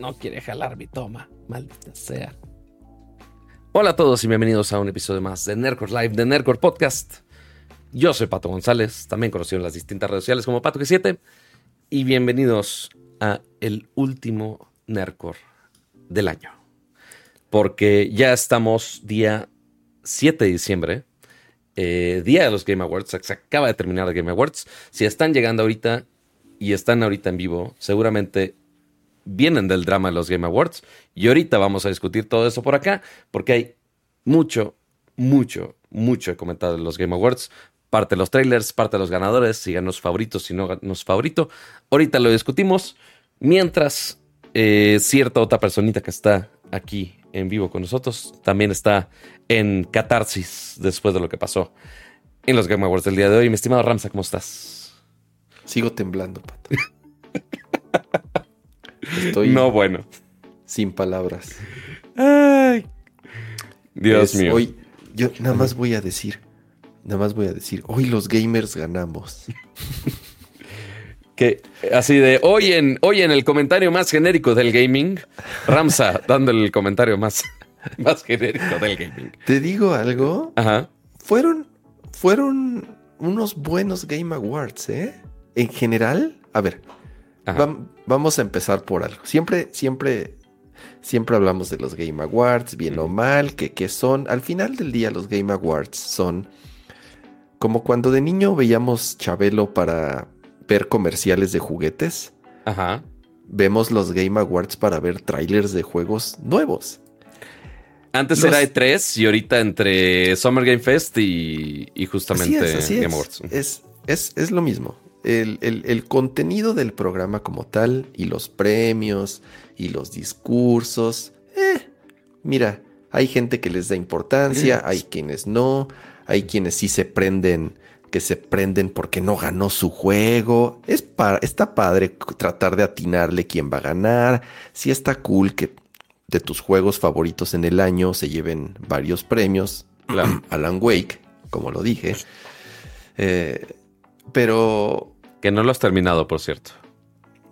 No quiere jalar mi toma, maldita sea. Hola a todos y bienvenidos a un episodio más de Nerdcore Live, de Nerdcore Podcast. Yo soy Pato González, también conocido en las distintas redes sociales como Pato G7. Y bienvenidos a el último Nerdcore del año. Porque ya estamos día 7 de diciembre, eh, día de los Game Awards. Se acaba de terminar el Game Awards. Si están llegando ahorita y están ahorita en vivo, seguramente vienen del drama de los Game Awards. Y ahorita vamos a discutir todo eso por acá, porque hay mucho, mucho, mucho comentado de los Game Awards. Parte de los trailers, parte de los ganadores, si los favoritos, si no nos favorito. Ahorita lo discutimos. Mientras eh, cierta otra personita que está aquí en vivo con nosotros también está en catarsis después de lo que pasó en los Game Awards del día de hoy. Mi estimado Ramsa, ¿cómo estás? Sigo temblando, pato. Estoy no bueno. Sin palabras. Ay. Dios mío. Hoy, yo nada más voy a decir, nada más voy a decir, hoy los gamers ganamos. que así de hoy en, hoy en el comentario más genérico del gaming, Ramsa dándole el comentario más, más genérico del gaming. Te digo algo. Ajá. Fueron, fueron unos buenos Game Awards, ¿eh? En general, a ver, vamos a empezar por algo. Siempre, siempre, siempre hablamos de los Game Awards, bien o mal, que, son. Al final del día, los Game Awards son como cuando de niño veíamos Chabelo para ver comerciales de juguetes. Ajá. Vemos los Game Awards para ver trailers de juegos nuevos. Antes era E3 y ahorita entre Summer Game Fest y, justamente Game Awards. Es, es, es, lo mismo el, contenido del programa como tal y los premios y los discursos. Eh, mira, hay gente que les da importancia, hay quienes no, hay quienes sí se prenden, que se prenden porque no ganó su juego. Es está padre tratar de atinarle quién va a ganar. Sí está cool que de tus juegos favoritos en el año se lleven varios premios. Alan Wake, como lo dije. Eh, pero. Que no lo has terminado, por cierto.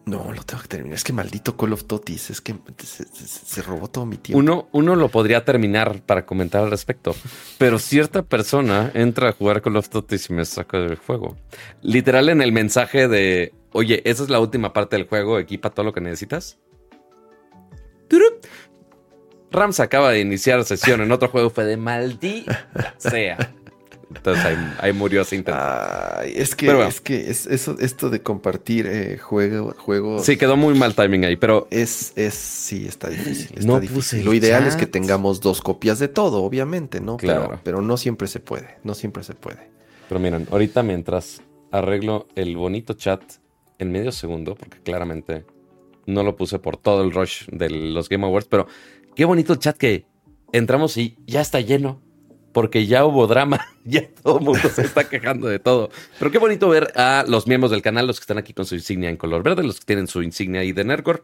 No, lo tengo que terminar. Es que maldito Call of Duty. Es que se, robó todo mi tiempo. Uno, uno lo podría terminar para comentar al respecto. Pero cierta persona entra a jugar Call of Duty y me saca del juego. Literal en el mensaje de, oye, esa es la última parte del juego, equipa todo lo que necesitas. Rams acaba de iniciar sesión en otro juego. Fue de maldita sea. Entonces ahí, murió ese intento. es que, es que eso, esto de compartir eh, juego, juegos. Sí, quedó muy mal timing ahí, pero. Es, es, sí, está difícil. no Lo ideal es que tengamos dos copias de todo, obviamente, ¿no? Claro. Pero, no siempre se puede. No siempre se puede. Pero miren, ahorita mientras arreglo el bonito chat en medio segundo, porque claramente no lo puse por todo el rush de los Game Awards, pero qué bonito el chat que entramos y ya está lleno porque ya hubo drama, ya todo el mundo se está quejando de todo. Pero qué bonito ver a los miembros del canal, los que están aquí con su insignia en color verde, los que tienen su insignia ahí de Nerdcore,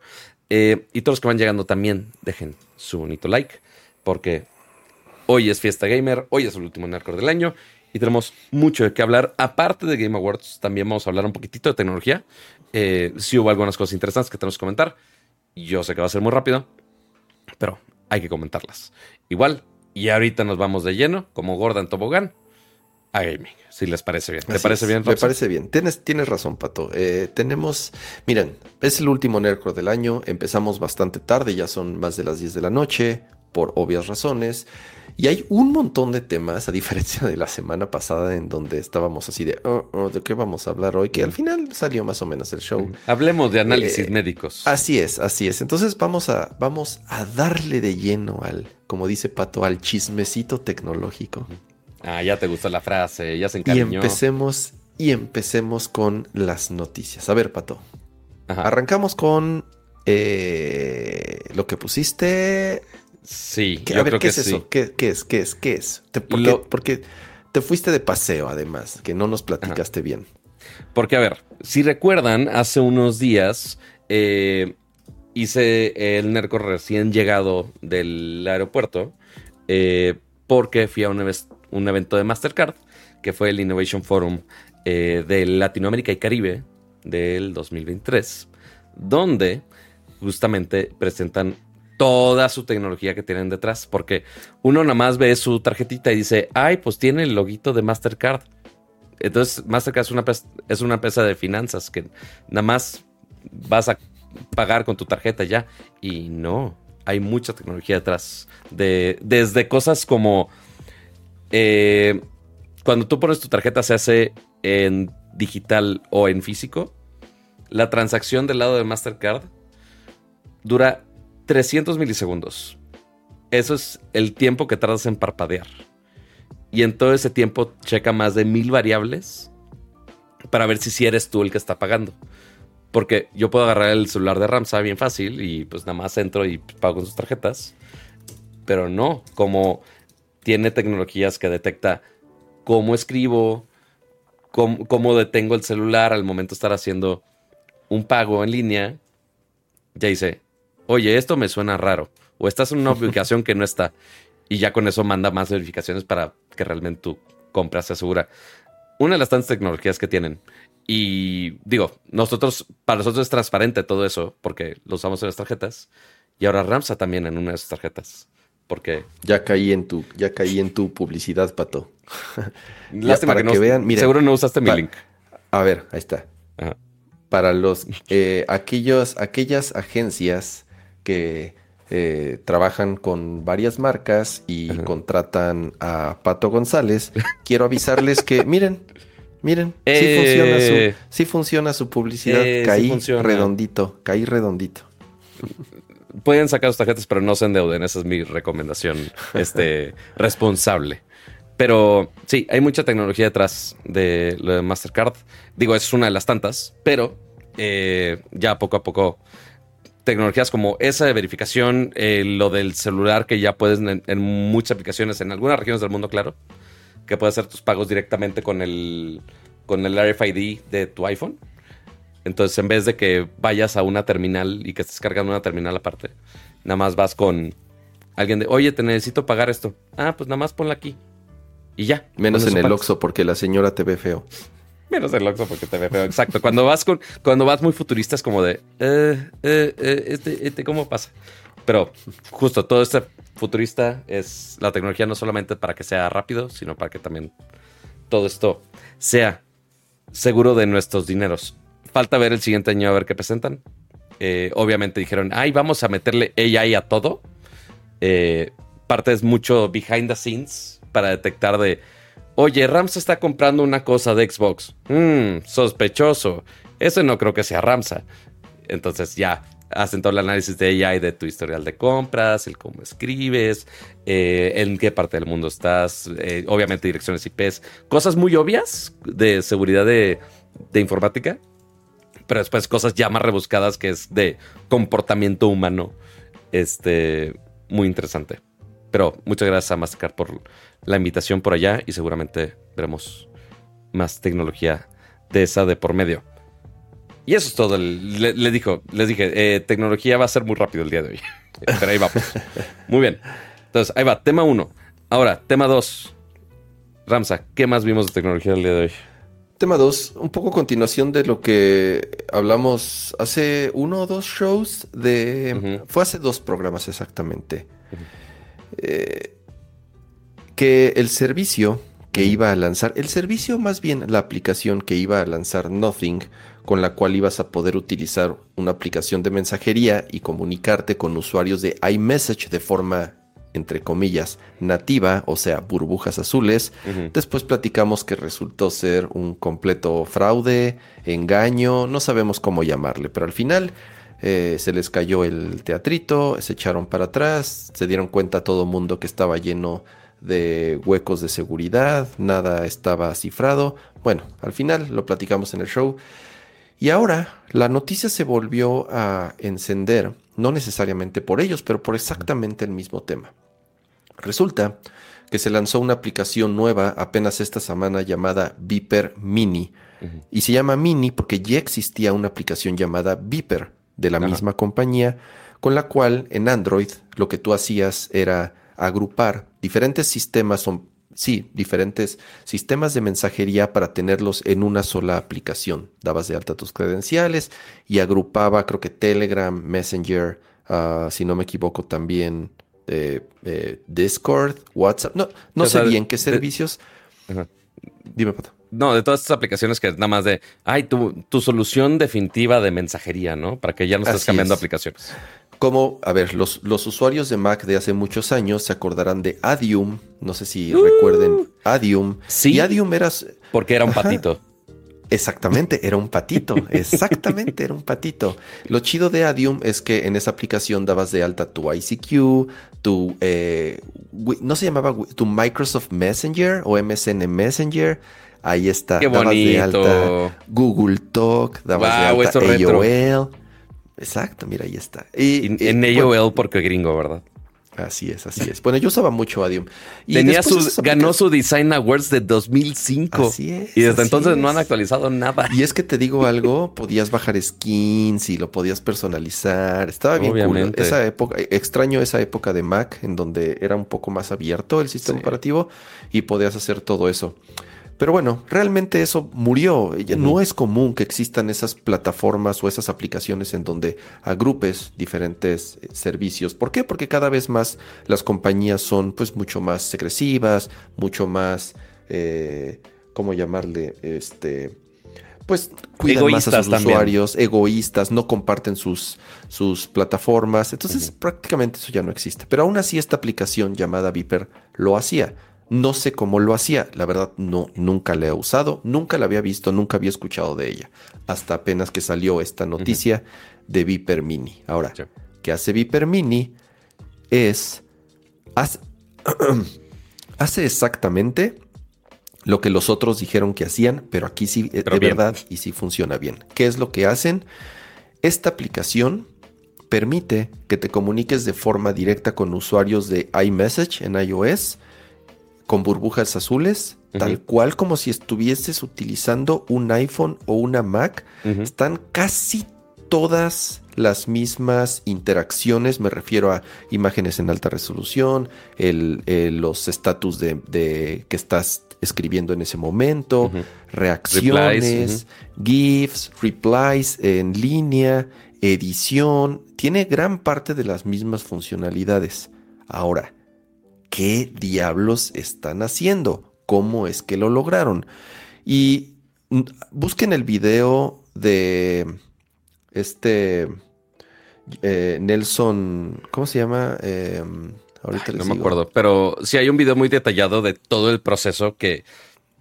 eh, y todos los que van llegando también, dejen su bonito like, porque hoy es fiesta gamer, hoy es el último Nerdcore del año, y tenemos mucho de qué hablar. Aparte de Game Awards, también vamos a hablar un poquitito de tecnología. Eh, si hubo algunas cosas interesantes que tenemos que comentar. Yo sé que va a ser muy rápido, pero hay que comentarlas. Igual, y ahorita nos vamos de lleno, como Gordon Tobogán, a gaming, si les parece bien. ¿Te parece bien, Me parece bien. Tienes, tienes razón, Pato. Eh, tenemos, miren, es el último Nerdcore del año. Empezamos bastante tarde, ya son más de las 10 de la noche, por obvias razones. Y hay un montón de temas, a diferencia de la semana pasada en donde estábamos así de, oh, oh, ¿de qué vamos a hablar hoy? Que al final salió más o menos el show. Hablemos de análisis eh, médicos. Así es, así es. Entonces vamos a, vamos a darle de lleno al, como dice Pato, al chismecito tecnológico. Ah, ya te gustó la frase, ya se encariñó. Y empecemos, y empecemos con las noticias. A ver, Pato. Arrancamos con eh, lo que pusiste Sí, yo a ver, ¿qué es eso? ¿Qué, es? ¿Qué es? ¿Qué es? porque, te fuiste de paseo, además, que no nos platicaste bien. Porque, a ver, si recuerdan, hace unos días eh, hice el Nerco recién llegado del aeropuerto eh, porque fui a un, evento de Mastercard, que fue el Innovation Forum eh, de Latinoamérica y Caribe del 2023, donde justamente presentan toda su tecnología que tienen detrás, porque uno nada más ve su tarjetita y dice, ay, pues tiene el loguito de Mastercard. Entonces, Mastercard es una, es una empresa de finanzas que nada más vas a pagar con tu tarjeta ya. Y no, hay mucha tecnología detrás. De, desde cosas como eh, cuando tú pones tu tarjeta se hace en digital o en físico. La transacción del lado de Mastercard dura 300 milisegundos. Eso es el tiempo que tardas en parpadear. Y en todo ese tiempo checa más de mil variables para ver si, eres tú el que está pagando. Porque yo puedo agarrar el celular de Ramsa bien fácil y pues nada más entro y pago con sus tarjetas. Pero no, como tiene tecnologías que detecta cómo escribo, cómo, cómo detengo el celular al momento de estar haciendo un pago en línea, ya dice, oye, esto me suena raro, o estás en una ubicación que no está, y ya con eso manda más verificaciones para que realmente tu compra se asegura. Una de las tantas tecnologías que tienen. Y digo, nosotros, para nosotros es transparente todo eso, porque lo usamos en las tarjetas. Y ahora Ramsa también en una de sus tarjetas. Porque. Ya caí en tu, ya caí en tu publicidad, Pato. Lástima para que, vean. seguro no usaste mi link. A ver, ahí está. Para los eh, aquellos, aquellas agencias que eh, trabajan con varias marcas y contratan a Pato González, quiero avisarles que, miren, miren, sí, eh. funciona su, sí funciona su publicidad. Eh, caí redondito, caí redondito. Pueden sacar sus tarjetas, pero no se endeuden. Esa es mi recomendación este, responsable. Pero sí, hay mucha tecnología detrás de lo de Mastercard. Digo, es una de las tantas, pero ya poco a poco tecnologías como esa de verificación, eh, lo del celular que ya puedes en, muchas aplicaciones, en algunas regiones del mundo, claro, que puedes hacer tus pagos directamente con el, con el RFID de tu iPhone. Entonces, en vez de que vayas a una terminal y que estés cargando una terminal aparte, nada más vas con alguien de, oye, te necesito pagar esto. Ah, pues nada más ponla aquí. Y ya. Menos en el Oxxo porque la señora te ve feo. Menos el Oxxo porque te ve feo. Exacto. Cuando vas con, cuando vas muy futurista es como de, eh, eh, eh, este, este, ¿cómo pasa? Pero justo todo este futurista es la tecnología no solamente para que sea rápido, sino para que también todo esto sea seguro de nuestros dineros. Falta ver el siguiente año a ver qué presentan. obviamente dijeron, ay, vamos a meterle AI a todo. parte es mucho behind the scenes para detectar de Oye, Ramsa está comprando una cosa de Xbox. Mmm, sospechoso. Eso no creo que sea Ramsa. Entonces ya hacen todo el análisis de AI de tu historial de compras, el cómo escribes, eh, en qué parte del mundo estás, eh, obviamente direcciones IPs, cosas muy obvias de seguridad de, de informática, pero después cosas ya más rebuscadas que es de comportamiento humano. Este, muy interesante. Pero muchas gracias a Mastercard por la invitación por allá y seguramente veremos más tecnología de esa de por medio. Y eso es todo. Le, dijo, les dije, eh, tecnología va a ser muy rápido el día de hoy. Pero ahí vamos. muy bien. Entonces, ahí va. Tema uno. Ahora, tema dos. Ramsa, ¿qué más vimos de tecnología el día de hoy? Tema dos, un poco continuación de lo que hablamos hace uno o dos shows de... Fue hace dos programas exactamente. Eh, que el servicio que iba a lanzar, el servicio más bien la aplicación que iba a lanzar Nothing, con la cual ibas a poder utilizar una aplicación de mensajería y comunicarte con usuarios de iMessage de forma entre comillas, nativa, o sea, burbujas azules. Después platicamos que resultó ser un completo fraude, engaño, no sabemos cómo llamarle, pero al final eh, se les cayó el teatrito, se echaron para atrás, se dieron cuenta todo mundo que estaba lleno de huecos de seguridad, nada estaba cifrado. Bueno, al final lo platicamos en el show. Y ahora la noticia se volvió a encender, no necesariamente por ellos, pero por exactamente el mismo tema. Resulta que se lanzó una aplicación nueva apenas esta semana llamada Viper Mini. Y se llama Mini porque ya existía una aplicación llamada Viper de la misma compañía, con la cual en Android lo que tú hacías era agrupar diferentes sistemas sí, diferentes sistemas de mensajería para tenerlos en una sola aplicación. Dabas de alta tus credenciales y agrupaba, creo que Telegram, Messenger, ah, si no me equivoco también eh, eh, Discord, WhatsApp. No, no sé bien qué servicios. Dime, Pato. No, de todas estas aplicaciones que nada más de, ay, tu, tu solución definitiva de mensajería, ¿no? Para que ya no estés cambiando aplicaciones. Como, a ver, los, los, usuarios de Mac de hace muchos años se acordarán de Adium. No sé si recuerden uh. Adium. Sí. Y Adium era. Porque era un patito. Exactamente, era un patito. Exactamente, era un patito. Lo chido de Adium es que en esa aplicación dabas de alta tu ICQ, tu. Eh, no se llamaba tu Microsoft Messenger o MSN Messenger. Ahí está. Qué dabas de alta Google Talk, dabas de alta AOL. Exacto, mira, ahí está. Y, en AOL porque gringo, ¿verdad? Así es, así es. Bueno, yo usaba mucho Adium. Y Tenía ganó su Design Awards de 2005. Así es. Y desde entonces no han actualizado nada. Y es que te digo algo, podías bajar skins y lo podías personalizar. Estaba bien cool. Esa época, extraño esa época de Mac en donde era un poco más abierto el sistema operativo y podías hacer todo eso. Pero bueno, realmente eso murió. No es común que existan esas plataformas o esas aplicaciones en donde agrupes diferentes eh, servicios. ¿Por qué? Porque cada vez más las compañías son pues mucho más agresivas, mucho más, eh, ¿cómo llamarle? Este, pues cuidan más a sus usuarios, egoístas, no comparten sus, sus plataformas. Entonces prácticamente eso ya no existe. Pero aún así esta aplicación llamada Viper lo hacía. No sé cómo lo hacía, la verdad no, nunca la he usado, nunca la había visto, nunca había escuchado de ella, hasta apenas que salió esta noticia de Viper Mini. Ahora, ¿qué hace Viper Mini? Es, hace, hace, exactamente lo que los otros dijeron que hacían, pero aquí sí, de verdad, y sí funciona bien. ¿Qué es lo que hacen? Esta aplicación permite que te comuniques de forma directa con usuarios de iMessage en iOS, con burbujas azules, tal cual como si estuvieses utilizando un iPhone o una Mac. Están casi todas las mismas interacciones, me refiero a imágenes en alta resolución, los estatus de, que estás escribiendo en ese momento, reacciones, GIFs, replies en línea, edición, tiene gran parte de las mismas funcionalidades. Ahora, ¿qué diablos están haciendo? ¿Cómo es que lo lograron? Y busquen el video de este eh, Nelson, ¿cómo se llama? Em, ahorita no me acuerdo, pero sí hay un video muy detallado de todo el proceso que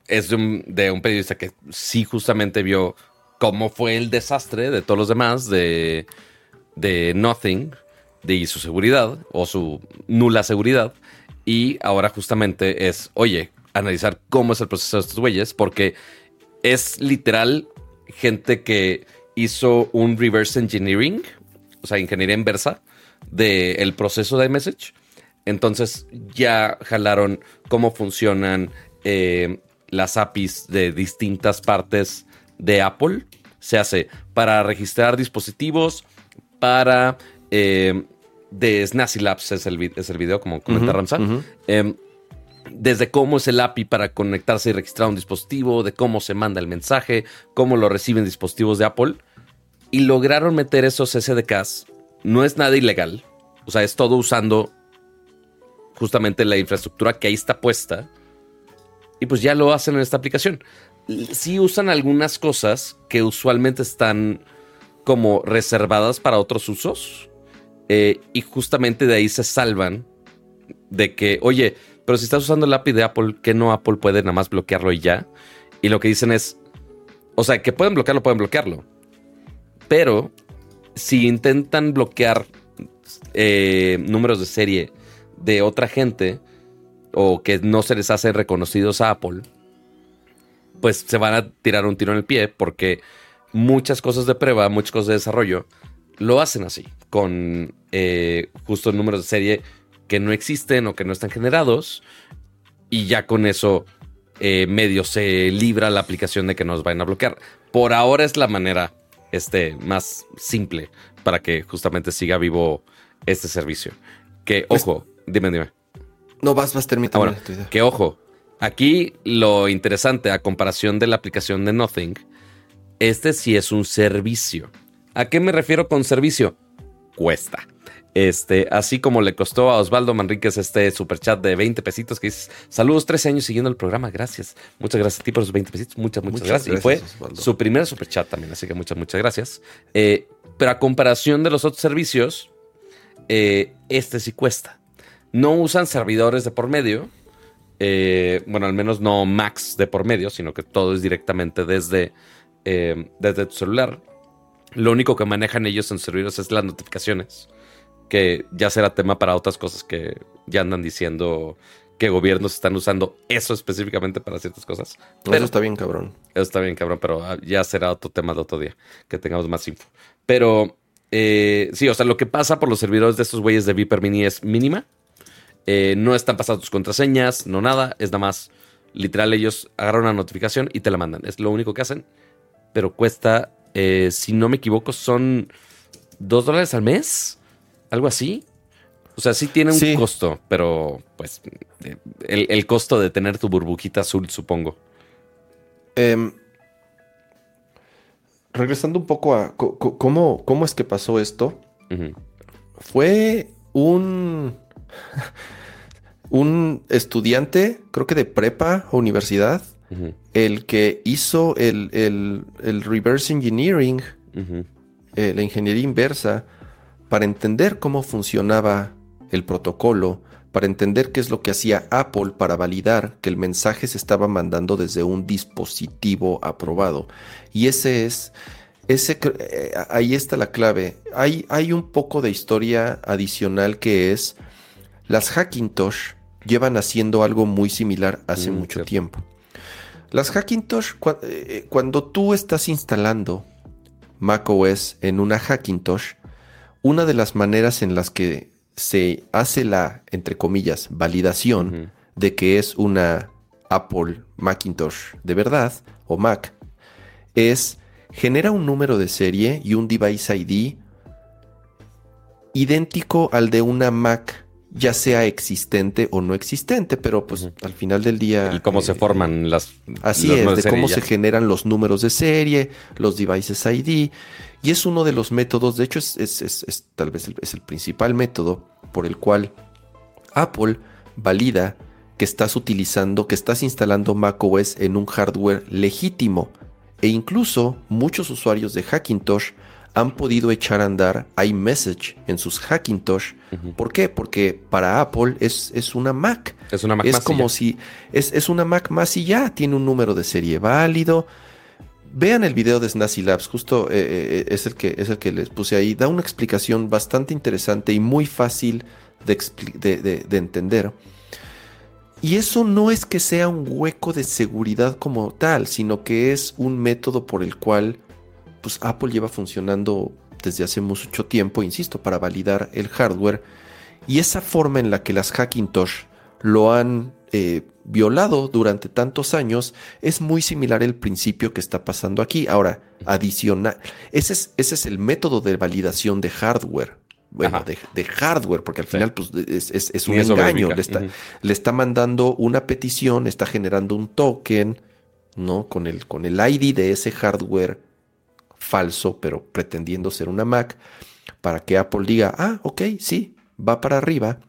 es de un, de un periodista que sí justamente vio cómo fue el desastre de todos los demás de, de Nothing, de su seguridad o su nula seguridad y ahora justamente es, oye, analizar cómo es el proceso de estos güeyes, porque es literal gente que hizo un reverse engineering, o sea, ingeniería inversa del proceso de iMessage. Entonces ya jalaron cómo funcionan eh, las APIs de distintas partes de Apple. Se hace para registrar dispositivos, para eh, de Snazzy Labs es el, es el video, como comenta Ramsa. Em, desde cómo es el API para conectarse y registrar un dispositivo, de cómo se manda el mensaje, cómo lo reciben dispositivos de Apple. Y lograron meter esos SDKs. No es nada ilegal. O sea, es todo usando justamente la infraestructura que ahí está puesta. Y pues ya lo hacen en esta aplicación. Sí usan algunas cosas que usualmente están como reservadas para otros usos eh, y justamente de ahí se salvan de que, oye, pero si estás usando el API de Apple, que no Apple puede nada más bloquearlo y ya. Y lo que dicen es, o sea, que pueden bloquearlo, pueden bloquearlo. Pero si intentan bloquear eh, números de serie de otra gente o que no se les hace reconocidos a Apple, pues se van a tirar un tiro en el pie porque muchas cosas de prueba, muchas cosas de desarrollo lo hacen así, con eh, justo números de serie que no existen o que no están generados. Y ya con eso eh, medio se libra la aplicación de que nos vayan a bloquear. Por ahora es la manera este, más simple para que justamente siga vivo este servicio. Que, pues ojo, dime, dime. No vas, vas, terminar. Que, ojo, Aquí lo interesante, a comparación de la aplicación de Nothing, este sí es un servicio. ¿A qué me refiero con servicio? Cuesta. Este, así como le costó a Osvaldo Manríquez este superchat de 20 pesitos que dice, saludos, 13 años siguiendo el programa, gracias. Muchas gracias a ti por los 20 pesitos, muchas, muchas, gracias. Y fue su primer superchat también, así que muchas, muchas gracias. Eh, pero a comparación de los otros servicios, eh, este sí cuesta. No usan servidores de por medio, eh, bueno, al menos no Max de por medio, sino que todo es directamente desde, desde tu celular. Lo único que manejan ellos en servidores es las notificaciones que ya será tema para otras cosas que ya andan diciendo que gobiernos están usando eso específicamente para ciertas cosas. Pero, eso está bien cabrón. Eso está bien cabrón, pero ah, ya será otro tema de otro día, que tengamos más info. Pero eh, sí, o sea, lo que pasa por los servidores de estos güeyes de Viper Mini es mínima. Eh, no están pasando tus contraseñas, no nada. Es nada más, literal, ellos agarran una notificación y te la mandan. Es lo único que hacen. Pero cuesta, eh, si no me equivoco, son dos dólares al mes algo así. O sea, sí tiene un costo, pero pues el, costo de tener tu burbujita azul, supongo. Em, regresando un poco a cómo, cómo es que pasó esto. Fue un, un estudiante, creo que de prepa o universidad, el que hizo el, el, reverse engineering, eh, la ingeniería inversa para entender cómo funcionaba el protocolo, para entender qué es lo que hacía Apple para validar que el mensaje se estaba mandando desde un dispositivo aprobado. Y ese es, ese, eh, ahí está la clave. Hay, hay un poco de historia adicional que es, las Hackintosh llevan haciendo algo muy similar hace mm, mucho tiempo. Las Hackintosh, eh, eh, cuando tú estás instalando macOS en una Hackintosh, una de las maneras en las que se hace la, entre comillas, validación de que es una Apple Macintosh de verdad o Mac es genera un número de serie y un device ID idéntico al de una Mac ya sea existente o no existente, pero pues al final del día... Y cómo se eh, forman las... Así es, de, cómo se generan los números de serie, los devices ID, y es uno de los métodos, de hecho es, es, tal vez el, es el principal método por el cual Apple valida que estás utilizando, que estás instalando macOS en un hardware legítimo, e incluso muchos usuarios de Hackintosh han podido echar a andar iMessage en sus Hackintosh. ¿Por qué? Porque para Apple es, es una Mac. Es una Mac es como si es, es, una Mac más y ya. Tiene un número de serie válido. Vean el video de Snazzy Labs, justo eh, eh, es, el que, es el que les puse ahí. Da una explicación bastante interesante y muy fácil de, de entender. Y eso no es que sea un hueco de seguridad como tal, sino que es un método por el cual pues Apple lleva funcionando desde hace mucho tiempo, insisto, para validar el hardware. Y esa forma en la que las Hackintosh lo han eh, violado durante tantos años es muy similar al principio que está pasando aquí. Ahora, adicional, ese es, ese es el método de validación de hardware. Bueno, de, hardware, porque al final pues, es, un engaño. Le está, le está mandando una petición, está generando un token, ¿no? Con el, con el ID de ese hardware falso, pero pretendiendo ser una Mac, para que Apple diga, ah, ok, sí, va para arriba,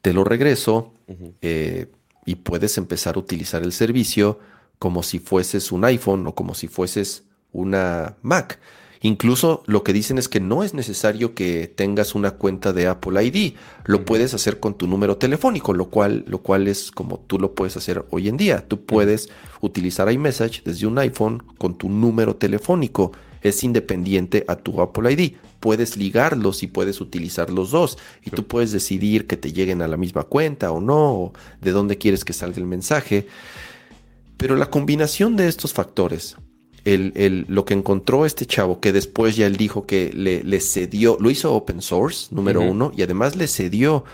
te lo regreso eh, y puedes empezar a utilizar el servicio como si fueses un iPhone o como si fueses una Mac. Incluso lo que dicen es que no es necesario que tengas una cuenta de Apple ID, lo puedes hacer con tu número telefónico, lo cual, lo cual es como tú lo puedes hacer hoy en día. Tú puedes utilizar iMessage desde un iPhone con tu número telefónico. Es independiente a tu Apple ID. Puedes ligarlos y puedes utilizar los dos. Y tú puedes decidir que te lleguen a la misma cuenta o no, o de dónde quieres que salga el mensaje. Pero la combinación de estos factores, el, lo que encontró este chavo, que después ya él dijo que le, cedió, lo hizo open source, número uno, y además le cedió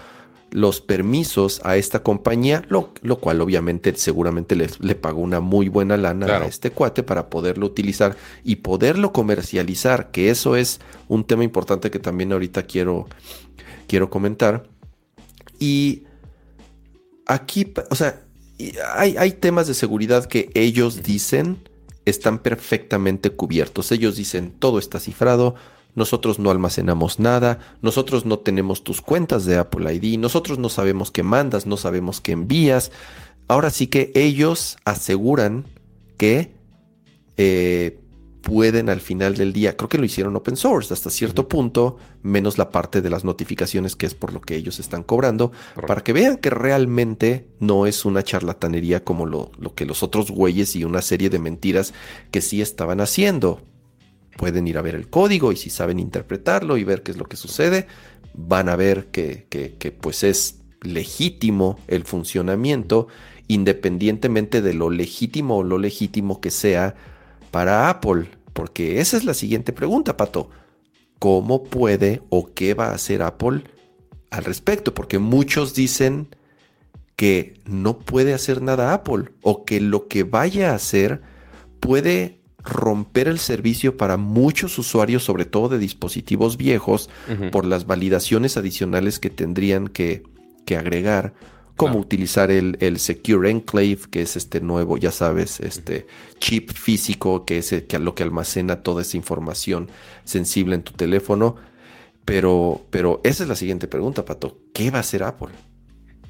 los permisos a esta compañía, lo, lo cual obviamente seguramente le, le, pagó una muy buena lana a este cuate para poderlo utilizar y poderlo comercializar, que eso es un tema importante que también ahorita quiero, quiero comentar. Y aquí, o sea, hay, hay temas de seguridad que ellos dicen están perfectamente cubiertos. Ellos dicen todo está cifrado, nosotros no almacenamos nada, nosotros no tenemos tus cuentas de Apple ID, nosotros no sabemos qué mandas, no sabemos qué envías. Ahora sí que ellos aseguran que eh, pueden al final del día, creo que lo hicieron open source hasta cierto punto, menos la parte de las notificaciones que es por lo que ellos están cobrando, para que vean que realmente no es una charlatanería como lo, lo que los otros güeyes y una serie de mentiras que sí estaban haciendo. Pueden ir a ver el código y si saben interpretarlo y ver qué es lo que sucede, van a ver que, que, que pues es legítimo el funcionamiento, independientemente de lo legítimo o lo legítimo que sea para Apple? Porque esa es la siguiente pregunta, Pato. ¿Cómo puede o qué va a hacer Apple al respecto? Porque muchos dicen que no puede hacer nada Apple o que lo que vaya a hacer puede romper el servicio para muchos usuarios, sobre todo de dispositivos viejos, por las validaciones adicionales que tendrían que, que agregar cómo utilizar el, Secure Enclave, que es este nuevo, ya sabes, este chip físico que es que, lo que almacena toda esa información sensible en tu teléfono. Pero, pero esa es la siguiente pregunta, Pato. ¿Qué va a hacer Apple?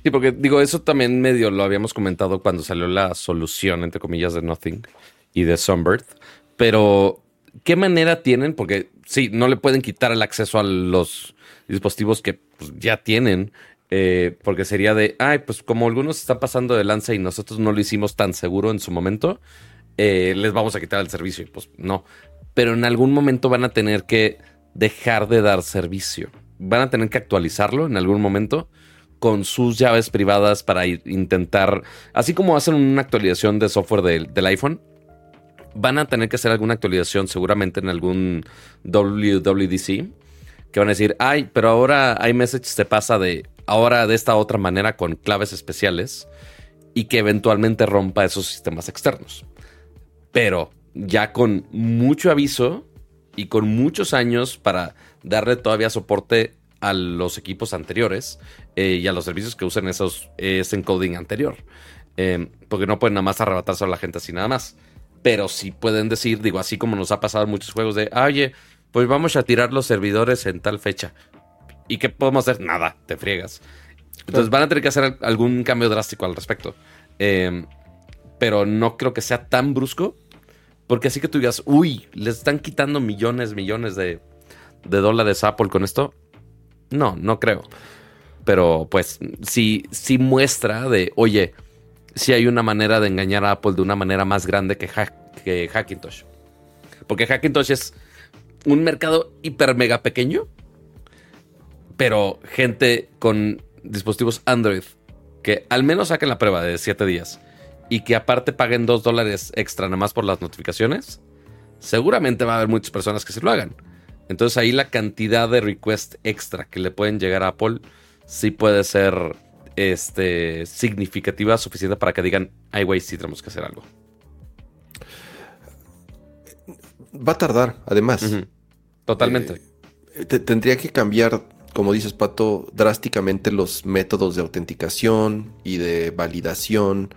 Sí, porque digo, eso también medio lo habíamos comentado cuando salió la solución, entre comillas, de Nothing y de Sunbird. Pero, ¿qué manera tienen? Porque sí, no le pueden quitar el acceso a los dispositivos que pues, ya tienen eh, porque sería de, ay, pues como algunos están pasando de lanza y nosotros no lo hicimos tan seguro en su momento, eh, les vamos a quitar el servicio. Pues no. Pero en algún momento van a tener que dejar de dar servicio. Van a tener que actualizarlo en algún momento con sus llaves privadas para intentar, así como hacen una actualización de software del iPhone, van a tener que hacer alguna actualización seguramente en algún WWDC que van a decir, ay, pero ahora iMessage se pasa de ahora de esta otra manera con claves especiales y que eventualmente rompa esos sistemas externos. Pero ya con mucho aviso y con muchos años para darle todavía soporte a los equipos anteriores eh, y a los servicios que usen esos, ese encoding anterior. Em, porque no pueden nada más arrebatarse a la gente así nada más. Pero sí pueden decir, digo, así como nos ha pasado en muchos juegos de, oye, pues vamos a tirar los servidores en tal fecha. ¿Y qué podemos hacer? Nada, te friegas. Entonces van a tener que hacer algún cambio drástico al respecto. Em, pero no creo que sea tan brusco. Porque así que tú digas, uy, les están quitando millones, millones de, dólares a Apple con esto. No, no creo. Pero pues sí, sí muestra de, oye, si hay una manera de engañar a Apple de una manera más grande que, que Hackintosh. Porque Hackintosh es un mercado hiper mega pequeño pero gente con dispositivos Android que al menos saquen la prueba de 7 días y que aparte paguen 2 dólares extra nada más por las notificaciones, seguramente va a haber muchas personas que se lo hagan. Entonces ahí la cantidad de request extra que le pueden llegar a Apple sí puede ser este, significativa, suficiente para que digan, ay güey, sí tenemos que hacer algo. Va a tardar, además. Totalmente. Eh, tendría que cambiar como dices, Pato, drásticamente los métodos de autenticación y de validación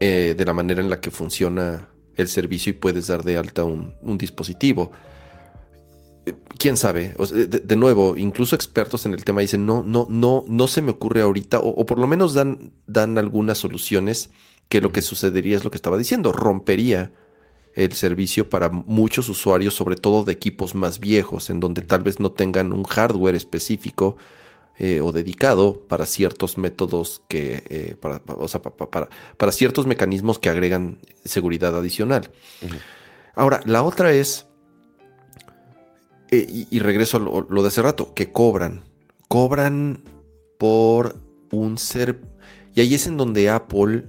eh, de la manera en la que funciona el servicio y puedes dar de alta un, dispositivo. Eh, quién sabe, de, nuevo, incluso expertos en el tema dicen, no, no, no, no se me ocurre ahorita, o, o por lo menos dan, dan algunas soluciones que lo que sucedería es lo que estaba diciendo, rompería el servicio para muchos usuarios, sobre todo de equipos más viejos, en donde tal vez no tengan un hardware específico eh, o dedicado para ciertos métodos que, eh, para, o sea, para, para, ciertos mecanismos que agregan seguridad adicional. Ahora, la otra es, eh, y, regreso a lo, lo de hace rato, que cobran. Cobran por un ser... Y ahí es en donde Apple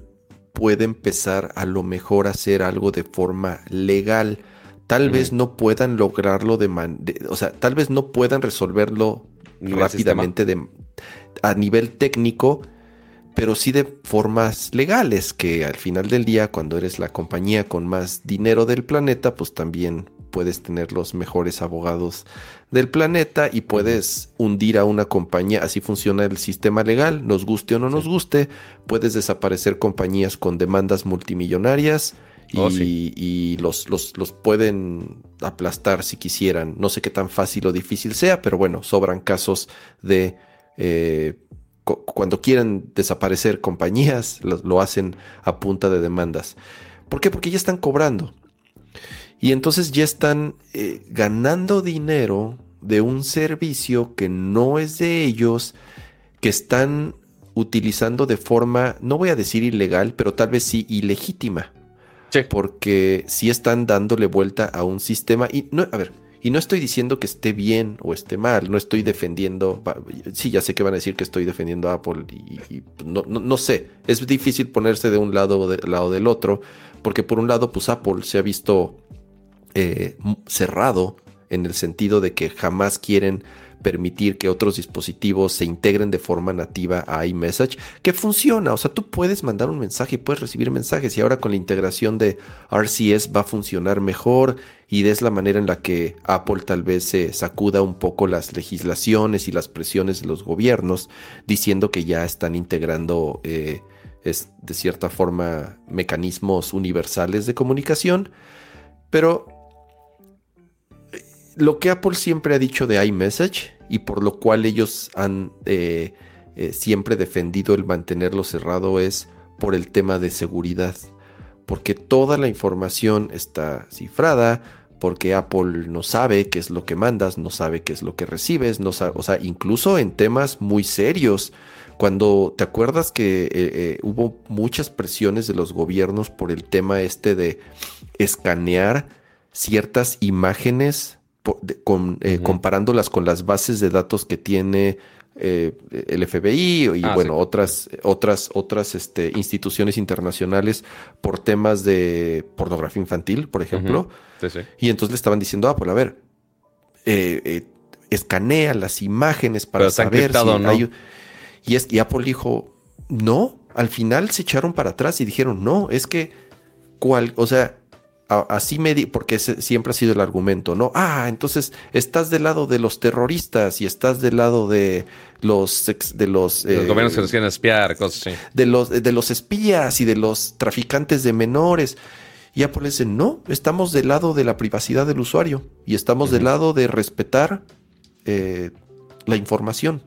puede empezar a lo mejor a hacer algo de forma legal. Tal vez no puedan lograrlo de, o sea, tal vez no puedan resolverlo rápidamente de, a nivel técnico, pero sí de formas legales, que al final del día, cuando eres la compañía con más dinero del planeta, pues también puedes tener los mejores abogados del planeta y puedes hundir a una compañía. Así funciona el sistema legal, nos guste o no nos guste. Puedes desaparecer compañías con demandas multimillonarias y, Oh, sí. y los, los, los pueden aplastar si quisieran. No sé qué tan fácil o difícil sea, pero bueno, sobran casos de eh, cu- cuando quieren desaparecer compañías, lo, lo hacen a punta de demandas. ¿Por qué? Porque ya están cobrando. Y entonces ya están eh, ganando dinero de un servicio que no es de ellos, que están utilizando de forma, no voy a decir ilegal, pero tal vez sí ilegítima. Sí. porque sí están dándole vuelta a un sistema. Y no, a ver, y no estoy diciendo que esté bien o esté mal, no estoy defendiendo, sí, ya sé que van a decir que estoy defendiendo a Apple y, y no, no, no sé, es difícil ponerse de un lado o del lado del otro, porque por un lado, pues Apple se ha visto eh, cerrado en el sentido de que jamás quieren permitir que otros dispositivos se integren de forma nativa a iMessage, que funciona, o sea, tú puedes mandar un mensaje y puedes recibir mensajes y ahora con la integración de RCS va a funcionar mejor y es la manera en la que Apple tal vez se sacuda un poco las legislaciones y las presiones de los gobiernos diciendo que ya están integrando eh, es, de cierta forma mecanismos universales de comunicación, pero lo que Apple siempre ha dicho de iMessage y por lo cual ellos han eh, eh, siempre defendido el mantenerlo cerrado es por el tema de seguridad. Porque toda la información está cifrada, porque Apple no sabe qué es lo que mandas, no sabe qué es lo que recibes, no sabe, o sea, incluso en temas muy serios. Cuando te acuerdas que eh, hubo muchas presiones de los gobiernos por el tema este de escanear ciertas imágenes con, eh, comparándolas con las bases de datos que tiene eh, el FBI y Ah, bueno, sí. otras, otras, otras este, instituciones internacionales por temas de pornografía infantil, por ejemplo. Sí, sí. Y entonces le estaban diciendo a Apple, a ver, eh, escanea las imágenes para Pero saber si ¿no? hay... Y, es, y Apple dijo, no, al final se echaron para atrás y dijeron, no, es que, cual, o sea, así me di, porque ese siempre ha sido el argumento, ¿no? Ah, entonces estás del lado de los terroristas y estás del lado de los, ex- de los... Los eh, gobiernos que nos quieren espiar, cosas así. de los, de los espías y de los traficantes de menores. Y Apple dice, no, estamos del lado de la privacidad del usuario y estamos del lado de respetar eh, la información.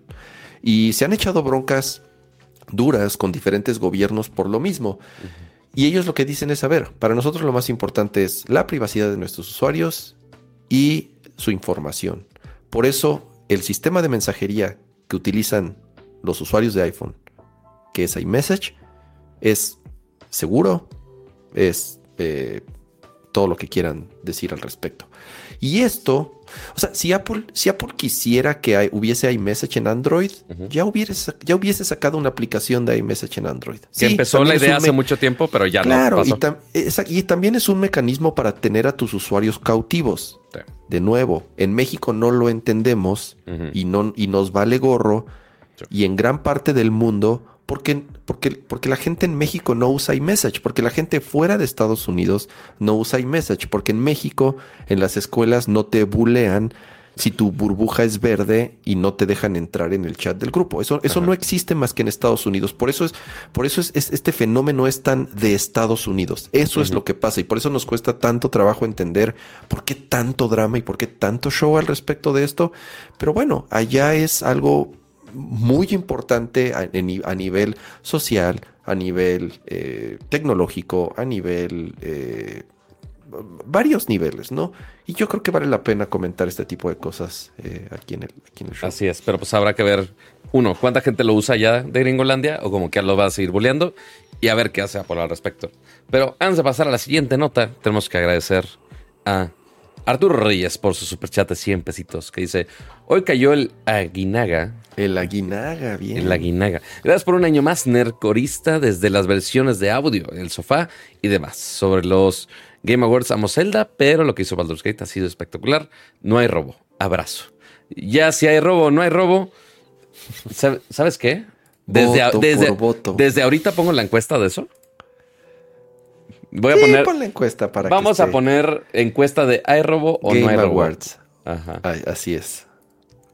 Y se han echado broncas duras con diferentes gobiernos por lo mismo. Y ellos lo que dicen es, a ver, para nosotros lo más importante es la privacidad de nuestros usuarios y su información. Por eso, el sistema de mensajería que utilizan los usuarios de iPhone, que es iMessage, es seguro, es eh, todo lo que quieran decir al respecto. Y esto, o sea, si Apple, si Apple quisiera que hay- hubiese iMessage en Android, ya, hubiese, ya hubiese sacado una aplicación de iMessage en Android. Que Sí, empezó la idea hace mucho tiempo, pero ya Claro, no y, pasó. tam- esa- y también es un mecanismo para tener a tus usuarios cautivos. Sí. De nuevo, en México no lo entendemos y, no, y nos vale gorro. Sí. Y en gran parte del mundo, porque, porque, porque la gente en México no usa iMessage, porque la gente fuera de Estados Unidos no usa iMessage, porque en México en las escuelas no te bulean si tu burbuja es verde y no te dejan entrar en el chat del grupo. Eso, eso Ajá. no existe más que en Estados Unidos. Por eso es, por eso es, es- este fenómeno es tan de Estados Unidos. Eso es lo que pasa y por eso nos cuesta tanto trabajo entender por qué tanto drama y por qué tanto show al respecto de esto. Pero bueno, allá es algo muy importante a, nivel social, a nivel eh, tecnológico, a nivel... eh, varios niveles, ¿no? Y yo creo que vale la pena comentar este tipo de cosas eh, aquí, en el, aquí en el show. Así es, pero pues habrá que ver, uno, cuánta gente lo usa ya de Gringolandia o como que lo va a seguir boleando y a ver qué hace Apple al respecto. Pero antes de pasar a la siguiente nota, tenemos que agradecer a Arturo Reyes por su superchat de 100 pesitos que dice, hoy cayó el aguinaga El aguinaga, bien. en la guinaga. Gracias por un año más, nercorista, desde las versiones de audio, el sofá y demás. Sobre los Game Awards amo Zelda, pero lo que hizo Baldur's Gate ha sido espectacular. No hay robo. Abrazo. Ya si hay robo o no hay robo, ¿sabe- ¿sabes qué? Desde, Voto desde, desde ahorita pongo la encuesta de eso. Voy a Sí, poner. pon la encuesta para Vamos que a poner encuesta de ¿hay robo o Game no hay robo? Awards. Ajá. Ay, así es.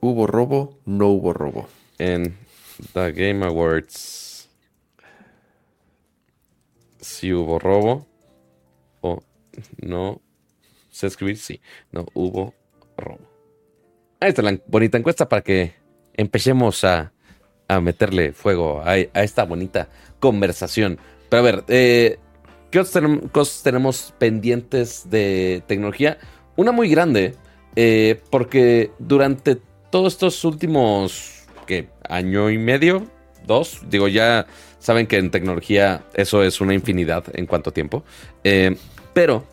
¿Hubo robo? No hubo robo. En The Game Awards. Si hubo robo o no. ¿Sé escribir? Sí. No hubo robo. Ahí está la bonita encuesta para que empecemos a, a meterle fuego a, a esta bonita conversación. Pero a ver, eh, ¿qué otras cosas tenemos pendientes de tecnología? Una muy grande, eh, porque durante todos estos últimos, ¿qué? Año y medio, dos, digo, ya saben que en tecnología eso es una infinidad en cuanto tiempo, eh, pero,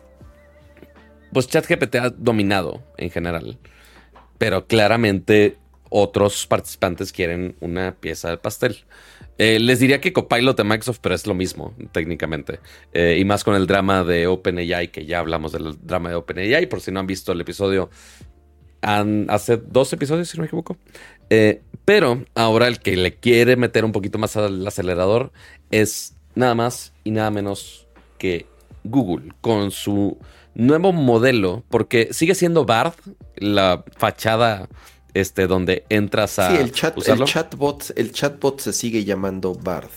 pues ChatGPT ha dominado en general, pero claramente otros participantes quieren una pieza del pastel. Eh, les diría que Copilot de Microsoft, pero es lo mismo, técnicamente. Eh, y más con el drama de OpenAI, que ya hablamos del drama de OpenAI, por si no han visto el episodio, hace dos episodios, si no me equivoco. Eh, pero ahora el que le quiere meter un poquito más al acelerador es nada más y nada menos que Google, con su nuevo modelo, porque sigue siendo Bard, la fachada este, donde entras a Sí, el, chat, el, chatbot, el chatbot se sigue llamando Bard.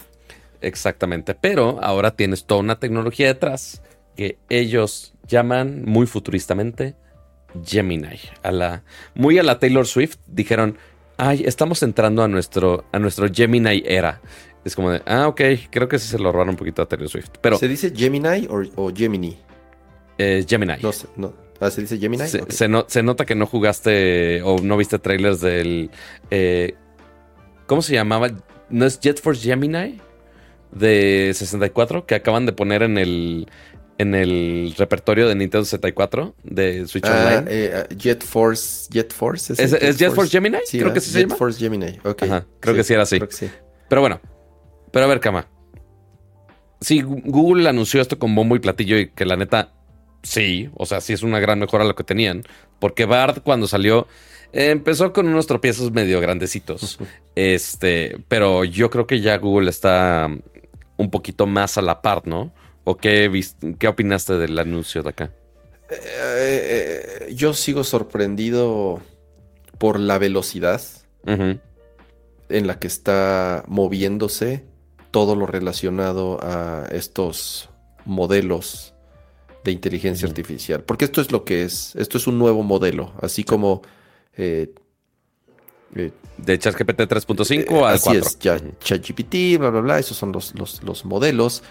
Exactamente, pero ahora tienes toda una tecnología detrás que ellos llaman muy futuristamente Gemini. A la, muy a la Taylor Swift dijeron, ay, estamos entrando a nuestro, a nuestro Gemini era. Es como de, ah, ok, creo que sí se lo robaron un poquito a Taylor Swift. Pero ¿Se dice Gemini o, o Gemini? eh, Gemini. No sé, no. Ah, ¿se dice Gemini? Se, Ok. se no- se nota que no jugaste o no viste trailers del... eh, ¿Cómo se llamaba? ¿No es Jet Force Gemini? De 64, que acaban de poner en el, en el repertorio de Nintendo 64 de Switch Ah, Online. eh, ah, Jet Force. Jet Force. ¿Es, es Jet Force Gemini? Creo ¿verdad? que sí se Jet llama. Force Gemini. Ok. Ajá, creo que sí era así. Creo que sí. Pero bueno, pero a ver, Kama. Sí, Google anunció esto con bombo y platillo y que la neta, sí, o sea, sí es una gran mejora a lo que tenían. Porque Bard cuando salió eh, empezó con unos tropiezos medio grandecitos. este, pero yo creo que ya Google está un poquito más a la par, ¿no? ¿O qué, qué opinaste del anuncio de acá? Eh, eh, yo sigo sorprendido por la velocidad en la que está moviéndose todo lo relacionado a estos modelos de inteligencia artificial. Porque esto es lo que es. Esto es un nuevo modelo. Así como. eh, eh, De ChatGPT 3.5 al así 4. es, ya. ChatGPT, bla, bla, bla. Esos son los, los, los modelos.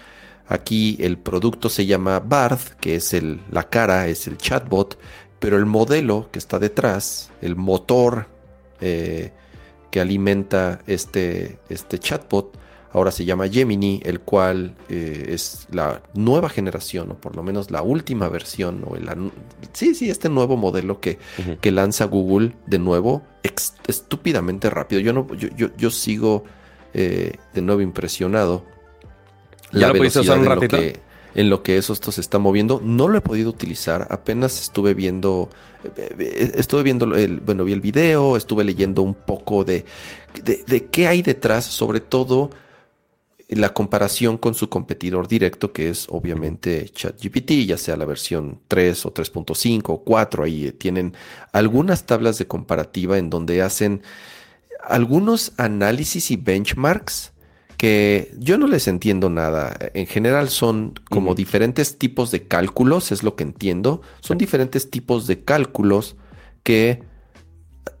Aquí el producto se llama Bard, que es el, la cara, es el chatbot. Pero el modelo que está detrás, el motor eh, que alimenta este, este chatbot, ahora se llama Gemini, el cual eh, es la nueva generación, o por lo menos la última versión, o el sí, sí, este nuevo modelo que, que lanza Google de nuevo, estúpidamente rápido. Yo, no, yo, yo, yo sigo eh, de nuevo impresionado. ¿Ya lo pudiste usar un en lo que- en lo que eso esto se está moviendo. No lo he podido utilizar. Apenas estuve viendo. eh, Estuve viendo el. Bueno, vi el video. Estuve leyendo un poco de. de, de qué hay detrás. Sobre todo. La comparación con su competidor directo, que es obviamente ChatGPT, ya sea la versión 3 o 3.5 o 4, ahí tienen algunas tablas de comparativa en donde hacen algunos análisis y benchmarks que yo no les entiendo nada. En general son como diferentes tipos de cálculos, es lo que entiendo. Son diferentes tipos de cálculos que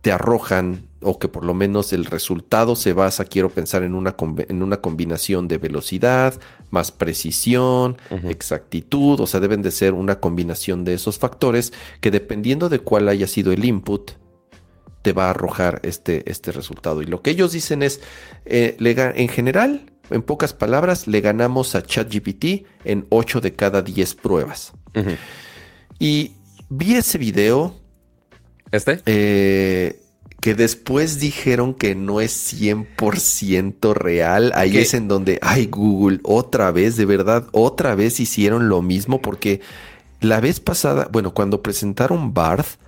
te arrojan o que por lo menos el resultado se basa, quiero pensar, en una, en una combinación de velocidad, más precisión, exactitud, o sea, deben de ser una combinación de esos factores que dependiendo de cuál haya sido el input, te va a arrojar este, este resultado. Y lo que ellos dicen es, eh, en general, en pocas palabras, le ganamos a ChatGPT en 8 de cada 10 pruebas. Y vi ese video ¿Este? eh, que después dijeron que no es 100% real. Ahí ¿Qué? es en donde, ay Google, otra vez, de verdad, otra vez hicieron lo mismo porque la vez pasada, bueno, cuando presentaron Barth,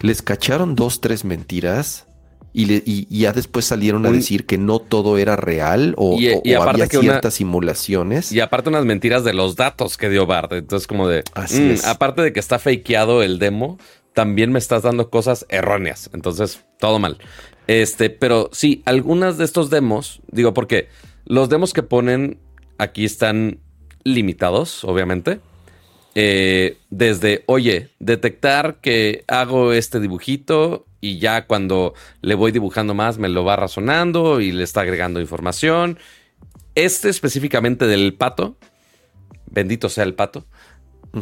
les cacharon dos, tres mentiras Y, ya después salieron a decir que no todo era real o, y, había ciertas simulaciones. Y aparte unas mentiras de los datos que dio Bard. Entonces como de... Mm, aparte de que está fakeado el demo, también me estás dando cosas erróneas. Entonces, todo mal. Este, pero sí, algunas de estos demos, digo, porque los demos que ponen aquí están limitados, obviamente. Eh, desde, oye, detectar que hago este dibujito y ya cuando le voy dibujando más me lo va razonando y le está agregando información. Este específicamente del pato, bendito sea el pato,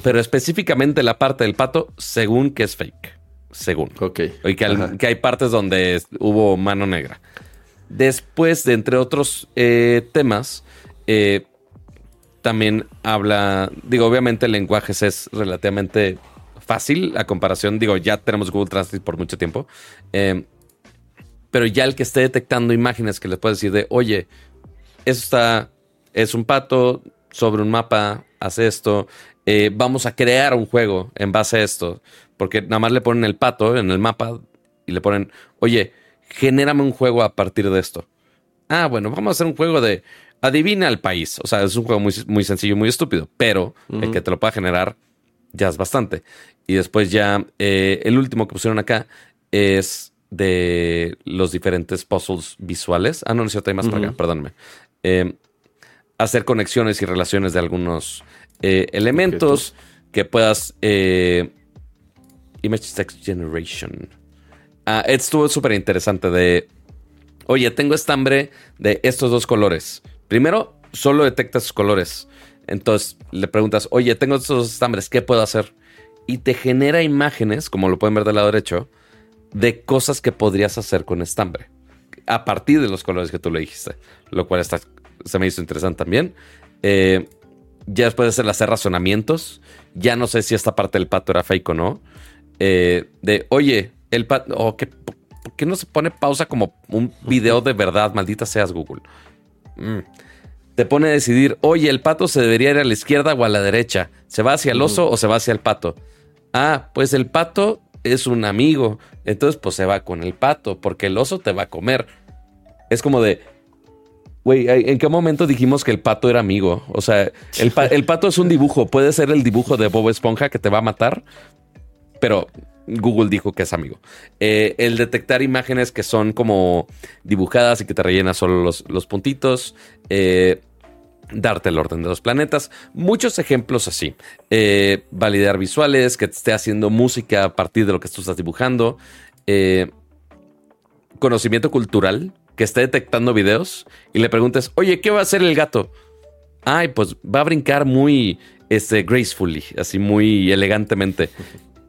pero específicamente la parte del pato, según que es fake. Según. Ok. Y que, hay partes donde hubo mano negra. Después, de entre otros eh, temas, eh, también habla, digo, obviamente el lenguaje es relativamente fácil a comparación, digo, ya tenemos Google Translate por mucho tiempo, eh, pero ya el que esté detectando imágenes que les puede decir de, oye, eso está, es un pato sobre un mapa, hace esto, eh, vamos a crear un juego en base a esto, porque nada más le ponen el pato en el mapa y le ponen, oye, genérame un juego a partir de esto. Ah, bueno, vamos a hacer un juego de adivina el país. O sea, es un juego muy, muy sencillo muy estúpido, pero el que te lo pueda generar ya es bastante. Y después ya eh, el último que pusieron acá es de los diferentes puzzles visuales. Ah, no, no es cierto, hay más para acá, perdónme. Eh, hacer conexiones y relaciones de algunos eh, elementos que puedas... Image Text Generation. Ah, estuvo súper interesante de... Oye, tengo estambre de estos dos colores. Primero, solo detecta sus colores. Entonces le preguntas, oye, tengo estos dos estambres, ¿qué puedo hacer? y te genera imágenes, como lo pueden ver del lado derecho, de cosas que podrías hacer con estambre a partir de los colores que tú le dijiste, lo cual está, se me hizo interesante también. Eh, ya después de hacer, hacer razonamientos, ya no sé si esta parte del pato era fake o no. Eh, de, oye, el pato, oh, ¿por qué no se pone pausa como un video de verdad? Maldita seas Google. Mm. Te pone a decidir, oye, el pato se debería ir a la izquierda o a la derecha. ¿Se va hacia el oso o se va hacia el pato? Ah, pues el pato es un amigo. Entonces, pues se va con el pato, porque el oso te va a comer. Es como de, güey, ¿en qué momento dijimos que el pato era amigo? O sea, el, pato es un dibujo. Puede ser el dibujo de Bob Esponja que te va a matar, pero Google dijo que es amigo. Eh, el detectar imágenes que son como dibujadas y que te rellenan solo los, los puntitos. Eh, darte el orden de los planetas. Muchos ejemplos así. Eh, validar visuales, que te esté haciendo música a partir de lo que tú estás dibujando. Eh, conocimiento cultural, que esté detectando videos y le preguntes, oye, ¿qué va a hacer el gato? Ay, pues va a brincar muy este, gracefully, así muy elegantemente.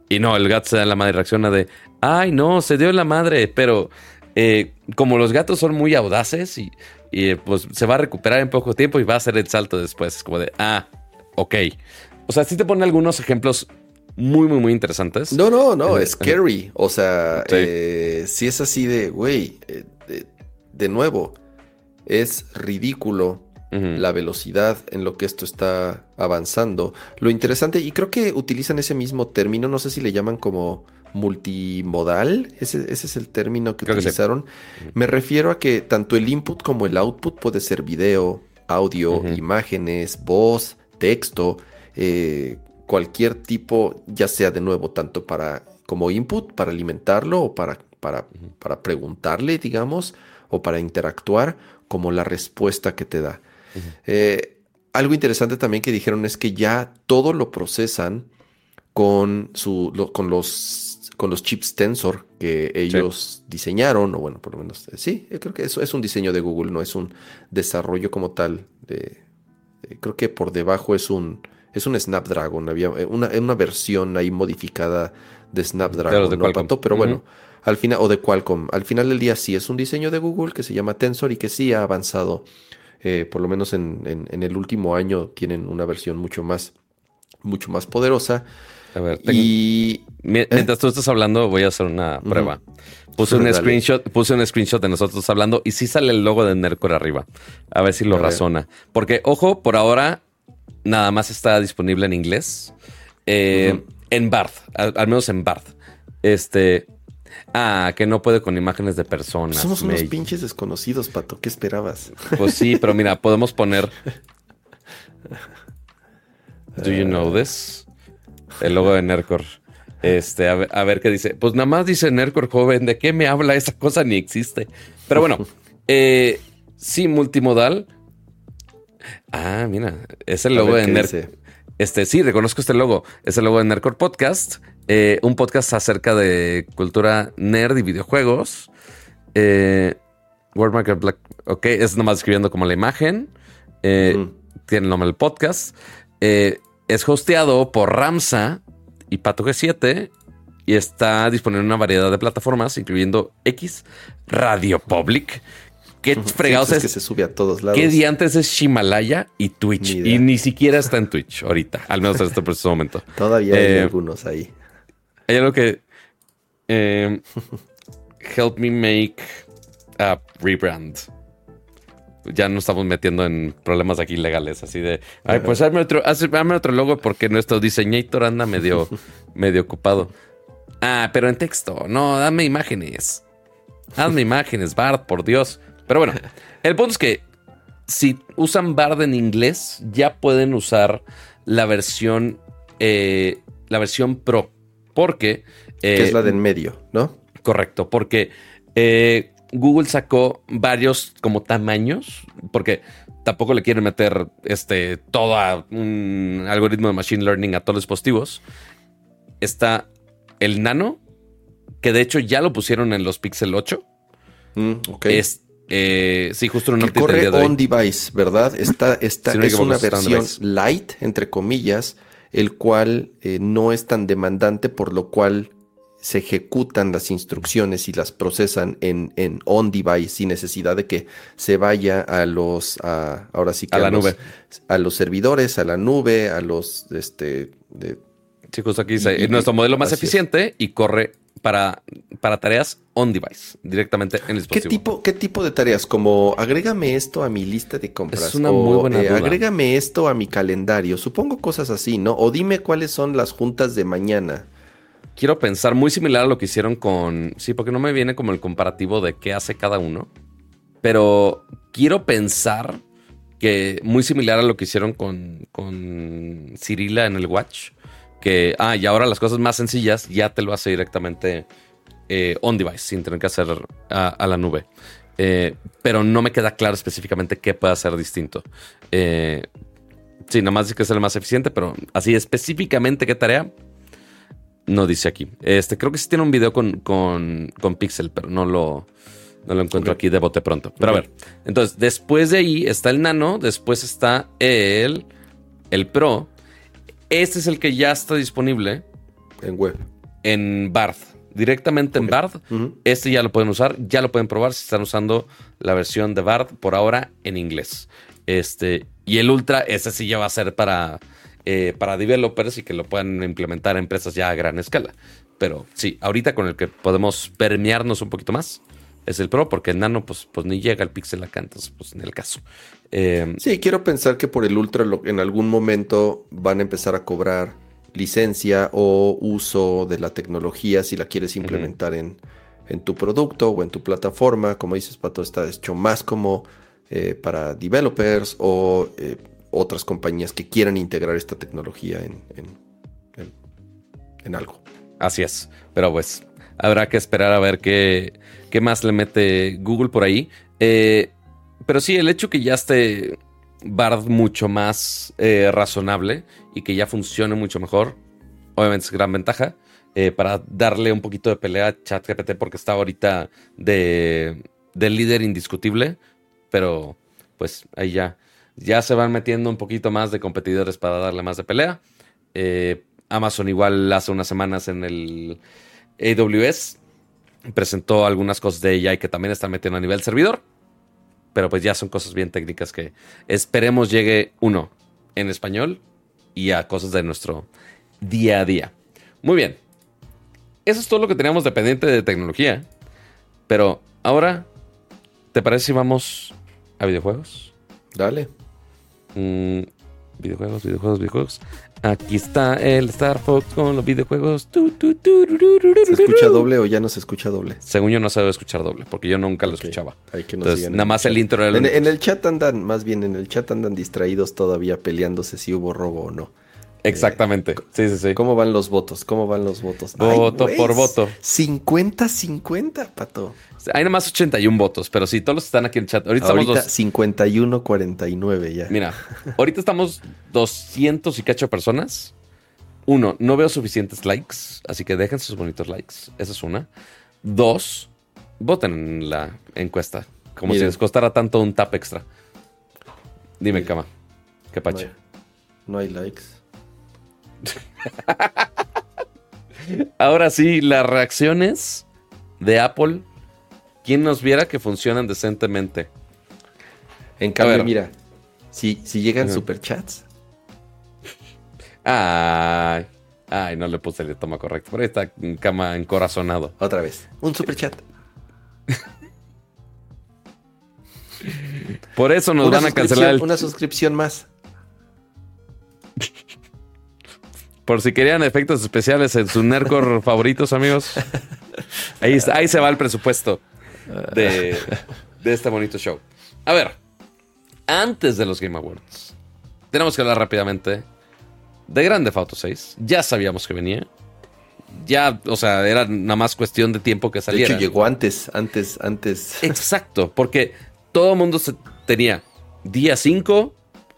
Y no, el gato se da la madre, reacciona de, ay, no, se dio la madre, pero eh, como los gatos son muy audaces y y pues se va a recuperar en poco tiempo y va a hacer el salto después. Es como de, ah, ok. O sea, sí te pone algunos ejemplos muy, muy, muy interesantes. No, no, no, es scary. O sea, eh, si es así de, güey, eh, de, nuevo, es ridículo la velocidad en lo que esto está avanzando. Lo interesante, y creo que utilizan ese mismo término, no sé si le llaman como multimodal, ese, es el término que utilizaron. Me refiero a que tanto el input como el output puede ser video, audio, imágenes, voz, texto, eh, cualquier tipo, ya sea de nuevo, tanto para como input, para alimentarlo o para, para, para preguntarle, digamos, o para interactuar, como la respuesta que te da. Eh, algo interesante también que dijeron es que ya todo lo procesan con, su, con los con los chips Tensor que ellos diseñaron, o bueno, por lo menos, eh, sí, creo que eso es un diseño de Google, no es un desarrollo como tal. De, creo que por debajo es un, es un Snapdragon, había eh, una, una versión ahí modificada de Snapdragon, no pero bueno, al final, o de Qualcomm, al final del día sí es un diseño de Google que se llama Tensor y que sí ha avanzado, eh, por lo menos en, en, el último año tienen una versión mucho más, mucho más poderosa. A ver, y mientras tú estás hablando, voy a hacer una prueba. Puse un screenshot, puse un screenshot de nosotros hablando y sí sale el logo de Nercor arriba. A ver si lo razona. Porque, ojo, por ahora nada más está disponible en inglés. Eh, en Barth, al, menos en Barth. Este. Ah, que no puede con imágenes de personas. Somos unos pinches desconocidos, Pato. ¿Qué esperabas? Pues sí, pero mira, podemos poner. Do you know this? El logo de Nercor. Este, a ver, qué dice. Pues nada más dice Nercor joven. ¿De qué me habla? Esa cosa ni existe. Pero bueno, eh, sí, multimodal. Ah, mira, es el logo de Nercor. Este, sí, reconozco este logo. Es el logo de Nerdcore Podcast. Eh, un podcast acerca de cultura nerd y videojuegos. Eh, World Black. Ok, es nomás escribiendo como la imagen. Eh, tiene el nombre del podcast. Eh, es hosteado por Ramsa y Pato G7 y está disponible en una variedad de plataformas, incluyendo X, Radio Public, ¿Qué fregados pues es, que se sube a todos lados? ¿Qué día antes es Himalaya y Twitch? y ni siquiera está en Twitch ahorita, al menos en este preciso momento. Todavía hay eh, algunos ahí. Hay algo que. Eh, help me make a rebrand. Ya no estamos metiendo en problemas aquí legales, así de. Ay, pues hazme otro, hazme otro logo porque nuestro diseñator anda medio, medio ocupado. Ah, pero en texto. No, dame imágenes. Hazme imágenes, Bart, por Dios. Pero bueno, el punto es que si usan Bard en inglés, ya pueden usar la versión, eh, la versión Pro. Porque... que es la del medio, ¿no? Correcto, porque eh, Google sacó varios como tamaños, porque tampoco le quieren meter este, todo un algoritmo de Machine Learning a todos los dispositivos. Está el Nano, que de hecho ya lo pusieron en los Pixel 8. Mm, ok. Eh, sí, justo en una que corre on device, ¿verdad? Esta, esta es una versión light, entre comillas, el cual eh, no es tan demandante, por lo cual se ejecutan las instrucciones y las procesan en, en on device sin necesidad de que se vaya a los ahora sí que a, la nube. a los servidores a la nube a los este de, Chicos, aquí dice, nuestro modelo más eficiente y corre para, para tareas on device, directamente en el dispositivo. ¿Qué tipo, ¿Qué tipo de tareas? Como agrégame esto a mi lista de compras. Es una muy buena eh, Agrégame esto a mi calendario. Supongo cosas así, ¿no? O dime cuáles son las juntas de mañana. Quiero pensar muy similar a lo que hicieron con. Sí, porque no me viene como el comparativo de qué hace cada uno. Pero quiero pensar que muy similar a lo que hicieron con, con Cirila en el Watch que, ah, y ahora las cosas más sencillas ya te lo hace directamente eh, on device, sin tener que hacer a, la nube. Eh, pero no me queda claro específicamente qué puede hacer distinto. Eh, sí, nomás dice que es el más eficiente, pero así específicamente qué tarea, no dice aquí. Este, creo que sí tiene un video con, con, Pixel, pero no lo, no lo encuentro aquí de bote pronto. Pero a ver, entonces, después de ahí está el Nano, después está el, el Pro, este es el que ya está disponible. En web. En Bard. Directamente en Bard. Este ya lo pueden usar. Ya lo pueden probar si están usando la versión de Bard por ahora en inglés. Este. Y el Ultra, ese sí ya va a ser para, eh, para developers y que lo puedan implementar empresas ya a gran escala. Pero sí, ahorita con el que podemos permearnos un poquito más es el Pro, porque el Nano, pues, pues ni llega al Pixel acá, entonces, pues en el caso. Eh, sí, quiero pensar que por el Ultra en algún momento van a empezar a cobrar licencia o uso de la tecnología si la quieres implementar en, tu producto o en tu plataforma. Como dices, Pato, está hecho más como eh, para developers o eh, otras compañías que quieran integrar esta tecnología en, en, algo. Así es, pero pues habrá que esperar a ver qué, qué más le mete Google por ahí. Eh, pero sí, el hecho que ya esté Bard mucho más eh, razonable y que ya funcione mucho mejor, obviamente es gran ventaja. Eh, para darle un poquito de pelea a ChatGPT porque está ahorita de, líder indiscutible, pero pues ahí ya, ya se van metiendo un poquito más de competidores para darle más de pelea. Eh, Amazon igual hace unas semanas en el AWS presentó algunas cosas de AI que también están metiendo a nivel servidor pero pues ya son cosas bien técnicas que esperemos llegue uno en español y a cosas de nuestro día a día. Muy bien. Eso es todo lo que teníamos dependiente de tecnología. Pero ahora, ¿te parece si vamos a videojuegos? Dale. Mm, videojuegos, videojuegos, videojuegos. Aquí está el Star Fox con los videojuegos. ¿Se escucha doble o ya no se escucha doble? Según yo no se debe escuchar doble, porque yo nunca lo escuchaba. Hay que nos Entonces, nada más el intro era el En, en el chat andan, más bien en el chat andan distraídos todavía peleándose si hubo robo o no. Exactamente. Sí, sí, sí. ¿Cómo van los votos? ¿Cómo van los votos? Voto por voto. 50-50, pato. Hay nada más 81 votos, pero sí, todos los que están aquí en el chat. Ahorita, estamos Ahorita dos- 51-49 ya. Mira, ahorita estamos 200 y cacho personas. Uno, no veo suficientes likes, así que dejen sus bonitos likes. Esa es una. Dos, voten en la encuesta. Como si Miren. les costara tanto un tap extra. Dime, cama. ¿Qué no, hay, no hay likes. Ahora sí, las reacciones de Apple. ¿Quién nos viera que funcionan decentemente? En cambio, mira, si, si llegan Ajá. superchats, Ay, ay, no le puse el toma correcto. Por ahí está cama encorazonado. otra vez, un superchat. Por eso nos una, van a cancelar el una suscripción más. Por si querían efectos especiales en sus Nerdcore favoritos, amigos. Ahí, está- ahí se va el presupuesto de, de este bonito show. A ver, antes de los Game Awards, tenemos que hablar rápidamente de Grand Theft Auto 6. Ya sabíamos que venía. Ya, o sea, era nada más cuestión de tiempo que De saliera. hecho, llegó antes, antes, antes. Exacto, porque todo el mundo se tenía día 5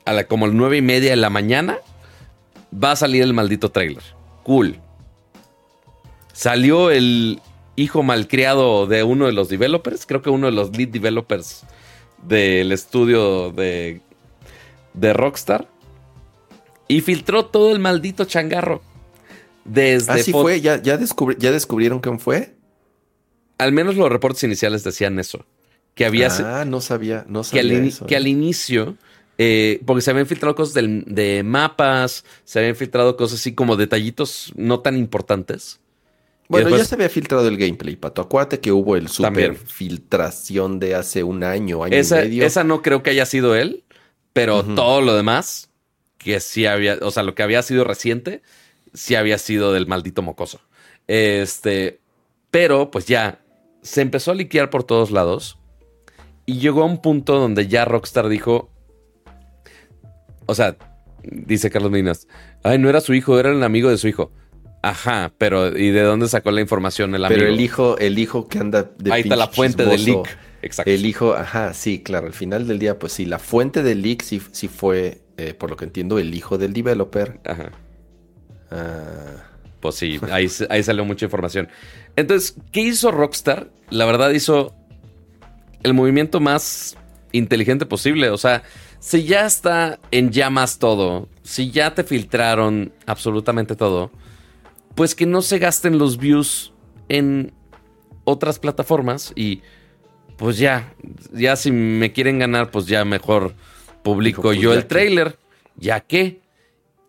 a la, como las 9 y media de la mañana va a salir el maldito trailer. Cool. Salió el hijo malcriado de uno de los developers, creo que uno de los lead developers del estudio de, de Rockstar. Y filtró todo el maldito changarro. Desde Así fo- fue, ya, ya, descubri- ya descubrieron quién fue. Al menos los reportes iniciales decían eso. Que había, Ah, no sabía, no que, al, sabía ini- eso, que eh. al inicio, eh, porque se habían filtrado cosas del- de mapas, se habían filtrado cosas así como detallitos no tan importantes. Bueno, después- ya se había filtrado el gameplay, Pato. Acuérdate que hubo el super También. filtración de hace un año, año Esa, y medio. esa no creo que haya sido él, pero todo lo demás, que sí había, o sea, lo que había sido reciente, sí había sido del maldito mocoso. Este, pero pues ya se empezó a liquear por todos lados y llegó a un punto donde ya Rockstar dijo, o sea, dice Carlos Minas, ay, no era su hijo, era el amigo de su hijo. Ajá, pero ¿y de dónde sacó la información el amigo? Pero el hijo, el hijo que anda de Ahí está la fuente del leak. Exacto. El hijo, ajá, sí, claro. Al final del día, pues sí, la fuente del leak sí, sí fue, eh, por lo que entiendo, el hijo del developer. Ajá. Ah, Pues sí, ahí, ahí salió mucha información. Entonces, ¿qué hizo Rockstar? La verdad hizo el movimiento más inteligente posible. O sea, si ya está en llamas todo, si ya te filtraron absolutamente todo, pues que no se gasten los views en otras plataformas y pues ya, ya si me quieren ganar, pues ya mejor publico pues, yo el que. trailer, ya que.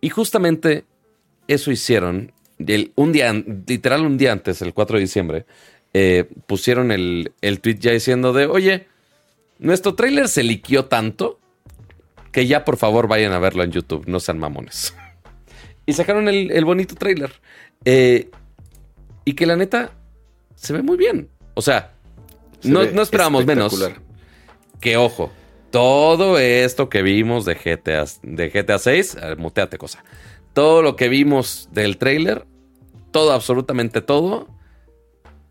Y justamente eso hicieron. El- un día, literal un día antes, el 4 de diciembre, eh, pusieron el, el tweet ya diciendo de, oye, nuestro trailer se liquió tanto que ya por favor vayan a verlo en YouTube, no sean mamones. y sacaron el, el bonito trailer. Eh, y que la neta se ve muy bien. O sea, se no, no esperábamos menos. Que ojo, todo esto que vimos de GTA, de GTA 6, eh, muteate cosa. Todo lo que vimos del trailer, todo, absolutamente todo,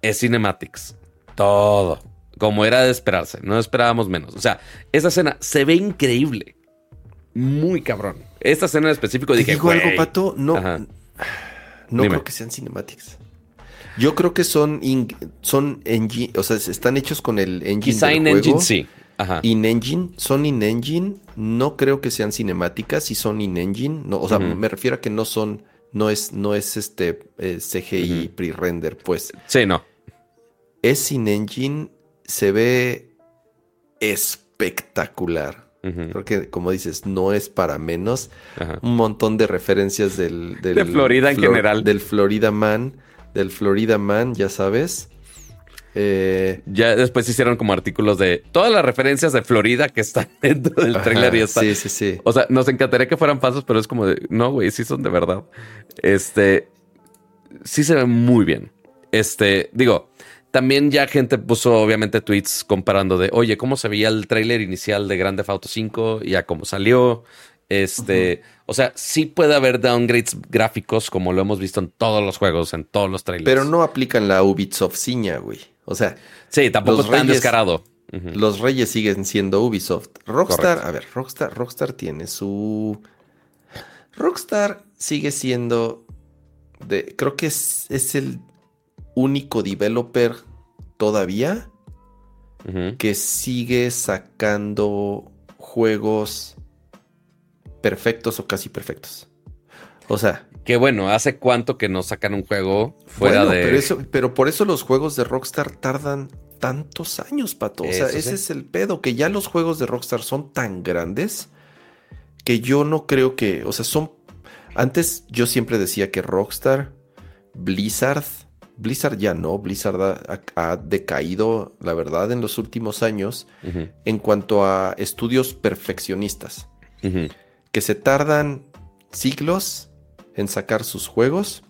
es cinematics. Todo. Como era de esperarse. No esperábamos menos. O sea, esa escena se ve increíble. Muy cabrón. Esta escena en específico dije, digo algo. Pato, no, Ajá. no Dime. creo que sean cinematics. Yo creo que son, in- son engine, o sea, están hechos con el engine del en juego. Engine sí. Ajá. In-engine, son in-engine, no creo que sean cinemáticas, si son in-engine, no, o sea, me refiero a que no son, no es, no es este eh, CGI pre-render, pues Sí, no. es in-engine, se ve espectacular. Ujú. Creo que, como dices, no es para menos. Ajá. Un montón de referencias del... del De Florida en general. Del Florida Man, del Florida Man, ya sabes. Eh, Ya después hicieron como artículos de todas las referencias de Florida que están dentro del ajá, trailer y está. Sí, sí, sí. O sea, nos encantaría que fueran falsos, pero es como de, no, güey, sí son de verdad. Este, sí se ve muy bien. Este, digo, también ya gente puso obviamente tweets comparando de, oye, ¿cómo se veía el tráiler inicial de Grande Auto 5 y a cómo salió? Este, o sea, sí puede haber downgrades gráficos como lo hemos visto en todos los juegos, en todos los trailers. Pero no aplican la Ubisoft ciña, güey. O sea, Sí, tampoco es tan reyes- descarado. Los reyes siguen siendo Ubisoft. Rockstar, Correcto. a ver, Rockstar, Rockstar tiene su. Rockstar sigue siendo. De, creo que es, es el único developer todavía que sigue sacando juegos perfectos o casi perfectos. O sea, Que bueno, ¿hace cuánto que no sacan un juego fuera bueno, de. pero, eso- pero por eso los juegos de Rockstar tardan tantos años, Pato. O sea, ese es el pedo, que ya los juegos de Rockstar son tan grandes que yo no creo que, o sea, son... Antes yo siempre decía que Rockstar, Blizzard, Blizzard ya no, Blizzard ha, ha decaído, la verdad, en los últimos años en cuanto a estudios perfeccionistas, que se tardan siglos en sacar sus juegos.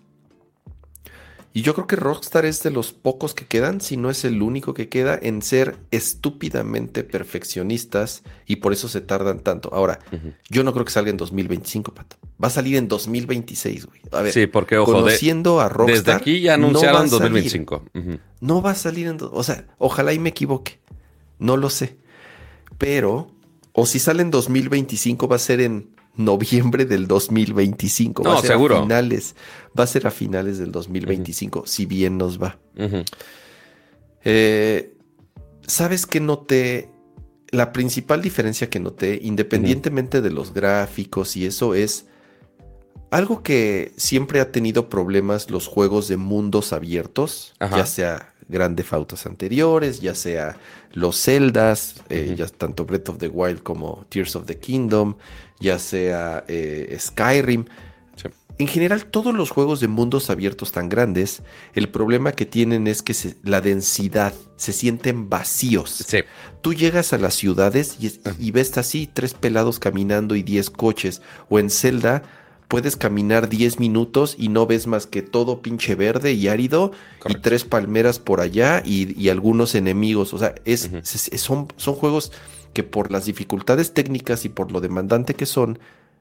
Y yo creo que Rockstar es de los pocos que quedan, si no es el único que queda, en ser estúpidamente perfeccionistas y por eso se tardan tanto. Ahora, yo no creo que salga en 2025, Pato. Va a salir en 2026, güey. A ver, Sí, porque ojo, de- conociendo a Rockstar. desde aquí ya no anunciaron salir. 2025. Ujú. No va a salir en... O sea, ojalá y me equivoque. No lo sé. Pero, o si sale en 2025, va a ser en noviembre del 2025. Va No, a ser seguro. a finales. Va a ser a finales del 2025, si bien nos va. Eh, ¿Sabes qué noté? La principal diferencia que noté, independientemente de los gráficos y eso, es algo que siempre ha tenido problemas los juegos de mundos abiertos, Ajá. ya sea Grande Autos anteriores, ya sea los Zeldas, eh, ya tanto Breath of the Wild como Tears of the Kingdom, ya sea eh, Skyrim. Sí. En general, todos los juegos de mundos abiertos tan grandes, el problema que tienen es que se- la densidad se sienten vacíos. Sí. Tú llegas a las ciudades y, y ves así tres pelados caminando y 10 coches. O en Zelda puedes caminar 10 minutos y no ves más que todo pinche verde y árido y tres palmeras por allá y, y algunos enemigos. O sea, es, son, son juegos que por las dificultades técnicas y por lo demandante que son,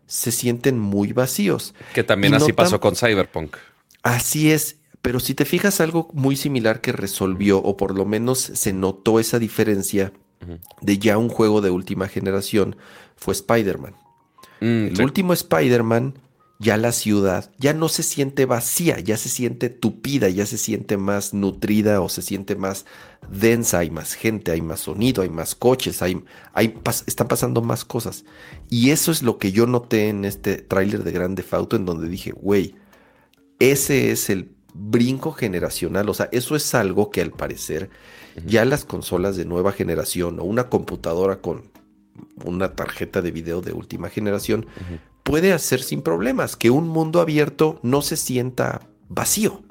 se sienten muy vacíos. Que también Y no así pasó con Cyberpunk. Así es, pero si te fijas algo muy similar que resolvió o por lo menos se notó esa diferencia de ya un juego de última generación fue Spider-Man. Mm, El sí. último Spider-Man, ya la ciudad ya no se siente vacía, ya se siente tupida, ya se siente más nutrida o se siente más densa, hay más gente, hay más sonido, hay más coches, hay, hay pas- están pasando más cosas. Y eso es lo que yo noté en este tráiler de Grande Auto en donde dije, güey, ese es el brinco generacional, o sea, eso es algo que al parecer ya las consolas de nueva generación o una computadora con una tarjeta de video de última generación puede hacer sin problemas, que un mundo abierto no se sienta vacío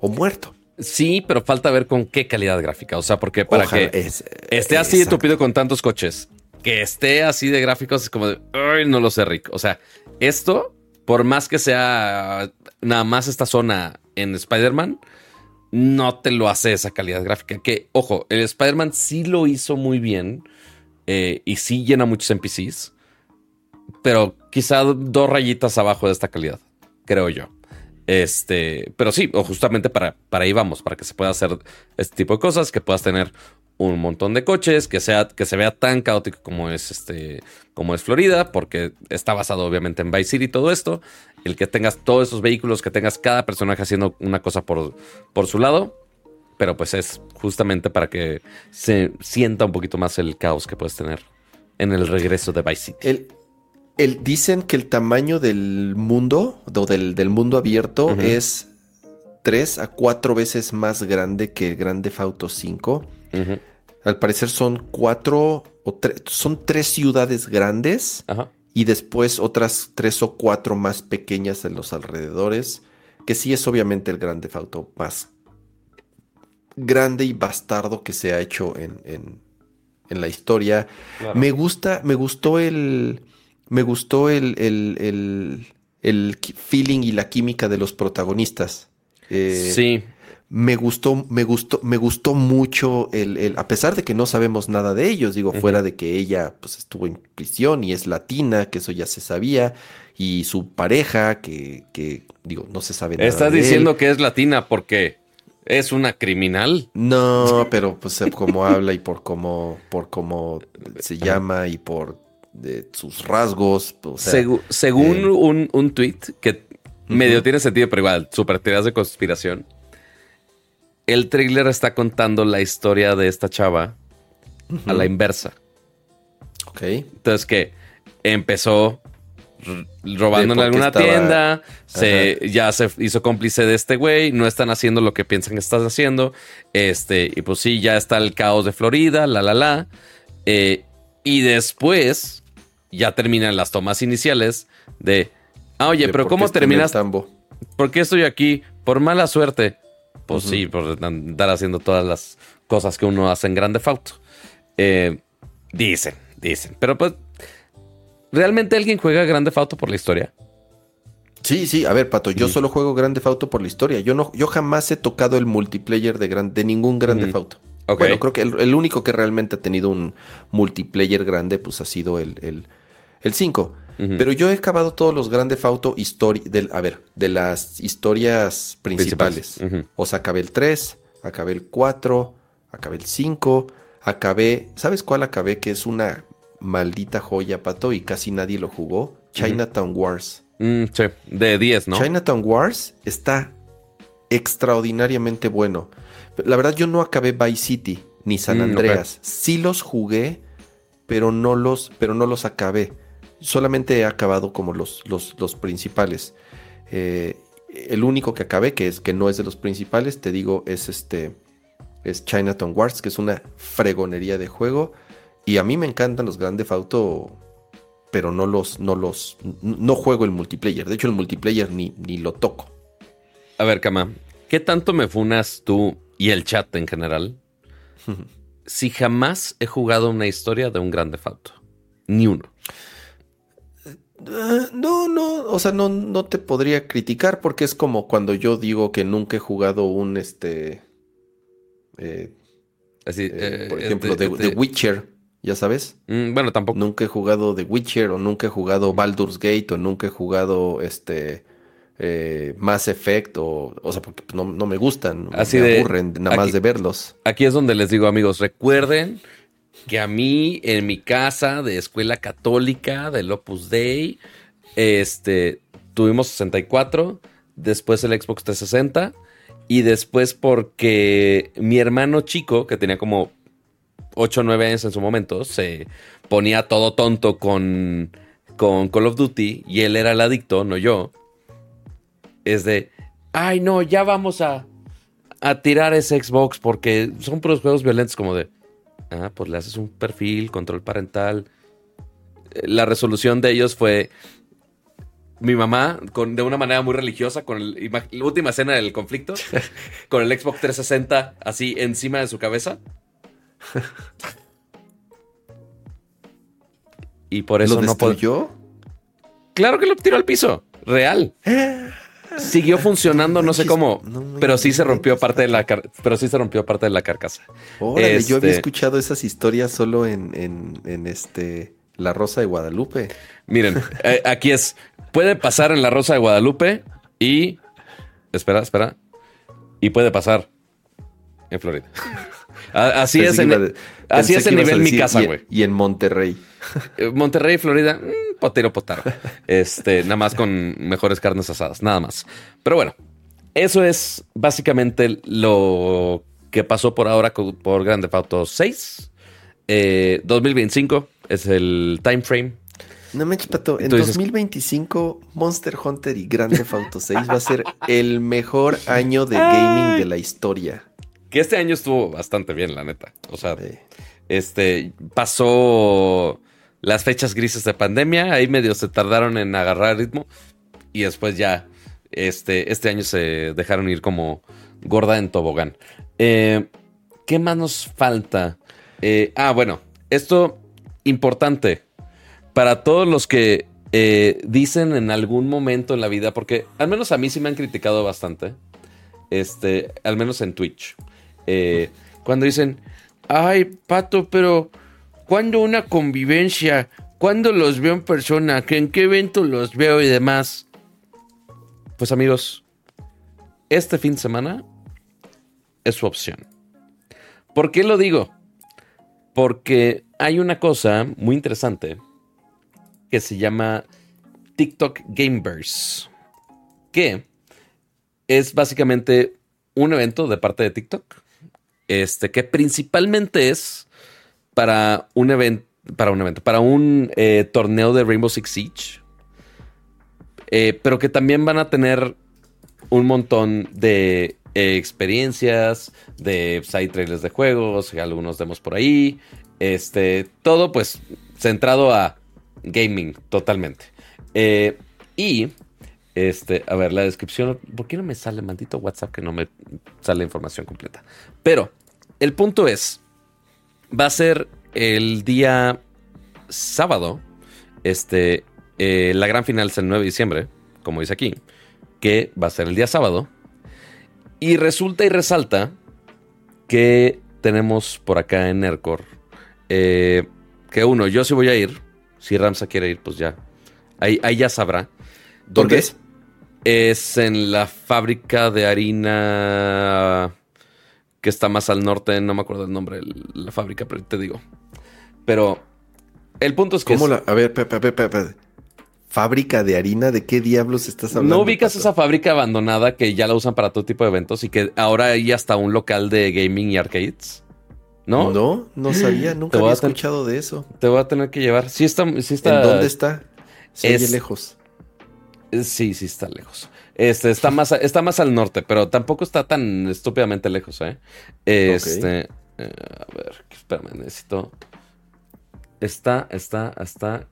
o muerto. Sí, pero falta ver con qué calidad gráfica. O sea, porque para Ojalá, que es- esté así de tupido con tantos coches, que esté así de gráficos, es como de, ay, no lo sé, Rick. O sea, esto, por más que sea nada más esta zona en Spider-Man, no te lo hace esa calidad gráfica. Que, ojo, el Spider-Man sí lo hizo muy bien eh, y sí llena muchos NPCs, pero quizá dos rayitas abajo de esta calidad, creo yo. Este, pero sí, o justamente para, para ahí vamos, para que se pueda hacer este tipo de cosas, que puedas tener un montón de coches, que sea, que se vea tan caótico como es este, como es Florida, porque está basado obviamente en Vice City y todo esto. El que tengas todos esos vehículos, que tengas cada personaje haciendo una cosa por, por su lado. Pero pues es justamente para que se sienta un poquito más el caos que puedes tener en el regreso de Vice City. El- dicen que el tamaño del mundo, o del, del mundo abierto, es 3 a 4 veces más grande que el Grande Auto 5. Ujú. Al parecer son cuatro o tre- son tres ciudades grandes Ajá. y después otras tres o cuatro más pequeñas en los alrededores, que sí es obviamente el Grande Auto más grande y bastardo que se ha hecho en, en, en la historia. Me gusta, me gustó el. Me gustó el, el, el, el feeling y la química de los protagonistas. Eh, sí. Me gustó, me gustó, me gustó mucho el, el, a pesar de que no sabemos nada de ellos, digo, fuera de que ella pues estuvo en prisión y es latina, que eso ya se sabía, y su pareja, que, que digo, no se sabe nada. Estás diciendo que es latina porque es una criminal. No, pero pues como habla y por cómo, por cómo se llama y por de sus rasgos. según eh, un, un tweet que medio tiene sentido, pero igual, super teorías de conspiración. El trailer está contando la historia de esta chava a la inversa. Ok. Entonces que empezó robando en alguna tienda, se, ya se hizo cómplice de este güey, no están haciendo lo que piensan que estás haciendo, este, y pues sí, ya está el caos de Florida, la, la, la, eh, y después ya terminan las tomas iniciales de, ah, oye, pero ¿cómo terminas? ¿Por qué estoy aquí? Por mala suerte. Pues sí, por andar haciendo todas las cosas que uno hace en Grande Fauto. Eh, dicen, dicen. Pero pues, ¿realmente alguien juega Grande Fauto por la historia? Sí, sí, a ver, Pato, yo solo juego Grande Fauto por la historia. Yo no, yo jamás he tocado el multiplayer de, gran, de ningún Grande Fauto. Bueno, creo que el, único que realmente ha tenido un multiplayer grande, pues ha sido el, el, el 5. Pero yo he acabado todos los grandes Fauto del, a ver, de las historias principales. O sea, acabé el 3, acabé el 4, acabé el 5, acabé, ¿sabes cuál acabé? Que es una maldita joya, pato, y casi nadie lo jugó. Chinatown Wars. Mm, sí, de 10, ¿no? Chinatown Wars está extraordinariamente bueno. La verdad, yo no acabé Vice City ni San mm, Andreas. Sí los jugué, pero no los, pero no los acabé solamente he acabado como los, los, principales. Eh, el único que acabé, que es que no es de los principales, te digo, es este. Es Chinatown Wars, que es una fregonería de juego. Y a mí me encantan los Grand Auto, pero no los, no los, no juego el multiplayer. De hecho, el multiplayer ni, ni lo toco. A ver, Kama, ¿qué tanto me funas tú y el chat en general? si jamás he jugado una historia de un Grande Auto. Ni uno. Eh, no, no, o sea, no, no te podría criticar porque es como cuando yo digo que nunca he jugado un, este, eh, Así, eh, por ejemplo, de, The Witcher, ya sabes. Mm, bueno, tampoco. Nunca he jugado The Witcher o nunca he jugado Baldur's Gate o nunca he jugado, este, Mass Effect o, o sea, porque no, me gustan, Así me aburren nada más de verlos. Aquí es donde les digo, amigos, recuerden que a mí en mi casa de escuela católica del Opus Dei, este, tuvimos 64, después el Xbox 360 y después porque mi hermano chico, que tenía como 8 o 9 años en su momento, se ponía todo tonto con, con Call of Duty y él era el adicto, no yo. Es de, ay no, ya vamos a, a tirar ese Xbox porque son puros juegos violentos como de... Ah, pues le haces un perfil, control parental. Eh, la resolución de ellos fue mi mamá, con, de una manera muy religiosa, con la última escena del conflicto, con el Xbox 360 así encima de su cabeza. Y por eso ¿Lo no puedo. Claro que lo tiró al piso. Real. siguió funcionando, no sé cómo, pero sí se rompió parte de la pero sí se rompió parte de la carcasa. Órale, yo había este escuchado esas historias solo en, en, este La Rosa de Guadalupe. Miren, eh, aquí es puede pasar en La Rosa de Guadalupe y espera, espera. Y puede pasar en Florida. Así es, en, así es el nivel mi casa, güey. Y, en Monterrey. Eh, Monterrey, Florida, mm, potero potaro. Este, nada más con mejores carnes asadas, nada más. Pero bueno, eso es básicamente lo que pasó por ahora por Grande Auto 6. 2025 es el time frame. No me pato. En 2025, Monster Hunter y Grande Auto 6 va a ser el mejor año de gaming de la historia. Que este año estuvo bastante bien, la neta. O sea, este pasó las fechas grises de pandemia, ahí medio se tardaron en agarrar ritmo y después ya este, este año se dejaron ir como gorda en tobogán. Eh, ¿Qué más nos falta? Eh, ah, bueno, esto importante para todos los que eh, dicen en algún momento en la vida, porque al menos a mí sí me han criticado bastante, este, al menos en Twitch, cuando dicen, ay, Pato, pero ¿cuándo una convivencia? ¿Cuándo los veo en persona? ¿En qué evento los veo y demás? Pues amigos, este fin de semana es su opción. ¿Por qué lo digo? Porque hay una cosa muy interesante que se llama TikTok Gamers, que es básicamente un evento de parte de TikTok, este que principalmente es para un evento, para un evento, para un eh, torneo de Rainbow Six Siege, eh, pero que también van a tener un montón de eh, experiencias, de side trailers de juegos, algunos demos por ahí. Este, todo pues centrado a gaming totalmente. Y, este, a ver, la descripción, ¿por qué no me sale maldito WhatsApp que no me sale información completa? Pero el punto es, va a ser el día sábado, este, eh, la gran final es el 9 de diciembre, como dice aquí que va a ser el día sábado. Y resulta y resalta que tenemos por acá en Nercor eh, que uno, yo sí voy a ir. Si Ramsa quiere ir, pues ya. Ahí, ahí ya sabrá. ¿Dónde es? Es en la fábrica de harina que está más al norte, no me acuerdo el nombre de la fábrica, pero te digo. Pero el punto es que... ¿Cómo la...? A ver, pepe fábrica de harina, ¿de qué diablos estás hablando? ¿No ubicas esa fábrica abandonada que ya la usan para todo tipo de eventos y que ahora hay hasta un local de gaming y arcades? ¿No? No, no sabía, nunca había escuchado de eso. Te voy a tener que llevar. Sí está, sí está. ¿En dónde está? Se es, lejos. Eh, sí, sí está lejos. Este está más, está más al norte, pero tampoco está tan estúpidamente lejos, ¿eh? Este. Eh, a ver, espérame, necesito. Está, está, está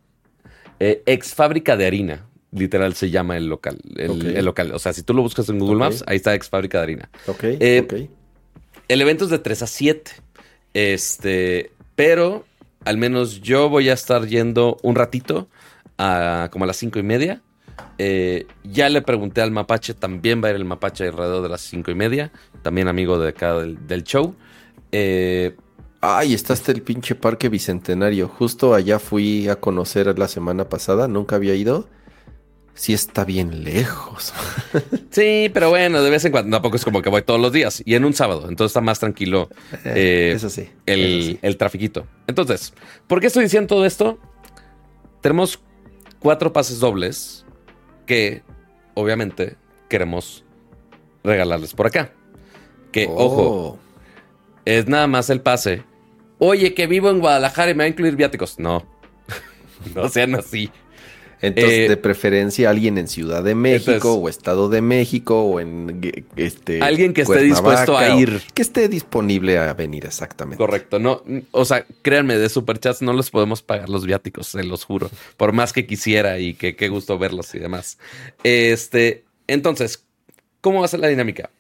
eh, ex fábrica de harina, literal se llama el local. El, local. O sea, si tú lo buscas en Google Maps, ahí está ex fábrica de harina. Ok. Eh, el evento es de 3 a 7. Este, pero al menos yo voy a estar yendo un ratito, a, como a las 5 y media. Eh, ya le pregunté al mapache, también va a ir el mapache alrededor de las 5 y media. También amigo de acá del, del show. Eh, Ay, está hasta el pinche parque bicentenario. Justo allá fui a conocer la semana pasada, nunca había ido. Sí está bien lejos. sí, pero bueno, de vez en cuando tampoco es como que voy todos los días. Y en un sábado, entonces está más tranquilo. Eh, eso sí. El, el trafiquito. Entonces, ¿por qué estoy diciendo todo esto? Tenemos cuatro pases dobles que obviamente queremos regalarles por acá. Que, ojo, oh es nada más el pase. Oye, que vivo en Guadalajara y me va a incluir viáticos. No, no sean así. Entonces, eh, de preferencia, alguien en Ciudad de México o Estado de México o en este. Alguien que esté dispuesto a ir. Que esté disponible a venir, exactamente. Correcto. No, o sea, créanme, de superchats no les podemos pagar los viáticos, se los juro. Por más que quisiera y que qué gusto verlos y demás. Este, entonces, ¿cómo va a ser la dinámica?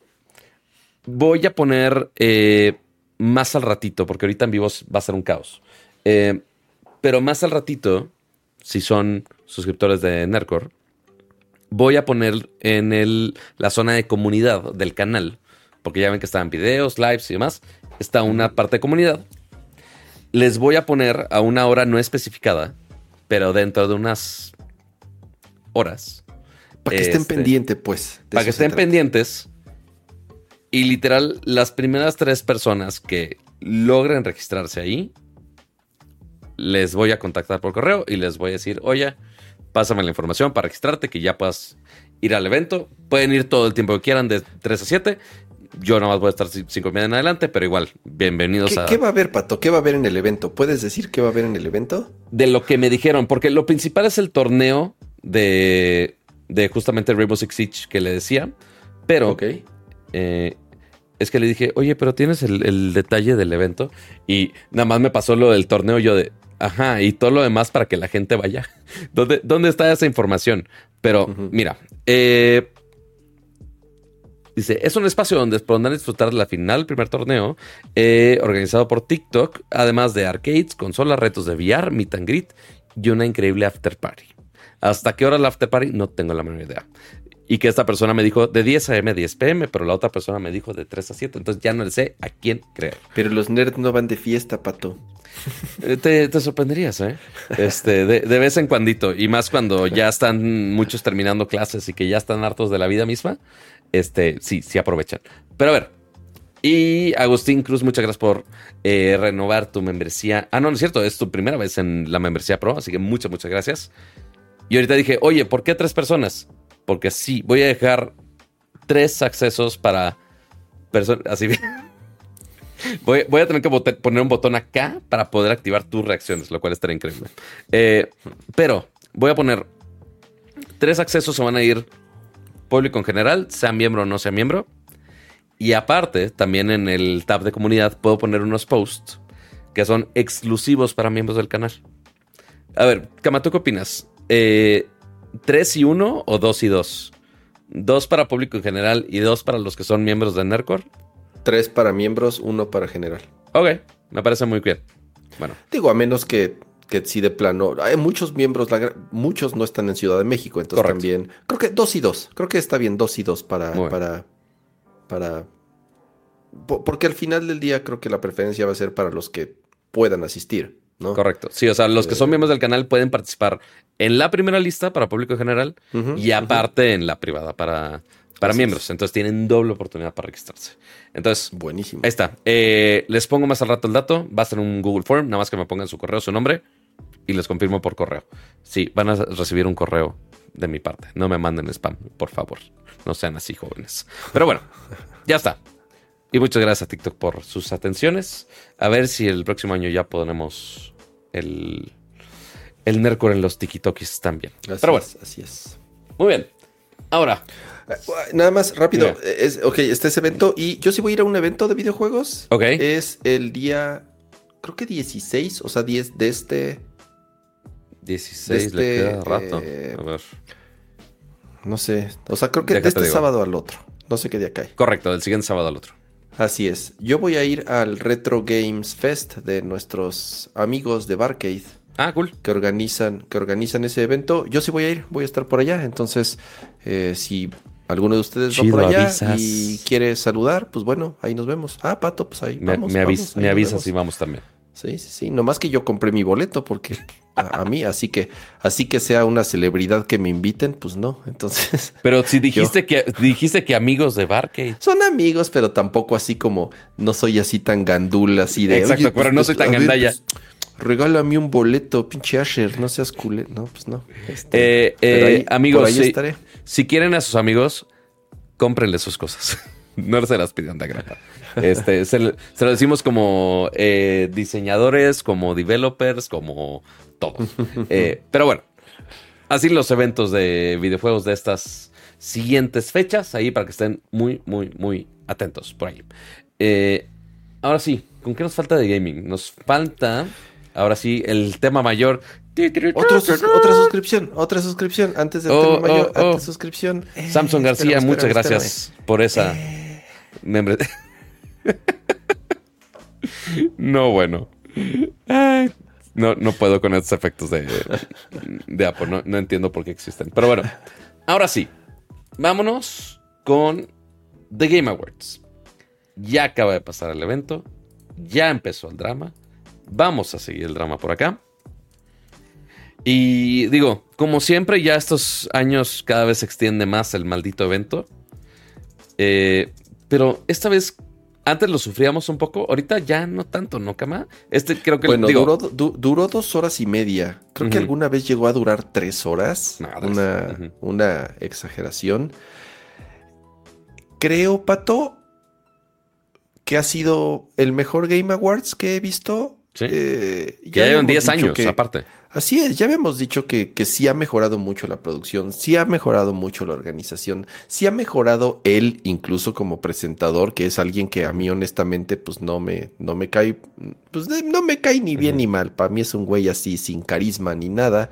Voy a poner. Eh, más al ratito, porque ahorita en vivos va a ser un caos. Eh, pero más al ratito, si son suscriptores de Nercor, voy a poner en el, la zona de comunidad del canal, porque ya ven que están videos, lives y demás, está una parte de comunidad. Les voy a poner a una hora no especificada, pero dentro de unas horas. Para que estén este, pendientes, pues. Para que estén pendientes y literal, las primeras tres personas que logren registrarse ahí, les voy a contactar por correo y les voy a decir, oye, pásame la información para registrarte, que ya puedas ir al evento. Pueden ir todo el tiempo que quieran, de 3 a 7. Yo nomás voy a estar 5 media en adelante, pero igual, bienvenidos a... ¿Qué va a haber, Pato? ¿Qué va a haber en el evento? ¿Puedes decir qué va a haber en el evento? De lo que me dijeron, porque lo principal es el torneo de, de justamente Rainbow Six Siege que le decía, pero... Ok eh, es que le dije, oye, pero tienes el, detalle del evento. Y nada más me pasó lo del torneo yo de, ajá, y todo lo demás para que la gente vaya. ¿Dónde, dónde está esa información? Pero mira, eh, Dice, es un espacio donde podrán disfrutar de la final del primer torneo, eh, organizado por TikTok, además de arcades, consolas, retos de VR, meet and greet y una increíble after party. ¿Hasta qué hora el after party? No tengo la menor idea. Y que esta persona me dijo de 10 a.m. a 10 p.m., pero la otra persona me dijo de 3 a 7. Entonces ya no sé a quién creer. Pero los nerds no van de fiesta, pato. Eh, te, sorprenderías, ¿eh? Este, de, de, vez en cuando, y más cuando ya están muchos terminando clases y que ya están hartos de la vida misma, este, sí, sí aprovechan. Pero a ver, y Agustín Cruz, muchas gracias por eh, renovar tu membresía. Ah, no, no es cierto, es tu primera vez en la membresía pro, así que muchas, muchas gracias. Y ahorita dije, oye, ¿por qué tres personas? Porque sí, voy a dejar tres accesos para personas, así bien. Voy, a tener que poner un botón acá para poder activar tus reacciones, lo cual estaría increíble. Eh, pero voy a poner tres accesos se van a ir público en general, sea miembro o no sea miembro. Y aparte, también en el tab de comunidad puedo poner unos posts que son exclusivos para miembros del canal. A ver, Kama, ¿tú qué opinas? Eh, ¿Tres y uno o dos y dos? ¿Dos para público en general y dos para los que son miembros de Nercor? Tres para miembros, uno para general. Ok, me parece muy bien. Bueno. Digo, a menos que que sí de plano, hay muchos miembros, muchos no están en Ciudad de México, entonces también, creo que dos y dos, creo que está bien dos y dos para, para, para, porque al final del día creo que la preferencia va a ser para los que puedan asistir, ¿no? Correcto, sí, o sea, los que son eh, miembros del canal pueden participar en la primera lista para público general y aparte en la privada para, para miembros. Entonces tienen doble oportunidad para registrarse. Entonces, buenísimo. Ahí está. Eh, les pongo más al rato el dato. Va a ser un Google Form. Nada más que me pongan su correo, su nombre y les confirmo por correo. Sí, van a recibir un correo de mi parte. No me manden spam, por favor. No sean así jóvenes. Pero bueno, ya está. Y muchas gracias a TikTok por sus atenciones. A ver si el próximo año ya ponemos el, el Nercor en los TikTokis también. Pero bueno, así es. Muy bien. Ahora. Eh, nada más rápido. Es, ok, este es evento. Y yo sí voy a ir a un evento de videojuegos. Ok. Es el día. Creo que 16, o sea, 10 de este 16 le queda este, rato. Eh, a ver. No sé. O sea, creo que de este sábado al otro. No sé qué día cae. Correcto, del siguiente sábado al otro. Así es. Yo voy a ir al Retro Games Fest de nuestros amigos de Barcade. Ah, cool. Que organizan, que organizan ese evento. Yo sí voy a ir, voy a estar por allá. Entonces, eh, si alguno de ustedes va por allá y quiere saludar, pues bueno, ahí nos vemos. Ah, Pato, pues ahí me, vamos. Me, me avisas y vamos también. Sí, sí, sí. Nomás que yo compré mi boleto porque a, mí, así que, así que sea una celebridad que me inviten, pues no. Entonces. Pero si dijiste que dijiste que amigos de Barcade. Son amigos, pero tampoco así como no soy así tan gandul, así de. Exacto, pero no pues, soy tan gandalla. Pues, regálame un boleto, pinche Asher, no seas culé. No, pues no. Este, eh, eh, amigos, si, si quieren a sus amigos, cómprenle sus cosas. no se las pidan de grata. Este, se, lo decimos como eh, diseñadores, como developers, como todo. Eh, pero bueno, así los eventos de videojuegos de estas siguientes fechas, ahí para que estén muy, muy, muy atentos por ahí. Eh, ahora sí, ¿con qué nos falta de gaming? Nos falta, ahora sí, el tema mayor. otra suscripción, otra suscripción, antes del oh, tema mayor, oh, oh. suscripción. Samson García, muchas gracias por esa no, bueno. No, no puedo con estos efectos de, de. No, no entiendo por qué existen. Pero bueno, ahora sí. Vámonos con The Game Awards. Ya acaba de pasar el evento. Ya empezó el drama. Vamos a seguir el drama por acá. Y digo, como siempre, ya estos años cada vez se extiende más el maldito evento. Eh, pero esta vez, antes lo sufríamos un poco, ahorita ya no tanto, ¿no, Cama? Este creo que... Bueno, duró, dos horas y media. Creo que alguna vez llegó a durar tres horas. una, una exageración. Creo, Pato, que ha sido el mejor Game Awards que he visto. Sí. Eh, ya llevan 10 años, aparte. Así es, ya habíamos dicho que, que, sí ha mejorado mucho la producción, sí ha mejorado mucho la organización, sí ha mejorado él incluso como presentador, que es alguien que a mí honestamente pues no me, no me cae, pues no me cae ni bien ni mal, para mí es un güey así sin carisma ni nada,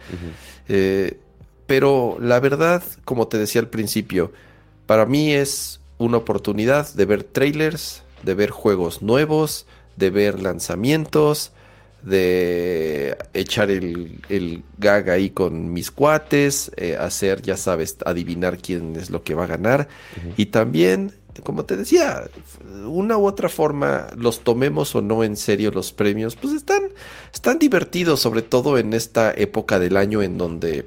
eh, pero la verdad, como te decía al principio, para mí es una oportunidad de ver trailers, de ver juegos nuevos, de ver lanzamientos, de echar el, el gag ahí con mis cuates, eh, hacer, ya sabes, adivinar quién es lo que va a ganar. Y también, como te decía, una u otra forma, los tomemos o no en serio los premios, pues están, están divertidos, sobre todo en esta época del año en donde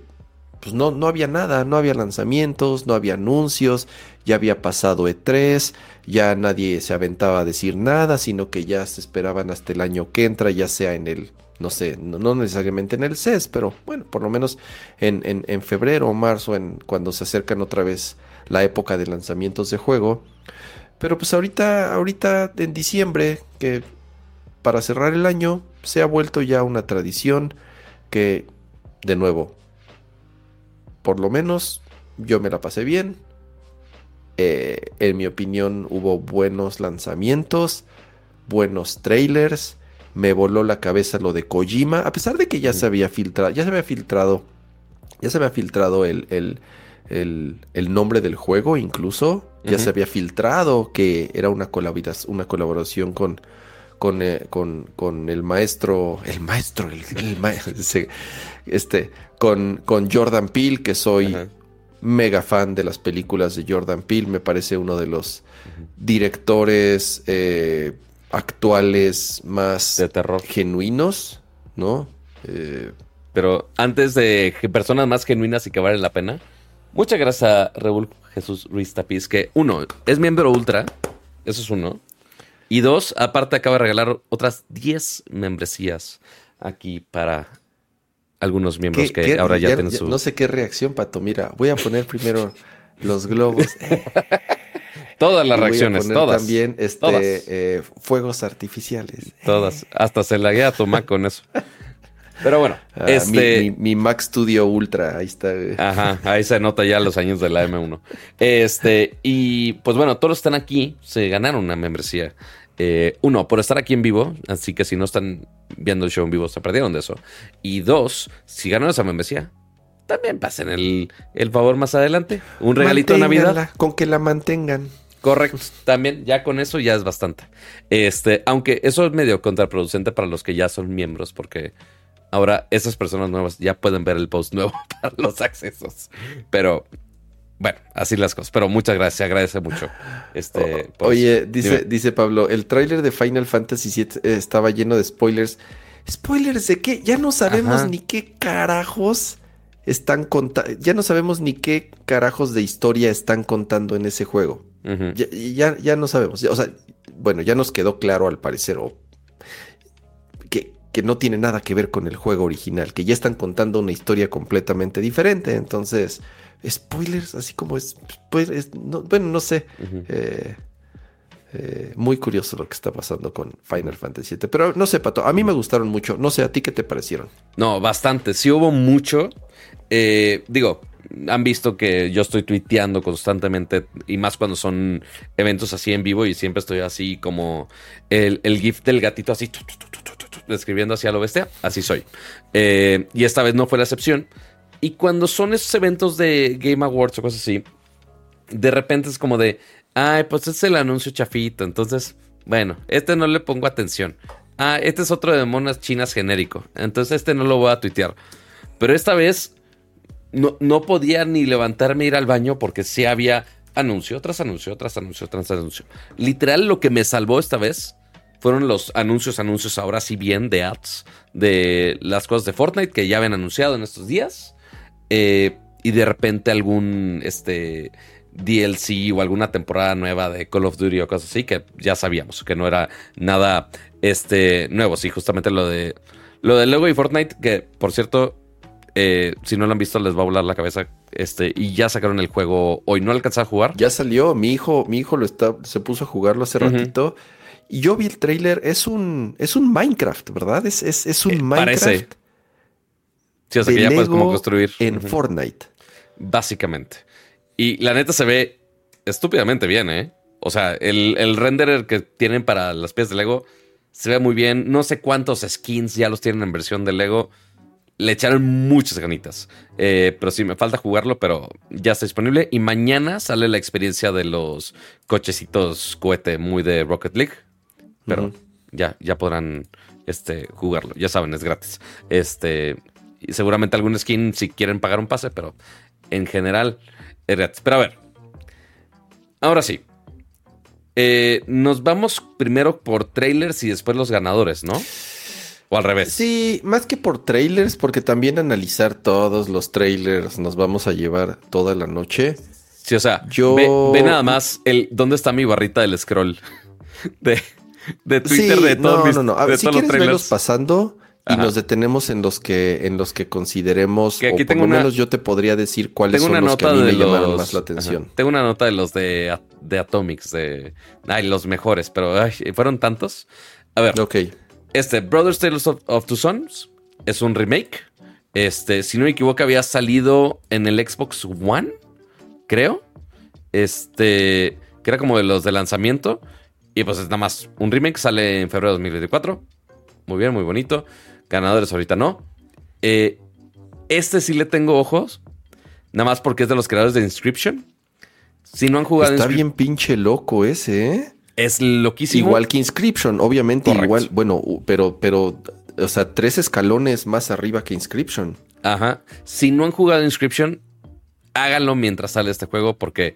pues no, no había nada, no había lanzamientos, no había anuncios, ya había pasado E3, ya nadie se aventaba a decir nada, sino que ya se esperaban hasta el año que entra, ya sea en el, no sé, no, necesariamente en el CES, pero bueno, por lo menos en, en, febrero o marzo, en, cuando se acercan otra vez la época de lanzamientos de juego. Pero pues ahorita, ahorita en diciembre, que para cerrar el año, se ha vuelto ya una tradición que, de nuevo, por lo menos yo me la pasé bien, eh, en mi opinión hubo buenos lanzamientos, buenos trailers. Me voló la cabeza lo de Kojima, a pesar de que ya se había filtrado, ya se había filtrado, ya se había filtrado el, el, nombre del juego incluso, ya se había filtrado que era una, colaboración, una colaboración con, con, eh, con, con, el maestro, el maestro, el, maestro, este, con, con Jordan Peele, que soy mega fan de las películas de Jordan Peele, me parece uno de los directores eh, actuales más de terror. genuinos, ¿no? Eh, Pero antes de personas más genuinas y que valen la pena, muchas gracias a Jesús Ruiz Tapiz, que uno, es miembro ultra, eso es uno. Y dos, aparte acaba de regalar otras 10 membresías aquí para algunos miembros que ahora ya, tienen su... No sé qué reacción, Pato. Mira, voy a poner primero los globos. todas las reacciones, todas. También este, eh, fuegos artificiales. Todas. Hasta se la guía a tomar con eso. Pero bueno, ah, este... Mi, Mac Studio Ultra, ahí está. Ajá, ahí se nota ya los años de la M1. Este, y pues bueno, todos están aquí, se ganaron una membresía. Eh, uno, por estar aquí en vivo, así que si no están viendo el show en vivo, se perdieron de eso. Y dos, si ganaron esa membresía, también pasen el, favor más adelante. Un regalito de Navidad. Con que la mantengan. Correcto. También, ya con eso ya es bastante. Este, aunque eso es medio contraproducente para los que ya son miembros, porque ahora esas personas nuevas ya pueden ver el post nuevo para los accesos. Pero bueno, así las cosas. Pero muchas gracias, se agradece mucho. Este, pues, Oye, dice, dice Pablo, el tráiler de Final Fantasy VII eh, estaba lleno de spoilers. ¿Spoilers de qué? Ya no sabemos ni qué carajos están contando. Ya no sabemos ni qué carajos de historia están contando en ese juego. ya, ya, no sabemos. O sea, bueno, ya nos quedó claro al parecer que, que no tiene nada que ver con el juego original, que ya están contando una historia completamente diferente. Entonces spoilers, así como es, bueno, no sé. Eh, eh, muy curioso lo que está pasando con Final Fantasy VII. Pero no sé, Pato, a mí me gustaron mucho. No sé, ¿a ti qué te parecieron? No, bastante. Sí hubo mucho. Eh, digo, han visto que yo estoy tuiteando constantemente y más cuando son eventos así en vivo y siempre estoy así como el, el GIF del gatito así escribiendo hacia lo bestia. Así soy. y esta vez no fue la excepción. Y cuando son esos eventos de Game Awards o cosas así, de repente es como de, ay, pues es el anuncio chafito, entonces, bueno, este no le pongo atención. Ah, este es otro de monas chinas genérico, entonces este no lo voy a tuitear. Pero esta vez no, no podía ni levantarme e ir al baño porque sí había anuncio tras anuncio, tras anuncio, tras anuncio. Literal, lo que me salvó esta vez fueron los anuncios, anuncios ahora sí bien de ads de las cosas de Fortnite que ya habían anunciado en estos días. Eh, y de repente algún este, DLC o alguna temporada nueva de Call of Duty o cosas así, que ya sabíamos que no era nada este, nuevo. Sí, justamente lo de lo de Lego y Fortnite, que por cierto, eh, si no lo han visto, les va a volar la cabeza. Este, y ya sacaron el juego hoy. ¿No alcanzó a jugar? Ya salió. Mi hijo, mi hijo lo está, se puso a jugarlo hace ratito. Y yo vi el trailer. Es un, es un Minecraft, ¿verdad? Es, es, un eh, Minecraft. Sí, o sea que ya puedes como construir. En Fortnite. Básicamente. Y la neta se ve estúpidamente bien, ¿eh? O sea, el, el renderer que tienen para las piezas de Lego se ve muy bien. No sé cuántos skins ya los tienen en versión de Lego. le echaron muchas ganitas. Eh, pero sí, me falta jugarlo, pero ya está disponible. Y mañana sale la experiencia de los cochecitos cohete muy de Rocket League. Pero ya, ya podrán este, jugarlo. Ya saben, es gratis. Este, y seguramente algún skin si quieren pagar un pase, pero en general es gratis. Pero a ver. Ahora sí. Eh, nos vamos primero por trailers y después los ganadores, ¿no? O al revés. Sí, más que por trailers, porque también analizar todos los trailers nos vamos a llevar toda la noche. Sí, o sea, yo... ve, nada más el dónde está mi barrita del scroll de, de Twitter de todos no, no, no. A ver, si quieres verlos pasando y nos detenemos en los que en los que consideremos que aquí o por lo menos yo te podría decir cuáles son los que a mí me llamaron más la atención. Tengo una nota de los de, de Atomics de ay, los mejores, pero ay, fueron tantos. A ver. Ok. Este, Brothers Tales of, Two Sons es un remake. Este, si no me equivoco, había salido en el Xbox One, creo. Este, que era como de los de lanzamiento. Y pues es nada más un remake, sale en febrero de 2024. Muy bien, muy bonito. Ganadores ahorita no. Eh, este sí le tengo ojos. Nada más porque es de los creadores de Inscription. Si no han jugado Está bien pinche loco ese, ¿eh? Es loquísimo. Igual que Inscription, obviamente igual, bueno, pero, pero, o sea, tres escalones más arriba que Inscription. Ajá. Si no han jugado Inscription, háganlo mientras sale este juego porque...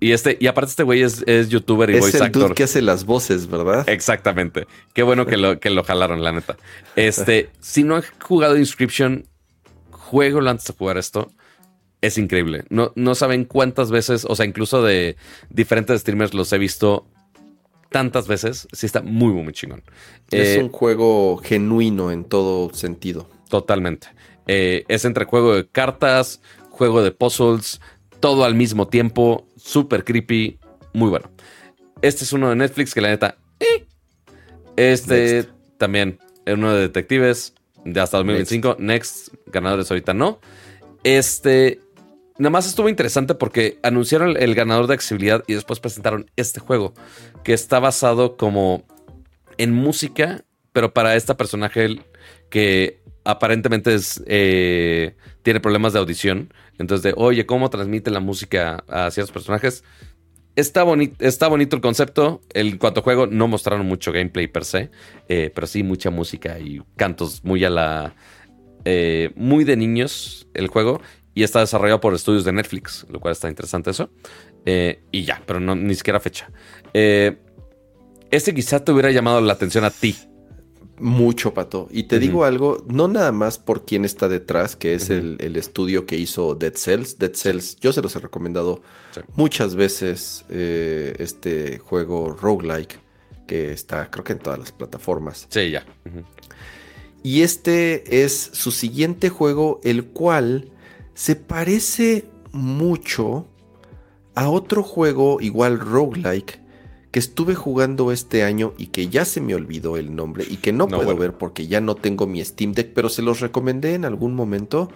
Y este, y aparte este güey es, youtuber y voice actor. El que hace las voces, ¿verdad? Exactamente. Qué bueno que lo, que lo jalaron, la neta. Este, si no han jugado Inscription, juego antes de jugar esto es increíble. No, no saben cuántas veces, o sea, incluso de diferentes streamers los he visto tantas veces, sí está muy, muy, chingón. Es eh, un juego genuino en todo sentido. Totalmente. Eh, es entre juego de cartas, juego de puzzles, todo al mismo tiempo, súper creepy, muy bueno. Este es uno de Netflix que la neta... Eh. Este también es uno de detectives de hasta 2025. Next. ganadores ahorita no. Este Nada más estuvo interesante porque anunciaron el ganador de accesibilidad y después presentaron este juego que está basado como en música, pero para esta personaje que aparentemente es, eh, tiene problemas de audición. Entonces, de, oye, ¿cómo transmite la música a ciertos personajes? Está, está bonito el concepto. En cuanto a juego, no mostraron mucho gameplay per se, eh, pero sí mucha música y cantos muy a la. Eh, muy de niños el juego y está desarrollado por estudios de Netflix, lo cual está interesante eso. Eh, y ya, pero no, ni siquiera fecha. Este quizá te hubiera llamado la atención a ti. Mucho, Pato. Y te digo algo, no nada más por quién está detrás, que es el, estudio que hizo Dead Cells. Dead Cells, yo se los he recomendado muchas veces eh, este juego roguelike, que está creo que en todas las plataformas. Sí, ya. Y este es su siguiente juego, el cual se parece mucho a otro juego igual roguelike que estuve jugando este año y que ya se me olvidó el nombre y que no, puedo ver porque ya no tengo mi Steam Deck, pero se los recomendé en algún momento.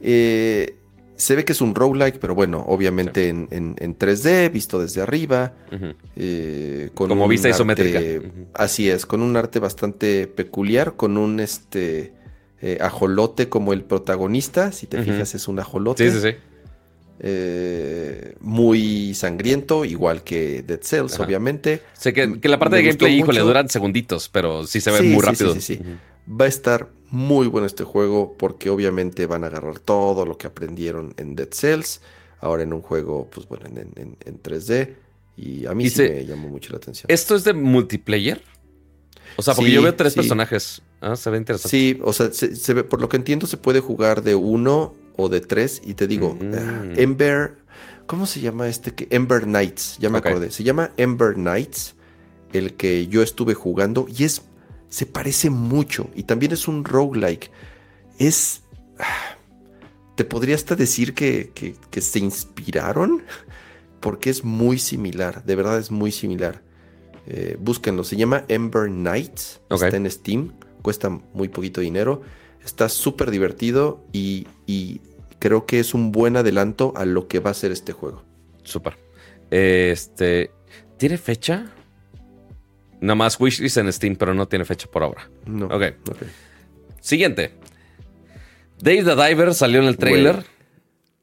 Eh, se ve que es un roguelike, pero bueno, obviamente en, 3D, visto desde arriba. Eh, con Como vista isométrica. Así es, con un arte bastante peculiar, con un este eh, ajolote como el protagonista. Si te fijas, es un ajolote. Sí, sí, sí. Eh, muy sangriento, igual que Dead Cells, obviamente. Sé que, la parte de gameplay, híjole, duran segunditos, pero sí se ve muy rápido. Sí, sí, Va a estar muy bueno este juego porque obviamente van a agarrar todo lo que aprendieron en Dead Cells, ahora en un juego, pues bueno, en, 3D. Y a mí sí me llamó mucho la atención. ¿Esto es de multiplayer? O sea, porque yo veo tres personajes. Ah, se ve interesante. Sí, o sea, se, ve, por lo que entiendo, se puede jugar de uno o de tres. Y te digo, mm. ah, Ember. ¿Cómo se llama este? que Ember Knights, ya me acordé. Se llama Ember Knights, el que yo estuve jugando. Y es. Se parece mucho. Y también es un roguelike. Es. Ah, te podría hasta decir que, que se inspiraron. Porque es muy similar. De verdad es muy similar. Eh, búsquenlo, se llama Ember Knights. Está en Steam, cuesta muy poquito dinero. Está súper divertido y, creo que es un buen adelanto a lo que va a ser este juego. Súper. Este. ¿Tiene fecha? Nada más wishlist en Steam, pero no tiene fecha por ahora. No. Ok. siguiente. Dave the Diver salió en el trailer.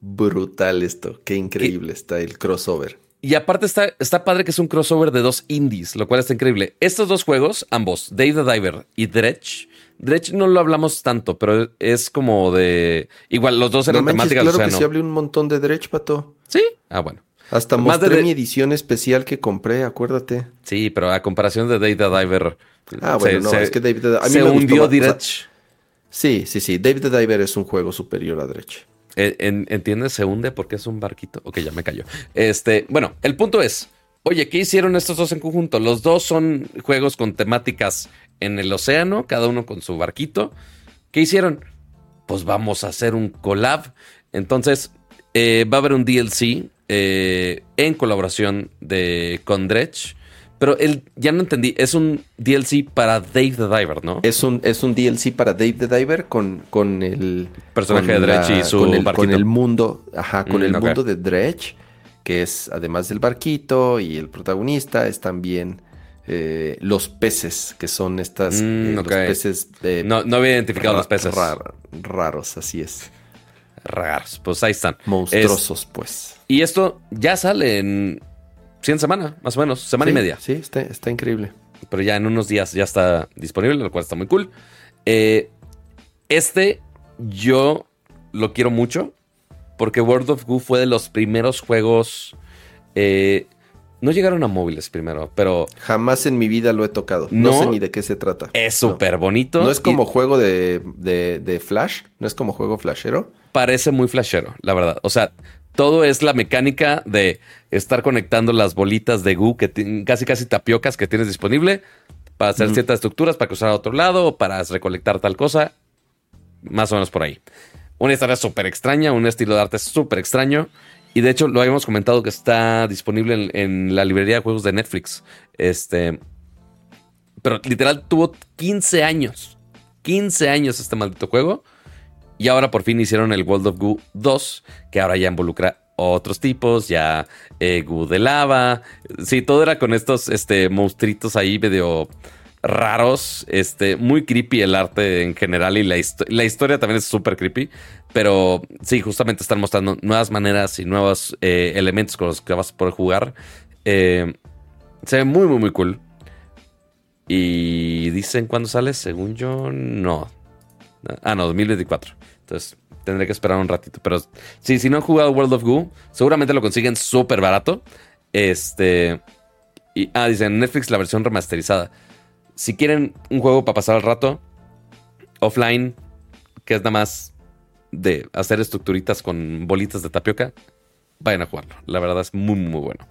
Brutal esto. Qué increíble está el crossover. Y aparte está, está padre que es un crossover de dos indies, lo cual está increíble. Estos dos juegos, ambos, Dave the Diver y Dredge. Dredge no lo hablamos tanto, pero es como de. Igual, los dos No eran manches, temáticas claro del que se hablé un montón de Dredge, pato. Sí. Ah, bueno. Hasta Más mostré de- mi edición especial que compré, acuérdate. Sí, pero a comparación de Dave the Diver. Ah, bueno, no, es que Dave the- a mí se me hundió o sea- Dredge. Sí, sí, sí. Dave the Diver es un juego superior a Dredge. Eh, en- ¿Entiendes? Se hunde porque es un barquito. Ok, ya me cayó. Este, bueno, el punto es, oye, ¿qué hicieron estos dos en conjunto? Los dos son juegos con temáticas en el océano, cada uno con su barquito. ¿Qué hicieron? Pues vamos a hacer un collab. Entonces, eh, va a haber un DLC eh, en colaboración de con Dredge. Pero él, ya no entendí, es un DLC para Dave the Diver, ¿no? Es un, es un DLC para Dave the Diver con, con el Personaje con de Dredge y su con el, barquito. con el mundo, ajá, con Mm, el mundo de Dredge, que es además del barquito y el protagonista, es también eh, los peces, que son estas Mm, eh, los peces eh, No, no había identificado los peces. rar- raros, así es. Raros. Pues ahí están. Monstruosos, pues. Y esto ya sale en 100 semanas, más o menos, semana y media. Sí, está, está increíble. Pero ya en unos días ya está disponible, lo cual está muy cool. Este yo lo quiero mucho porque World of Goo fue de los primeros juegos... eh, no llegaron a móviles primero, pero Jamás en mi vida lo he tocado. No, No. sé ni de qué se trata. es No. súper bonito. No es y como juego de, de- de Flash, no es como juego flashero. parece muy flashero, la verdad. O sea, todo es la mecánica de estar conectando las bolitas de Goo que casi casi tapiocas que tienes disponible para hacer ciertas estructuras, para cruzar a otro lado para recolectar tal cosa. Más o menos por ahí. Una historia súper extraña, un estilo de arte súper extraño. Y de hecho, lo habíamos comentado que está disponible en, la librería de juegos de Netflix. Este. Pero literal tuvo 15 años. 15 años este maldito juego. Y ahora por fin hicieron el World of Goo 2, que ahora ya involucra otros tipos, ya eh, Goo de lava. Sí, todo era con estos este, monstruitos ahí medio raros. Este, muy creepy el arte en general y la, la historia también es súper creepy. Pero sí, justamente están mostrando nuevas maneras y nuevos eh, elementos con los que vas a poder jugar. Eh, se ve muy, muy, muy cool. Y dicen cuándo sale, según yo, no. Ah, no, 2024. Entonces tendré que esperar un ratito. Pero sí, si no han jugado World of Goo, seguramente lo consiguen súper barato. Este. Y, ah, dicen Netflix la versión remasterizada. Si quieren un juego para pasar el rato, offline, que es nada más de hacer estructuritas con bolitas de tapioca, vayan a jugarlo. La verdad es muy, muy bueno.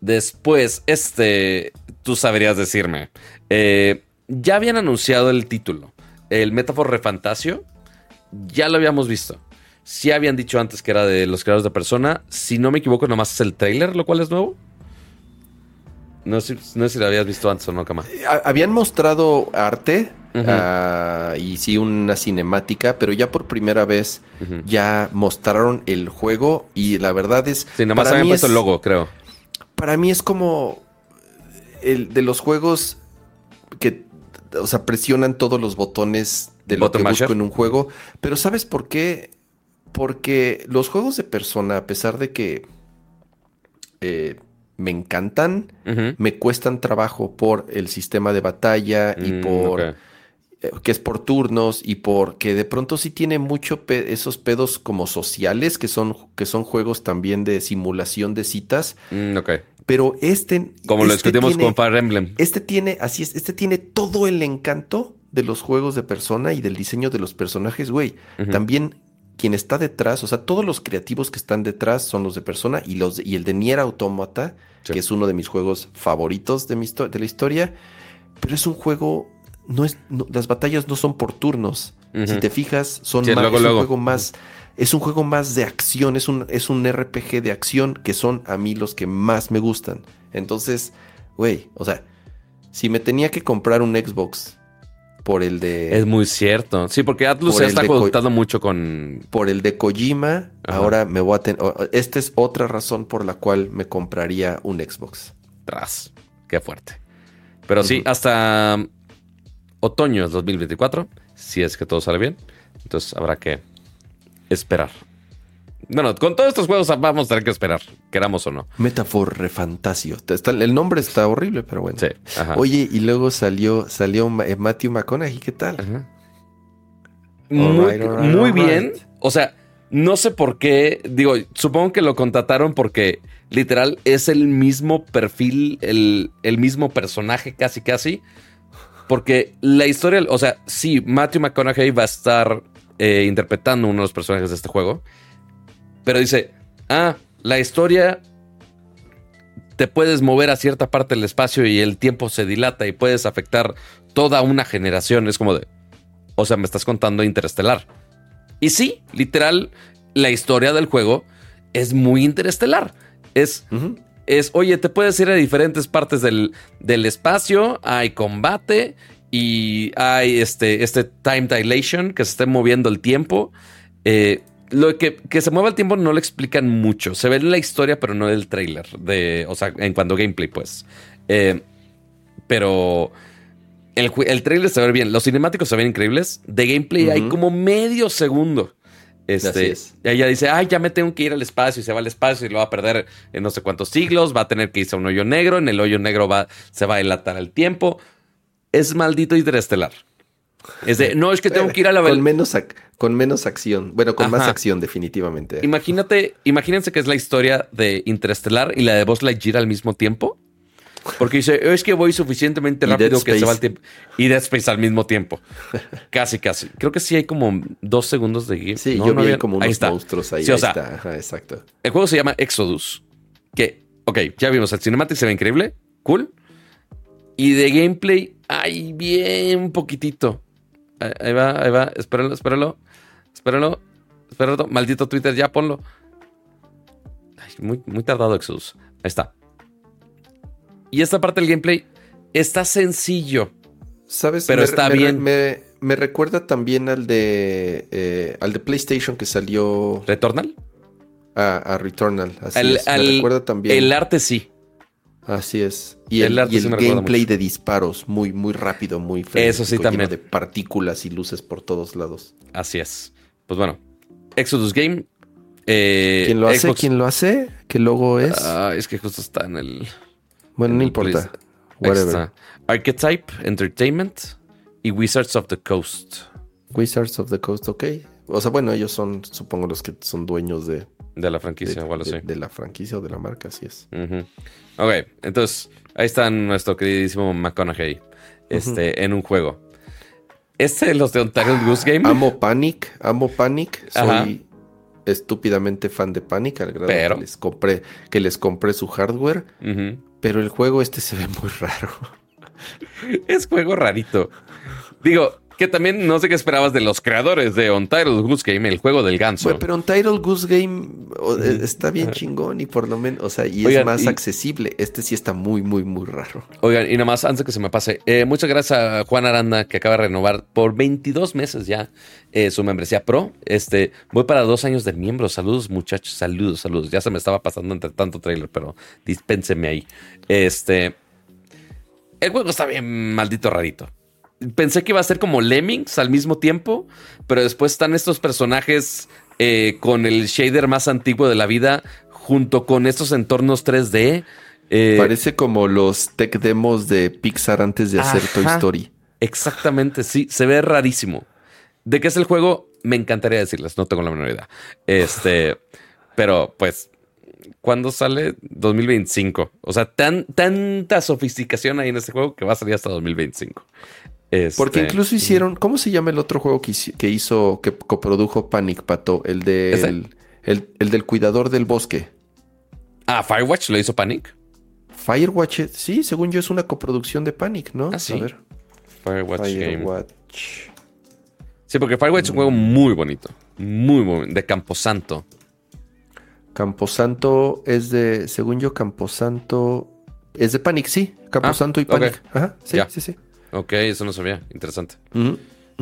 Después, este, tú sabrías decirme, eh, ya habían anunciado el título, el Metaphor Refantasio, ya lo habíamos visto. Sí habían dicho antes que era de los creadores de Persona. Si no me equivoco, nomás es el trailer, lo cual es nuevo. No sé, no sé si lo habías visto antes o no, Cama. Ha- Habían mostrado arte ah, y sí una cinemática, pero ya por primera vez ya mostraron el juego y la verdad es... Sí, nomás para habían puesto es- el logo, creo. Para mí es como el de los juegos que, o sea, presionan todos los botones de lo que busco en un juego. Pero ¿sabes por qué? Porque los juegos de persona, a pesar de que eh, me encantan, me cuestan trabajo por el sistema de batalla y Mm, por eh, que es por turnos y porque de pronto sí tiene mucho pe- esos pedos como sociales que son que son juegos también de simulación de citas, Mm, ok. pero este Como lo este discutimos tiene- con Fire Emblem. este tiene así es, este tiene todo el encanto de los juegos de persona y del diseño de los personajes, güey. También quien está detrás, o sea, todos los creativos que están detrás son los de persona y los de- y el de Nier Automata, Sí. que es uno de mis juegos favoritos de, mi de la historia, pero es un juego no es no- las batallas no son por turnos. Si te fijas, son Sí, más, luego, es luego. un juego más es un juego más de acción, es un es un RPG de acción que son a mí los que más me gustan. Entonces, güey, o sea, si me tenía que comprar un Xbox por el de Es muy cierto. Sí, porque Atlus Por se está de co- conectando mucho con. por el de Kojima, Ajá. ahora me voy a tener. Esta es otra razón por la cual me compraría un Xbox. Tras. Qué fuerte. Pero sí, hasta otoño del 2024 si es que todo sale bien. Entonces habrá que esperar. Bueno, con todos estos juegos vamos a tener que esperar, queramos o no. Metafor Refantasio. El nombre está horrible, pero bueno. Sí. Ajá. Oye, y luego salió, salió eh, Matthew McConaughey, ¿qué tal? Ajá. Muy, right, all right, muy bien. O sea, no sé por qué. Digo, supongo que lo contrataron porque literal es el mismo perfil, el, el mismo personaje casi casi. Porque la historia, o sea, sí, Matthew McConaughey va a estar eh, interpretando uno de los personajes de este juego. Pero dice, ah, la historia te puedes mover a cierta parte del espacio y el tiempo se dilata y puedes afectar toda una generación. Es como de, o sea, me estás contando interestelar. Y sí, literal, la historia del juego es muy interestelar. Es, es oye, te puedes ir a diferentes partes del, del espacio, hay combate y hay este, este time dilation, que se esté moviendo el tiempo. Eh, lo que, que se mueva el tiempo no lo explican mucho. Se ve en la historia, pero no en el trailer. De, o sea, en cuanto a gameplay, pues. Eh, pero el, el trailer se ve bien. Los cinemáticos se ven increíbles. De gameplay hay como medio segundo. Así Este, es. y ella dice, ay, ya me tengo que ir al espacio y se va al espacio y lo va a perder en no sé cuántos siglos, va a tener que irse a un hoyo negro, en el hoyo negro va, se va a dilatar el tiempo. Es maldito interestelar. Es de, no, es que tengo que ir a la con menos, con menos acción. Bueno, con más acción, definitivamente. Imagínate, imagínense que es la historia de Interestelar y la de Buzz Lightyear al mismo tiempo. Porque dice, es que voy suficientemente rápido que se va el tiempo. Y Dead Space al mismo tiempo. Casi, casi. Creo que sí hay como dos segundos de game. Sí, No, yo no vi había- como ahí unos está. monstruos ahí. Sí, o ahí sea, está. Ajá, exacto. El juego se llama Exodus. Que, ok, ya vimos, el cinematic se ve increíble, cool. Y de gameplay, hay bien poquitito. Ahí va, ahí va, espéralo, espéralo. Espéralo, espéralo. Maldito Twitter, ya ponlo. Ay, muy, muy tardado Exodus. Ahí está. Y esta parte del gameplay está sencillo. ¿Sabes? Pero Me- está me- bien. Me, me recuerda también al de eh, al de PlayStation que salió ¿Returnal? a, a Returnal. Así Al- es. Me al- recuerda también. El arte sí. Así es. Y el el, arte y sí el me recuerda gameplay mucho. de disparos, muy, muy rápido, muy Eso sí también. de partículas y luces por todos lados. Así es. Pues bueno, Exodus Game. eh, ¿Quién lo hace? ¿Quién lo hace? ¿Qué logo es? Ah, es que justo está en el. bueno, en no el importa. Whatever. Archetype Entertainment y Wizards of the Coast. Wizards of the Coast, ok. O sea, bueno, ellos son, supongo, los que son dueños de, De la de, franquicia, igual de- así. de la franquicia o de la marca, así es. Ujú. Ok, entonces ahí está nuestro queridísimo McConaughey este, en un juego. Este de los de Untitled Goose Game. Amo Panic, amo Panic. Ajá. Soy estúpidamente fan de Panic, al grado Pero- que les compré, que les compré su hardware. Pero el juego este se ve muy raro. Es juego rarito. Digo, que también no sé qué esperabas de los creadores de Untitled Goose Game, el juego del ganso. Bueno, pero Untitled Goose Game eh, está bien chingón y por lo menos, o sea, y Oigan, es más y- accesible. Este sí está muy, muy, muy raro. Oigan, y nada más, antes de que se me pase, eh, muchas gracias a Juan Aranda que acaba de renovar por 22 meses ya eh, su membresía pro. Este, voy para dos años de miembro. Saludos, muchachos, saludos, saludos. Ya se me estaba pasando entre tanto trailer, pero dispénseme ahí. Este, el juego está bien maldito rarito. Pensé que iba a ser como Lemmings al mismo tiempo, pero después están estos personajes eh, con el shader más antiguo de la vida, junto con estos entornos 3D. eh, Parece como los tech demos de Pixar antes de hacer Toy. Story. Exactamente, sí, se ve rarísimo. ¿De qué es el juego? Me encantaría decirles, no tengo la menor idea. Este, pero pues, ¿cuándo sale? 2025. O sea, tan, tanta sofisticación hay en este juego que va a salir hasta 2025. Este, Porque incluso hicieron, ¿cómo se llama el otro juego que, hizo, que coprodujo Panic Pato? El de el, el- el del cuidador del bosque. Ah, Firewatch lo hizo Panic. Firewatch, eh, sí, según yo es una coproducción de Panic, ¿no? Ah, sí. A ver. Firewatch, Game. Firewatch. Sí, porque Firewatch es un juego muy bonito. Muy, muy de Camposanto. Camposanto es de, según yo, Camposanto es de Panic, sí. Camposanto y Ah, ok. Panic. Ajá, sí, sí, sí. Ok, eso no sabía. Interesante.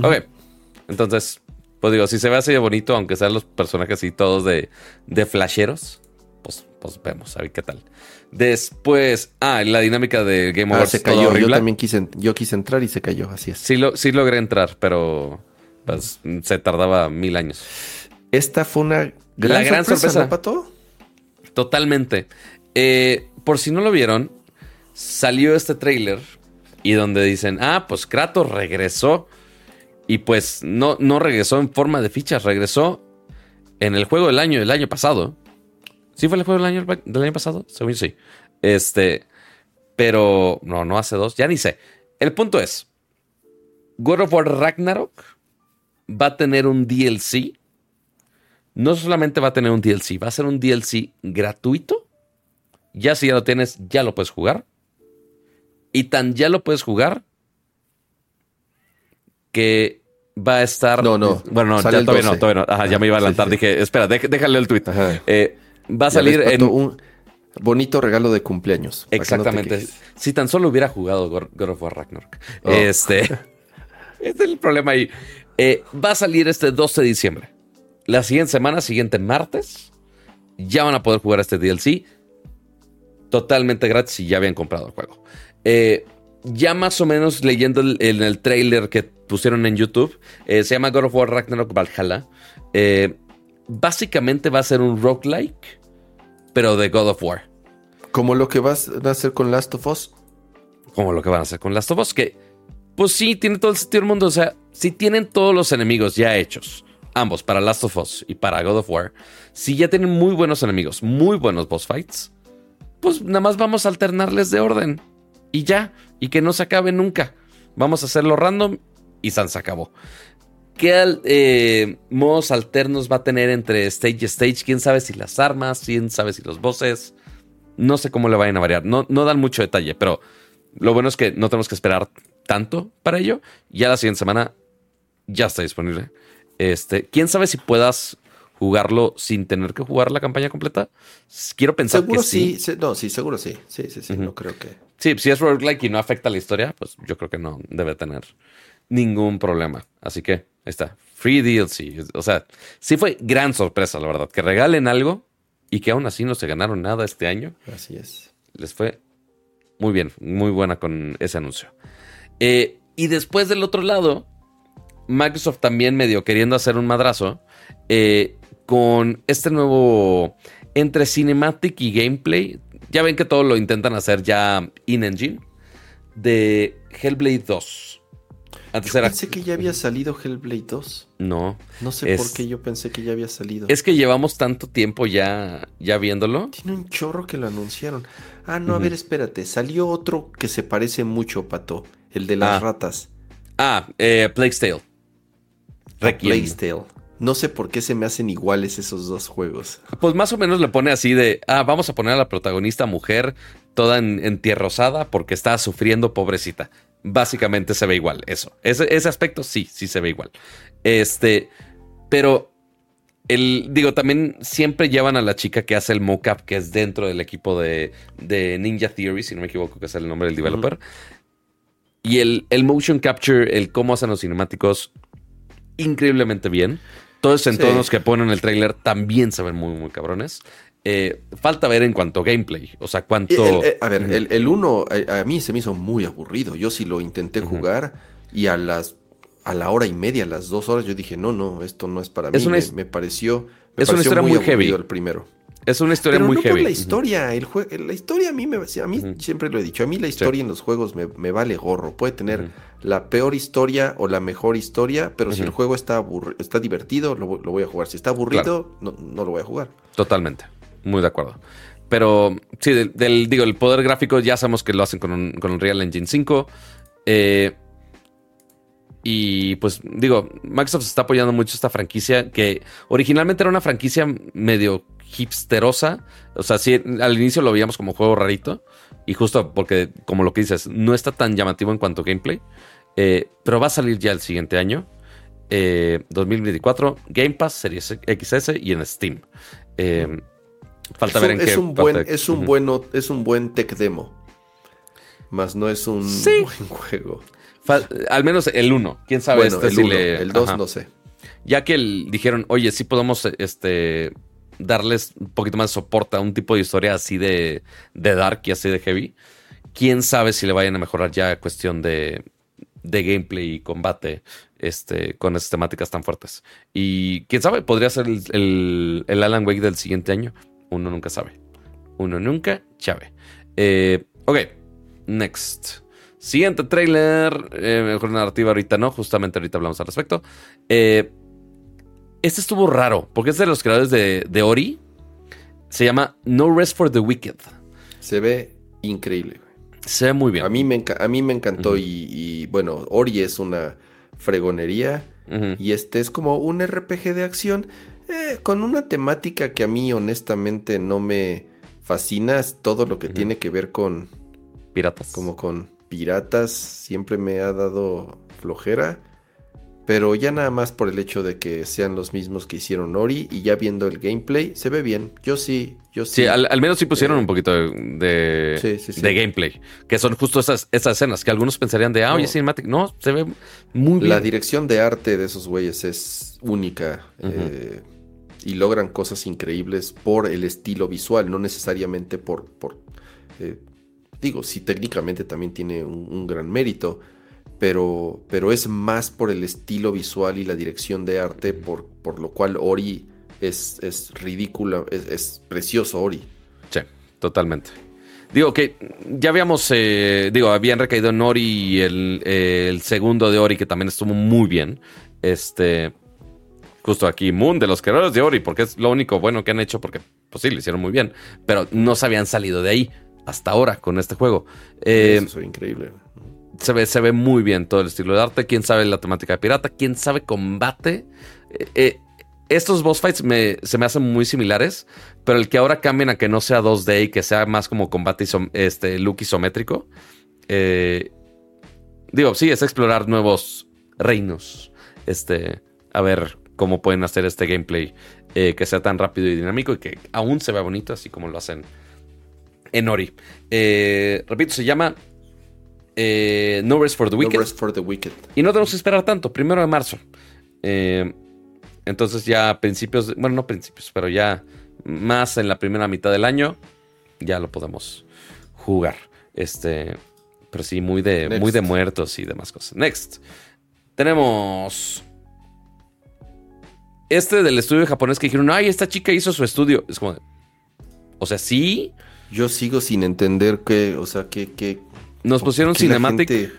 Ok. Entonces, pues digo, si se ve así de bonito, aunque sean los personajes así todos de, de flasheros, pues, pues vemos, a ver qué tal. Después, ah, la dinámica de Game Ah, Awards. se cayó. Yo también quise, yo quise entrar y se cayó. Así es. Sí, lo, sí logré entrar, pero pues, se tardaba mil años. Esta fue una gran, La gran sorpresa, sorpresa. ¿no, Pato? Totalmente. Eh, por si no lo vieron, salió este tráiler y donde dicen, ah, pues Kratos regresó. Y pues no, no regresó en forma de fichas, regresó en el juego del año, año pasado. ¿Sí fue el juego del año, del año pasado? Según yo sí. Este, pero no, no hace dos, ya ni sé. El punto es, God of War Ragnarok va a tener un DLC. No solamente va a tener un DLC, va a ser un DLC gratuito. Ya si ya lo tienes, ya lo puedes jugar. Y tan ya lo puedes jugar que va a estar. No, no. Bueno, no, ya todavía 12. no, todavía no. Ajá, ya me iba a adelantar. sí. Dije, espera, déjale el tweet. Eh, va a salir en. Un bonito regalo de cumpleaños. no Exactamente. si tan solo hubiera jugado God of War Ragnarok. Oh. Este. este es el problema ahí. Eh, va a salir este 12 de diciembre. La siguiente semana, siguiente martes, ya van a poder jugar este DLC totalmente gratis si ya habían comprado el juego. Eh, ya más o menos leyendo el- en el trailer que pusieron en YouTube, eh, se llama God of War Ragnarok Valhalla. Eh, básicamente va a ser un roguelike, pero de God of War. Como lo que vas a hacer con Last of Us. como lo que van a hacer con Last of Us, que pues sí, tiene todo el sentido del mundo. O sea, si tienen todos los enemigos ya hechos, ambos, para Last of Us y para God of War, si ya tienen muy buenos enemigos, muy buenos boss fights, pues nada más vamos a alternarles de orden. Y ya, y que no se acabe nunca. Vamos a hacerlo random y San se acabó. ¿Qué eh, modos alternos va a tener entre stage y stage? ¿Quién sabe si las armas? ¿Quién sabe si los bosses? No sé cómo le vayan a variar. No, no dan mucho detalle, pero lo bueno es que no tenemos que esperar tanto para ello. Ya la siguiente semana ya está disponible. Este, quién sabe si puedas jugarlo sin tener que jugar la campaña completa. Quiero pensar Seguro que sí. sí. no, sí, seguro sí. Sí, sí, sí. No creo que. Sí, si es roguelike y no afecta la historia, pues yo creo que no debe tener ningún problema. Así que ahí está. Free DLC. O sea, sí fue gran sorpresa, la verdad. Que regalen algo y que aún así no se ganaron nada este año. Así es. les fue muy bien, muy buena con ese anuncio. Eh, y después del otro lado, Microsoft también medio queriendo hacer un madrazo eh, con este nuevo entre cinematic y gameplay. Ya ven que todo lo intentan hacer ya in-engine de Hellblade 2. Antes Yo era... pensé que ya había salido Hellblade 2. No, No sé Es- por qué yo pensé que ya había salido. es que llevamos tanto tiempo ya, ya viéndolo. Tiene un chorro que lo anunciaron. Ah, no, a ver, espérate. Salió otro que se parece mucho, Pato. El de las Ah. ratas. Ah, eh, Plague's Tale. Requiem. Plague's Tale. No sé por qué se me hacen iguales esos dos juegos. Pues más o menos le pone así de, ah, vamos a poner a la protagonista mujer toda en, entierrosada porque está sufriendo, pobrecita. Básicamente se ve igual, eso. Ese, ese aspecto sí, sí se ve igual. Este, pero el, digo, también siempre llevan a la chica que hace el mocap, que es dentro del equipo de, de Ninja Theory, si no me equivoco, que es el nombre del developer. Y el, el motion capture, el cómo hacen los cinemáticos, increíblemente bien. Todos los entornos Sí. que ponen en el tráiler también se ven muy, muy cabrones. Eh, falta ver en cuanto a gameplay. O sea, cuánto. Eh, el- eh, a ver, el, el uno a, a mí se me hizo muy aburrido. Yo sí lo intenté jugar y a las a la hora y media, a las dos horas, yo dije, no, no, esto no es para mí. Una me, pareció, me es una pareció historia muy heavy. aburrido el primero. Es una historia Pero muy no heavy. por la historia, el jue- la historia a mí me a mí siempre lo he dicho, a mí la historia en los juegos me, me vale gorro. Puede tener la peor historia o la mejor historia, pero si el juego está aburri- está divertido, lo, lo voy a jugar. Si está aburrido, no, no lo voy a jugar. Totalmente. Muy de acuerdo. Pero sí, del, del- digo, el poder gráfico ya sabemos que lo hacen con un, con un Real Engine 5. Eh, y pues digo, Microsoft está apoyando mucho esta franquicia que originalmente era una franquicia medio hipsterosa. O sea, sí, al inicio lo veíamos como juego rarito. Y justo porque, como lo que dices, no está tan llamativo en cuanto a gameplay. Eh, pero va a salir ya el siguiente año. eh, 2024, Game Pass, Series XS y en Steam. Eh, falta es ver un, en qué es un buen, parte- es un bueno, es un buen tech demo. Más no es un Sí. buen juego. Al menos el 1. ¿Quién sabe? bueno, este el sí 1, le- el 2 ajá. no sé. Ya que el- dijeron, oye, sí podemos este, darles un poquito más de soporte a un tipo de historia así de, de dark y así de heavy. Quién sabe si le vayan a mejorar ya cuestión de, de gameplay y combate este, con esas temáticas tan fuertes. Y quién sabe, podría ser el, el, Alan Wake del siguiente año. Uno nunca sabe. Uno nunca sabe. Eh, ok, next. Siguiente trailer. Eh, mejor narrativa ahorita no, justamente ahorita hablamos al respecto. Eh, este estuvo raro, porque es de los creadores de, Ori. Se llama No Rest for the Wicked. Se ve increíble. Se ve muy bien. A mí me, a mí me encantó y, bueno, Ori es una fregonería y este es como un RPG de acción eh, con una temática que a mí honestamente no me fascina. Es todo lo que tiene que ver con... Piratas. Como con piratas. Siempre me ha dado flojera. Pero ya nada más por el hecho de que sean los mismos que hicieron Ori y ya viendo el gameplay, se ve bien. Yo sí, yo sí. Sí, al, menos sí pusieron eh, un poquito de, de, gameplay. Que son justo esas, esas escenas que algunos pensarían de, ah, oye, Cinematic. No, se ve muy bien. La dirección de arte de esos güeyes es única. Eh, y logran cosas increíbles por el estilo visual, no necesariamente por. por eh, digo, sí, técnicamente también tiene un gran mérito pero, pero es más por el estilo visual y la dirección de arte, por, por lo cual Ori es, es ridícula, es, precioso Ori. Sí, totalmente. Digo que ya habíamos, eh, digo, habían recaído en Ori y el, el, segundo de Ori que también estuvo muy bien. Este, justo aquí, Moon de los creadores de Ori, porque es lo único bueno que han hecho, porque pues sí, lo hicieron muy bien, pero no se habían salido de ahí hasta ahora con este juego. Eh, Eso es increíble se ve, se ve muy bien todo el estilo de arte. Quién sabe la temática de pirata, quién sabe combate. Eh, eh, estos boss fights se me hacen muy similares, pero el que ahora cambien a que no sea 2D y que sea más como combate este, look isométrico. Eh, digo, sí, es explorar nuevos reinos. Este, a ver cómo pueden hacer este gameplay que sea tan rápido y dinámico y que aún se vea bonito, así como lo hacen en Ori. repito, se llama eh, no Rest for the Wicked. for the Wicked. Y no tenemos que esperar tanto, primero de marzo. Eh, entonces ya a principios, bueno, no principios, pero ya más en la primera mitad del año, ya lo podemos jugar. Este, pero sí, muy de, muy de muertos y demás cosas. Next. Tenemos este del estudio japonés que dijeron, ay, esta chica hizo su estudio. Es como, o sea, sí. Yo sigo sin entender que, o sea, que nos pusieron Cinematic.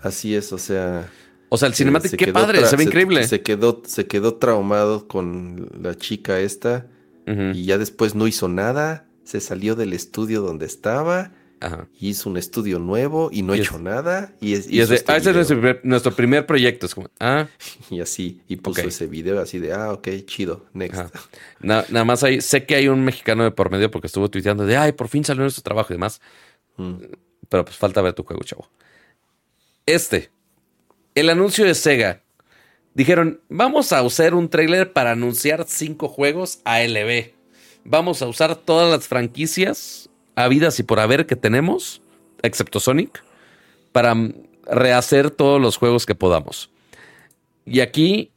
así es, o sea. O sea, el Cinematic, qué padre, se ve increíble. Se quedó, se quedó traumado con la chica esta. Y ya después no hizo nada. Se salió del estudio donde estaba. Hizo un estudio nuevo y no ha hecho nada. Y, es, este ah, ese es nuestro primer, proyecto. Es como, ah. Y así, y puso ese video así de, ah, ok, chido, next. nada más ahí, sé que hay un mexicano de por medio porque estuvo tuiteando de, ay, por fin salió nuestro trabajo y demás. Mm. Pero pues falta ver tu juego, chavo. Este. El anuncio de Sega. Dijeron, vamos a usar un trailer para anunciar cinco juegos ALB. Vamos a usar todas las franquicias habidas y por haber que tenemos, excepto Sonic, para rehacer todos los juegos que podamos. Y aquí,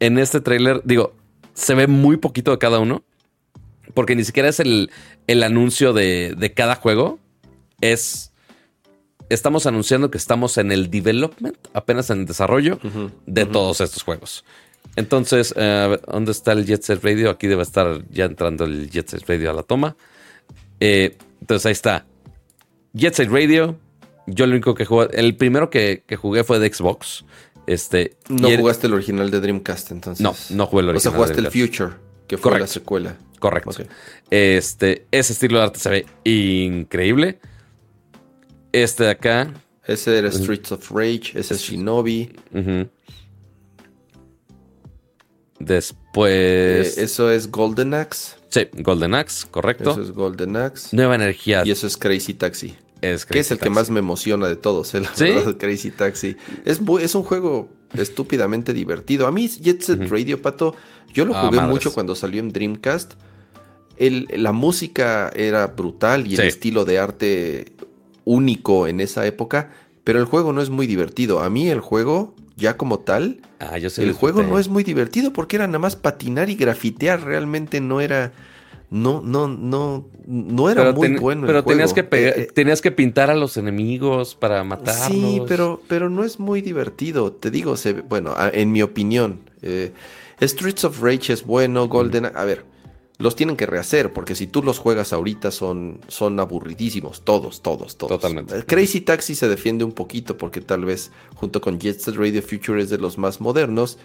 en este trailer, digo, se ve muy poquito de cada uno, porque ni siquiera es el, el anuncio de, de cada juego, es estamos anunciando que estamos en el development, apenas en el desarrollo de todos estos juegos. Entonces, eh, ¿dónde está el Jet Set Radio? Aquí debe estar ya entrando el Jet Set Radio a la toma. Eh, entonces ahí está. Jet Set Radio. Yo lo único que jugué, el primero que, jugué fue de Xbox. Este, no jugaste el original de Dreamcast entonces. No, no jugué el original. O sea, jugaste el Future, que fue la secuela. Correcto. Este, ese estilo de arte se ve increíble. Este de acá. Ese era Streets of Rage. Ese es Shinobi. Después. Eh, eso es Golden Axe. Sí, Golden Axe, correcto. Eso es Golden Axe. Nueva energía. Y eso es Crazy Taxi. Es que es el que más me emociona de todos, el ¿Sí? Crazy Taxi. Es, es un juego estúpidamente divertido. A mí, Jet Set Radio, Pato, yo lo ah, jugué mucho cuando salió en Dreamcast. la música era brutal y el estilo de arte único en esa época, pero el juego no es muy divertido. A mí el juego ya como tal, Ah, yo el juego no es muy divertido porque era nada más patinar y grafitear. Realmente no era. No, no, no, no era Pero, muy ten- bueno. el pero tenías, que juego. pega- Eh, eh, tenías que pintar a los enemigos para matarlos. Sí, pero, pero no es muy divertido. Te digo, se, bueno, en mi opinión, eh, Streets of Rage es bueno, Golden. A ver, los tienen que rehacer porque si tú los juegas ahorita son, son aburridísimos, todos, todos, todos. Totalmente. Eh, Crazy Taxi se defiende un poquito porque tal vez junto con Jet Set Radio Future es de los más modernos.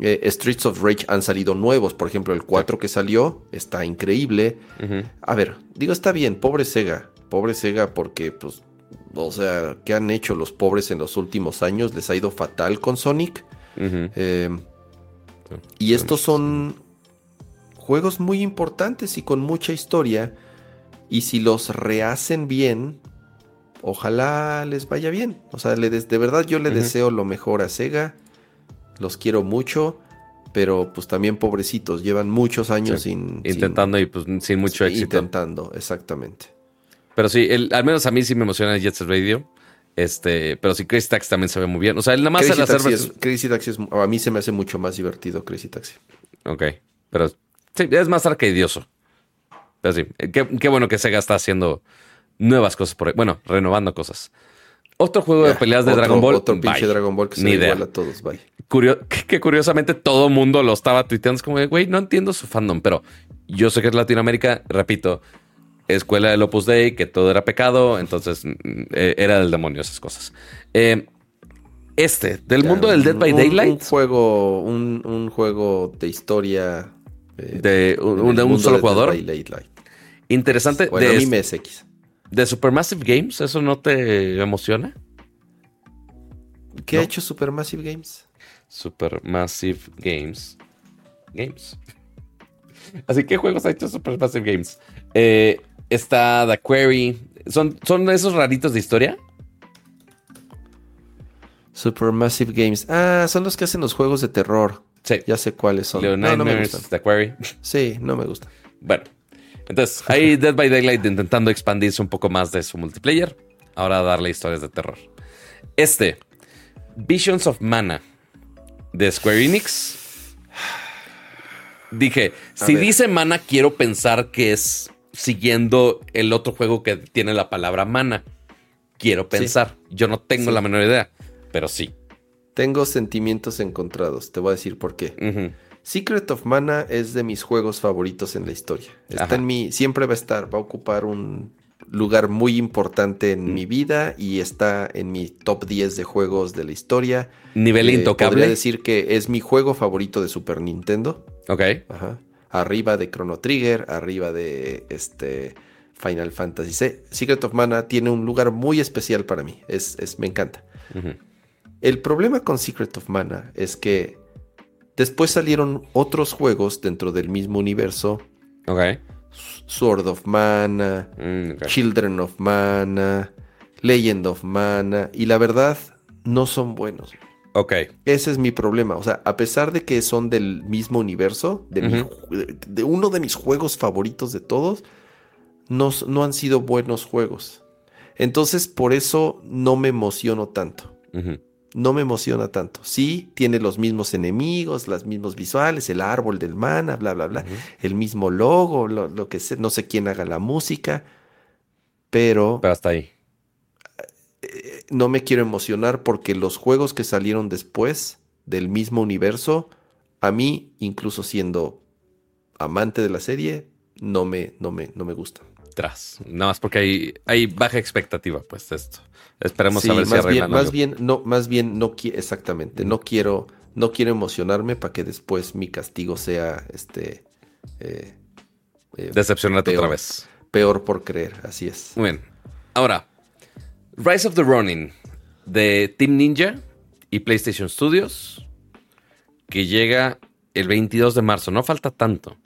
Eh, Streets of Rage han salido nuevos, por ejemplo, el 4 que salió está increíble. A ver, digo, está bien, pobre Sega. Pobre Sega porque, pues, o sea, ¿qué han hecho los pobres en los últimos años? Les ha ido fatal con Sonic. Eh, y estos son juegos muy importantes y con mucha historia. Y si los rehacen bien, ojalá les vaya bien. O sea, le des- de verdad yo le deseo lo mejor a Sega. Los quiero mucho. Pero pues también pobrecitos, llevan muchos años Sí. sin... sin- Intentando y pues sin mucho éxito. Intentando, exactamente. Pero sí, el- al menos a mí sí me emociona el Jet Set Radio. Este, pero sí, Crazy Taxi también se ve muy bien. O sea, el nada más Crazy Taxi, es, Crazy Taxi es- a mí se me hace mucho más divertido Crazy Taxi. Ok. Pero sí, es más arcaidioso. Pero sí, eh, qué, qué bueno que Sega está haciendo nuevas cosas por ahí. Bueno, renovando cosas. Otro juego de peleas de otro- Dragon Ball. Otro pinche bye. Dragon Ball que se Ni ve idea. igual a todos, bye. Curio- que, que curiosamente todo mundo lo estaba tuiteando. Es como, güey, no entiendo su fandom, pero yo sé que es Latinoamérica, repito, escuela del Opus Dei, que todo era pecado, entonces mm, eh, era del demonio esas cosas. Eh, este, del Ya, mundo del Dead by un- Daylight, Un juego, un, un juego de historia. Eh, de un, de solo de jugador, interesante, Bueno, de, de Supermassive Games, ¿eso no te emociona? ¿Qué ¿No? ha hecho Supermassive Games? Supermassive Games. Games. Así que juegos ha hecho Supermassive Games. Eh, está The Query. ¿Son, ¿Son esos raritos de historia? Supermassive Games. Ah, son los que hacen los juegos de terror. Sí. Ya sé cuáles son. Little No, no me gustan. The Query. Sí, no me gustan. Bueno, entonces ahí Dead by Daylight intentando expandirse un poco más de su multiplayer. Ahora darle historias de terror. Este, Visions of Mana de Square Enix. Dije, A si ver. dice mana, quiero pensar que es siguiendo el otro juego que tiene la palabra mana. Quiero pensar. Yo no tengo Sí. la menor idea, pero sí. Tengo sentimientos encontrados. Te voy a decir por qué. Secret of Mana es de mis juegos favoritos en la historia. Está Ajá. en mi, siempre va a estar, va a ocupar un lugar muy importante en Mm. mi vida y está en mi top 10 de juegos de la historia. Nivel Eh, Podría intocable. decir que es mi juego favorito de Super Nintendo. Ok. Ajá. Arriba de Chrono Trigger, arriba de este Final Fantasy. Secret of Mana tiene un lugar muy especial para mí. Es, es, me encanta. Ujú. El problema con Secret of Mana es que después salieron otros juegos dentro del mismo universo. Ok. Sword of Mana, Mm. Children of Mana, Legend of Mana. Y la verdad, no son buenos. Ok. Ese es mi problema. O sea, a pesar de que son del mismo universo, de, uno de mis juegos favoritos de todos, no, han sido buenos juegos. Entonces, por eso no me emociono tanto. Ujú. No me emociona tanto. Sí, tiene los mismos enemigos, los mismos visuales, el árbol del mana, bla, bla, bla, el mismo logo, lo, lo que sé, no sé quién haga la música, pero Pero hasta ahí. eh, no me quiero emocionar porque los juegos que salieron después del mismo universo, a mí, incluso siendo amante de la serie, no me, no me, no me gustan. Tras. Nada más porque hay, hay baja expectativa, pues, de esto. Esperemos Sí, a ver si más bien, arreglan más bien, no, más bien, no exactamente, no quiero, no quiero emocionarme para que después mi castigo sea, este, eh, eh, Decepcionarte otra peor. vez. peor por creer, así es. Muy bien. Ahora, Rise of the Ronin de Team Ninja y PlayStation Studios, que llega el 22 de marzo. No falta tanto.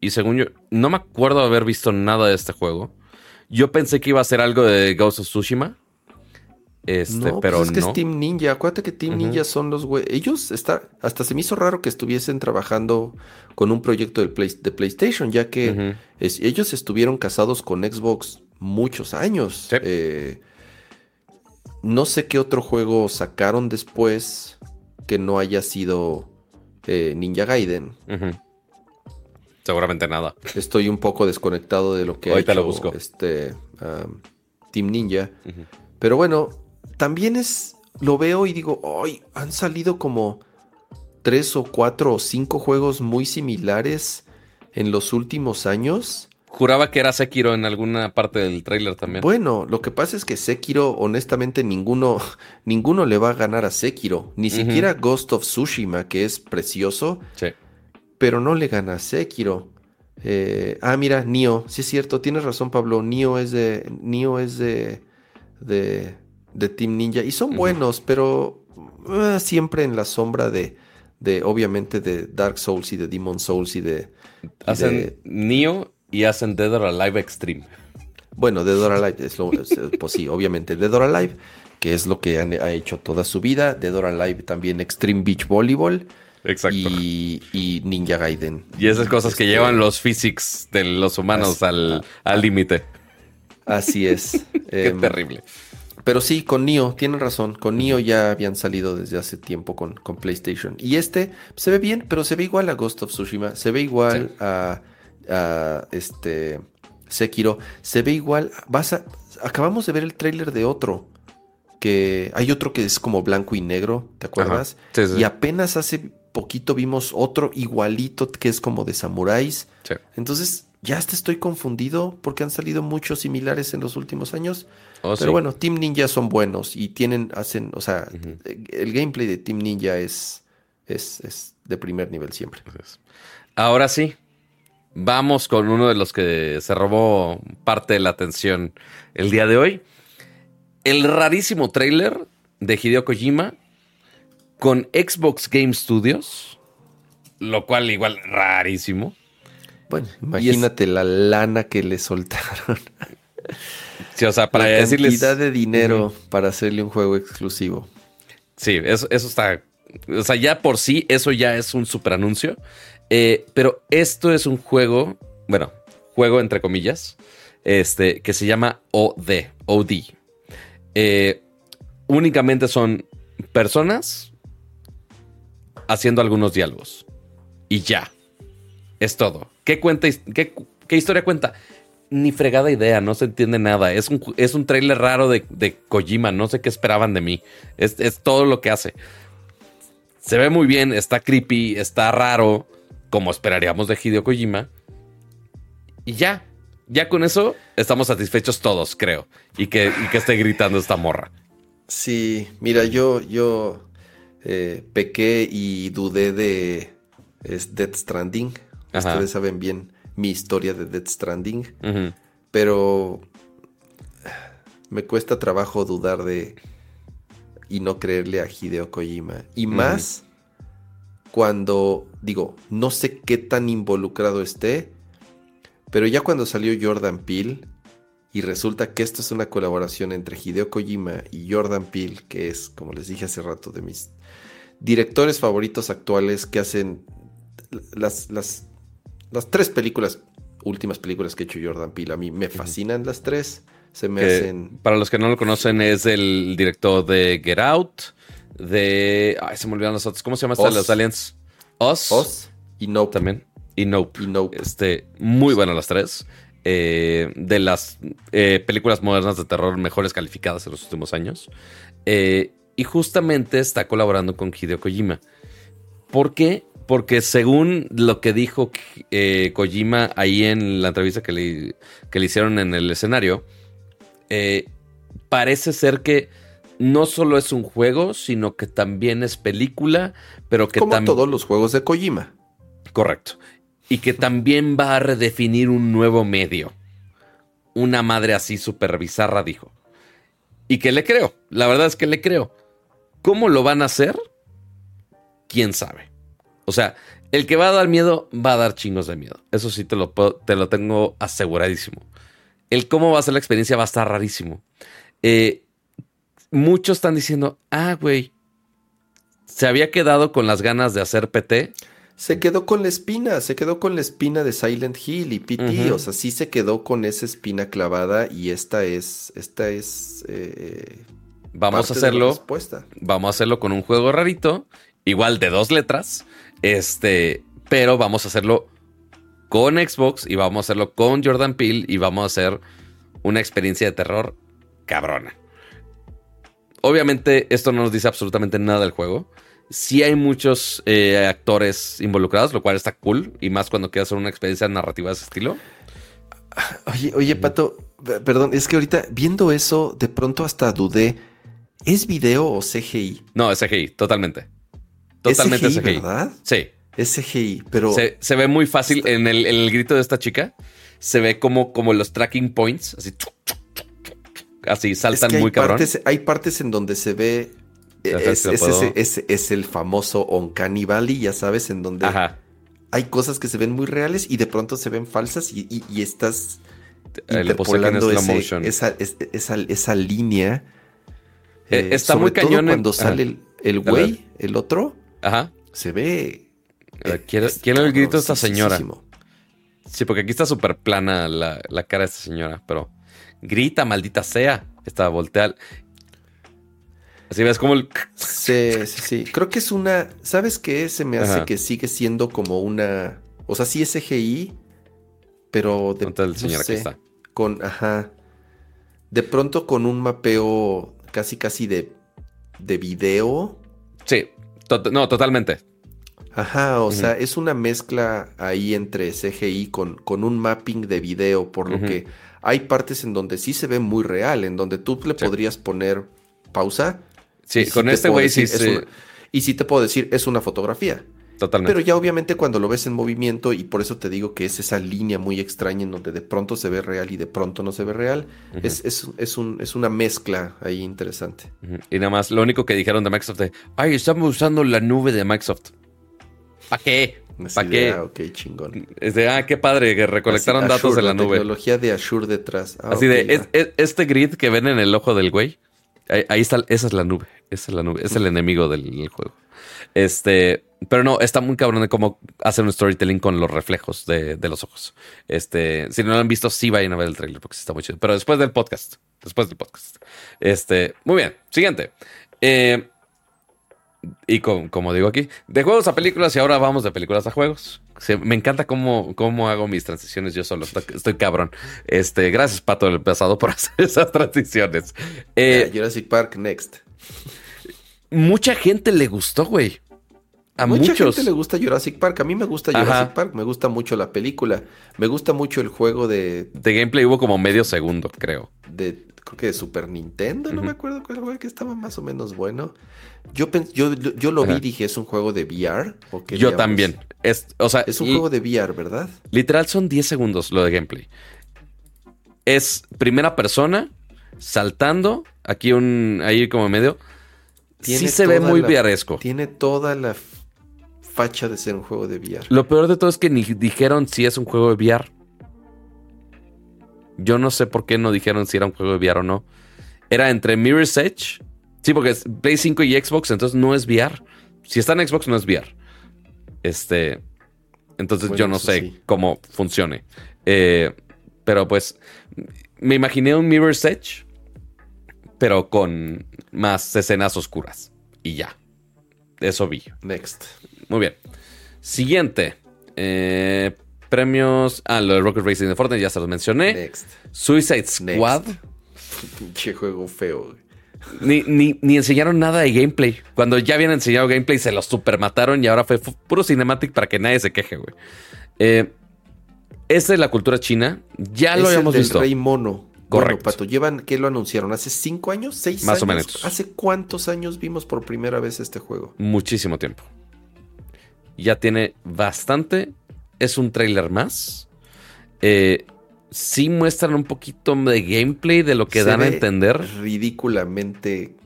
Y según yo, no me acuerdo de haber visto nada de este juego. Yo pensé que iba a ser algo de Ghost of Tsushima. Este, no, pero pues es que no. es Team Ninja. Acuérdate que Team. Ninja son los güey. Ellos están. Hasta se me hizo raro que estuviesen trabajando con un proyecto del Play- de PlayStation, ya que es- ellos estuvieron casados con Xbox muchos años. Sí. Eh, no sé qué otro juego sacaron después. que no haya sido eh, Ninja Gaiden. Seguramente nada. Estoy un poco desconectado de lo que Ahorita lo busco. este Team Ninja. Pero bueno, también es. Lo veo y digo, ¡ay! Han salido como tres o cuatro o cinco juegos muy similares en los últimos años. Juraba que era Sekiro en alguna parte del tráiler también. Bueno, lo que pasa es que Sekiro, honestamente, ninguno, ninguno le va a ganar a Sekiro. Ni siquiera Ghost of Tsushima, que es precioso. Sí. Pero no le gana a Sekiro. Eh, ah, mira, Nio. Sí es cierto, tienes razón, Pablo. Nio es de. Nio es de. de. De Team Ninja. Y son buenos, pero. eh, siempre en la sombra de. de. obviamente de Dark Souls y de Demon Souls y de. y Hacen de- Neo y hacen Dead or Alive Extreme. Bueno, Dead or Alive es lo, es, eh, pues sí, obviamente Dead or Alive, que es lo que han- ha hecho toda su vida. Dead or Alive también Extreme Beach Volleyball Exacto. y, y Ninja Gaiden. Y esas cosas que Este, llevan los physics de los humanos Así- al al límite. Así es. Qué Em, terrible. Pero sí, con Nio, tienen razón. Con Nio ya habían salido desde hace tiempo con, con PlayStation. Y este se ve bien, pero se ve igual a Ghost of Tsushima. Se ve igual Sí. a, a, este Sekiro. Se ve igual. Vas a, acabamos de ver el tráiler de otro. Que hay otro que es como blanco y negro, ¿te acuerdas? Sí, sí, sí. Y apenas hace poquito vimos otro igualito que es como de samuráis. Entonces, ya hasta estoy confundido porque han salido muchos similares en los últimos años. Oh, Pero sí. bueno, Team Ninja son buenos y tienen, hacen, o sea, Ujú. el gameplay de Team Ninja es, es, es de primer nivel siempre. Ahora sí, vamos con uno de los que se robó parte de la atención el día de hoy. El rarísimo tráiler de Hideo Kojima con Xbox Game Studios, lo cual igual rarísimo. Bueno, imagínate la lana que le soltaron. Sí, o sea, para la decirles... cantidad de dinero para hacerle un juego exclusivo. Sí, eso, eso está. O sea, ya por sí, eso ya es un super anuncio. Eh, pero esto es un juego, bueno, juego entre comillas, este, que se llama OD. OD. Eh, únicamente son personas haciendo algunos diálogos. Y ya. Es todo. ¿Qué cuenta? ¿Qué, historia cuenta? Ni fregada idea, no se entiende nada. Es un, es un trailer raro de, de Kojima, no sé qué esperaban de mí. Es, es todo lo que hace. Se ve muy bien, está creepy, está raro, como esperaríamos de Hideo Kojima. Y ya, ya con eso estamos satisfechos todos, creo. Y que, y que esté gritando esta morra. Sí, mira, yo, yo eh, pequé y dudé de es Death Stranding. Ajá. Ustedes saben bien mi historia de Death Stranding. Pero me cuesta trabajo dudar de y no creerle a Hideo Kojima. Y más cuando, digo, no sé qué tan involucrado esté, pero ya cuando salió Jordan Peele y resulta que esto es una colaboración entre Hideo Kojima y Jordan Peele, que es, como les dije hace rato, de mis directores favoritos actuales que hacen las, las, las tres películas, últimas películas que ha hecho Jordan Peele. A mí me fascinan las tres. Se me Que, hacen... para los que no lo conocen, es el director de Get Out, de... Ay, se me olvidaron los otros. ¿Cómo se llama esta de los aliens? Us. Oz y Nope. También. Y Nope. Y Nope. Este, muy buenas las tres. Eh, de las eh, películas modernas de terror mejores calificadas en los últimos años. Eh, y justamente está colaborando con Hideo Kojima. ¿Por qué? Porque según lo que dijo eh, Kojima ahí en la entrevista que le, que le hicieron en el escenario, eh, parece ser que no solo es un juego, sino que también es película, pero que Como todos los juegos de Kojima. Correcto. Y que también va a redefinir un nuevo medio. Una madre así súper bizarra, dijo. Y que le creo. La verdad es que le creo. ¿Cómo lo van a hacer? ¿Quién sabe? O sea, el que va a dar miedo va a dar chingos de miedo. Eso sí te lo, puedo- te lo tengo aseguradísimo. El cómo va a ser la experiencia va a estar rarísimo. Eh, muchos están diciendo, ah, güey, se había quedado con las ganas de hacer PT. Se quedó con la espina, se quedó con la espina de Silent Hill y PT, Ujú. o sea, sí se quedó con esa espina clavada y esta es, esta es eh, Vamos a hacerlo vamos a hacerlo con un juego rarito igual de dos letras. Este, pero vamos a hacerlo con Xbox y vamos a hacerlo con Jordan Peele y vamos a hacer una experiencia de terror cabrona. Obviamente esto no nos dice absolutamente nada del juego. Sí hay muchos eh, actores involucrados, lo cual está cool. Y más cuando quieras hacer una experiencia narrativa de ese estilo. Oye, oye, Pato, perdón, es que ahorita viendo eso, de pronto hasta dudé. ¿Es video o CGI? No, es CGI, totalmente. Totalmente CGI, ¿verdad? Sí. Es CGI, pero. Se, ve muy fácil en el, grito de esta chica. Se ve como, como los tracking points, así. Así saltan muy cabrón. hay partes en donde se ve. Es, es, el famoso Uncanny Valley, ya sabes, en donde hay cosas que se ven muy reales y de pronto se ven falsas y, estás interpolando esa, esa, línea. Eh, eh, está muy cañón. cuando sale el güey, el, otro, Ajá. se ve. Eh, quiero, quiero el grito de esta señora. Sí, porque aquí está súper plana la, la, cara de esta señora, pero grita, maldita sea. Está volteada. Así ves como el. Sí, sí, sí. Creo que es una. ¿Sabes qué? Se me hace que sigue siendo como una. O sea, sí es CGI, pero de. está. Con. Ajá. De pronto con un mapeo casi, casi de. de video. Sí. No, totalmente. Ajá, o sea, es una mezcla ahí entre CGI con, con un mapping de video, por lo que hay partes en donde sí se ve muy real, en donde tú le podrías poner pausa. Sí, con este güey sí. y sí te puedo decir, es una fotografía. Totalmente. Pero ya obviamente cuando lo ves en movimiento, y por eso te digo que es esa línea muy extraña en donde de pronto se ve real y de pronto no se ve real, es, es, un, es una mezcla ahí interesante. Y nada más, lo único que dijeron de Microsoft de, ay, estamos usando la nube de Microsoft. ¿Para qué? ¿Para qué? ok, chingón. Es de, ah, qué padre, que recolectaron datos de la, nube. Tecnología de Azure detrás. Ah, Así de, este grid que ven en el ojo del güey, ahí, está, esa es la nube. Esa es la nube, es el enemigo del, juego. Este, pero no, está muy cabrón de cómo hacer un storytelling con los reflejos de, los ojos. Este, si no lo han visto, sí vayan a ver el trailer porque está muy chido. Pero después del podcast, después del podcast. Este, muy bien. Siguiente. Eh, y como digo aquí, de juegos a películas y ahora vamos de películas a juegos. me encanta cómo, cómo hago mis transiciones yo solo. Estoy, cabrón. Este, gracias, Pato, el pasado por hacer esas transiciones. Eh, Jurassic Park Next. Mucha gente le gustó, güey. A mucha gente le gusta Jurassic Park. A mí me gusta Jurassic Park. Me gusta mucho la película. Me gusta mucho el juego de. De gameplay hubo como medio segundo, creo. De creo que de Super Nintendo, no me acuerdo cuál juego que estaba más o menos bueno. Yo, yo, yo lo vi y dije, ¿es un juego de VR? yo también. Es, o sea, es un juego de VR, ¿verdad? Literal son 10 segundos lo de gameplay. Es primera persona, saltando, aquí un, ahí como medio. sí se ve muy VResco. Tiene toda la facha de ser un juego de VR. Lo peor de todo es que ni dijeron si es un juego de VR. Yo no sé por qué no dijeron si era un juego de VR o no. Era entre Mirror's Edge. Sí, porque es Play 5 y Xbox, entonces no es VR. Si está en Xbox, no es VR. Este. Entonces yo no sé cómo funcione. Eh, pero pues. Me imaginé un Mirror's Edge. Pero con más escenas oscuras. Y ya. Eso vi. Next. Muy bien. Siguiente. Eh, premios. Ah, lo de Rocket Racing de Fortnite ya se los mencioné. Next. Suicide Squad. Pinche juego feo. Ni, ni, enseñaron nada de gameplay. Cuando ya habían enseñado gameplay, se los super mataron y ahora fue puro cinematic para que nadie se queje, güey. Eh, esta es la cultura china. Ya lo habíamos el visto. Rey Mono. Correcto. Pato, llevan, ¿qué lo anunciaron? ¿Hace cinco años? ¿Seis Más años? o menos. ¿Hace cuántos años vimos por primera vez este juego? Muchísimo tiempo. Ya tiene bastante es un trailer más. Eh, sí muestran un poquito de gameplay de lo que dan a entender. Ridículamente.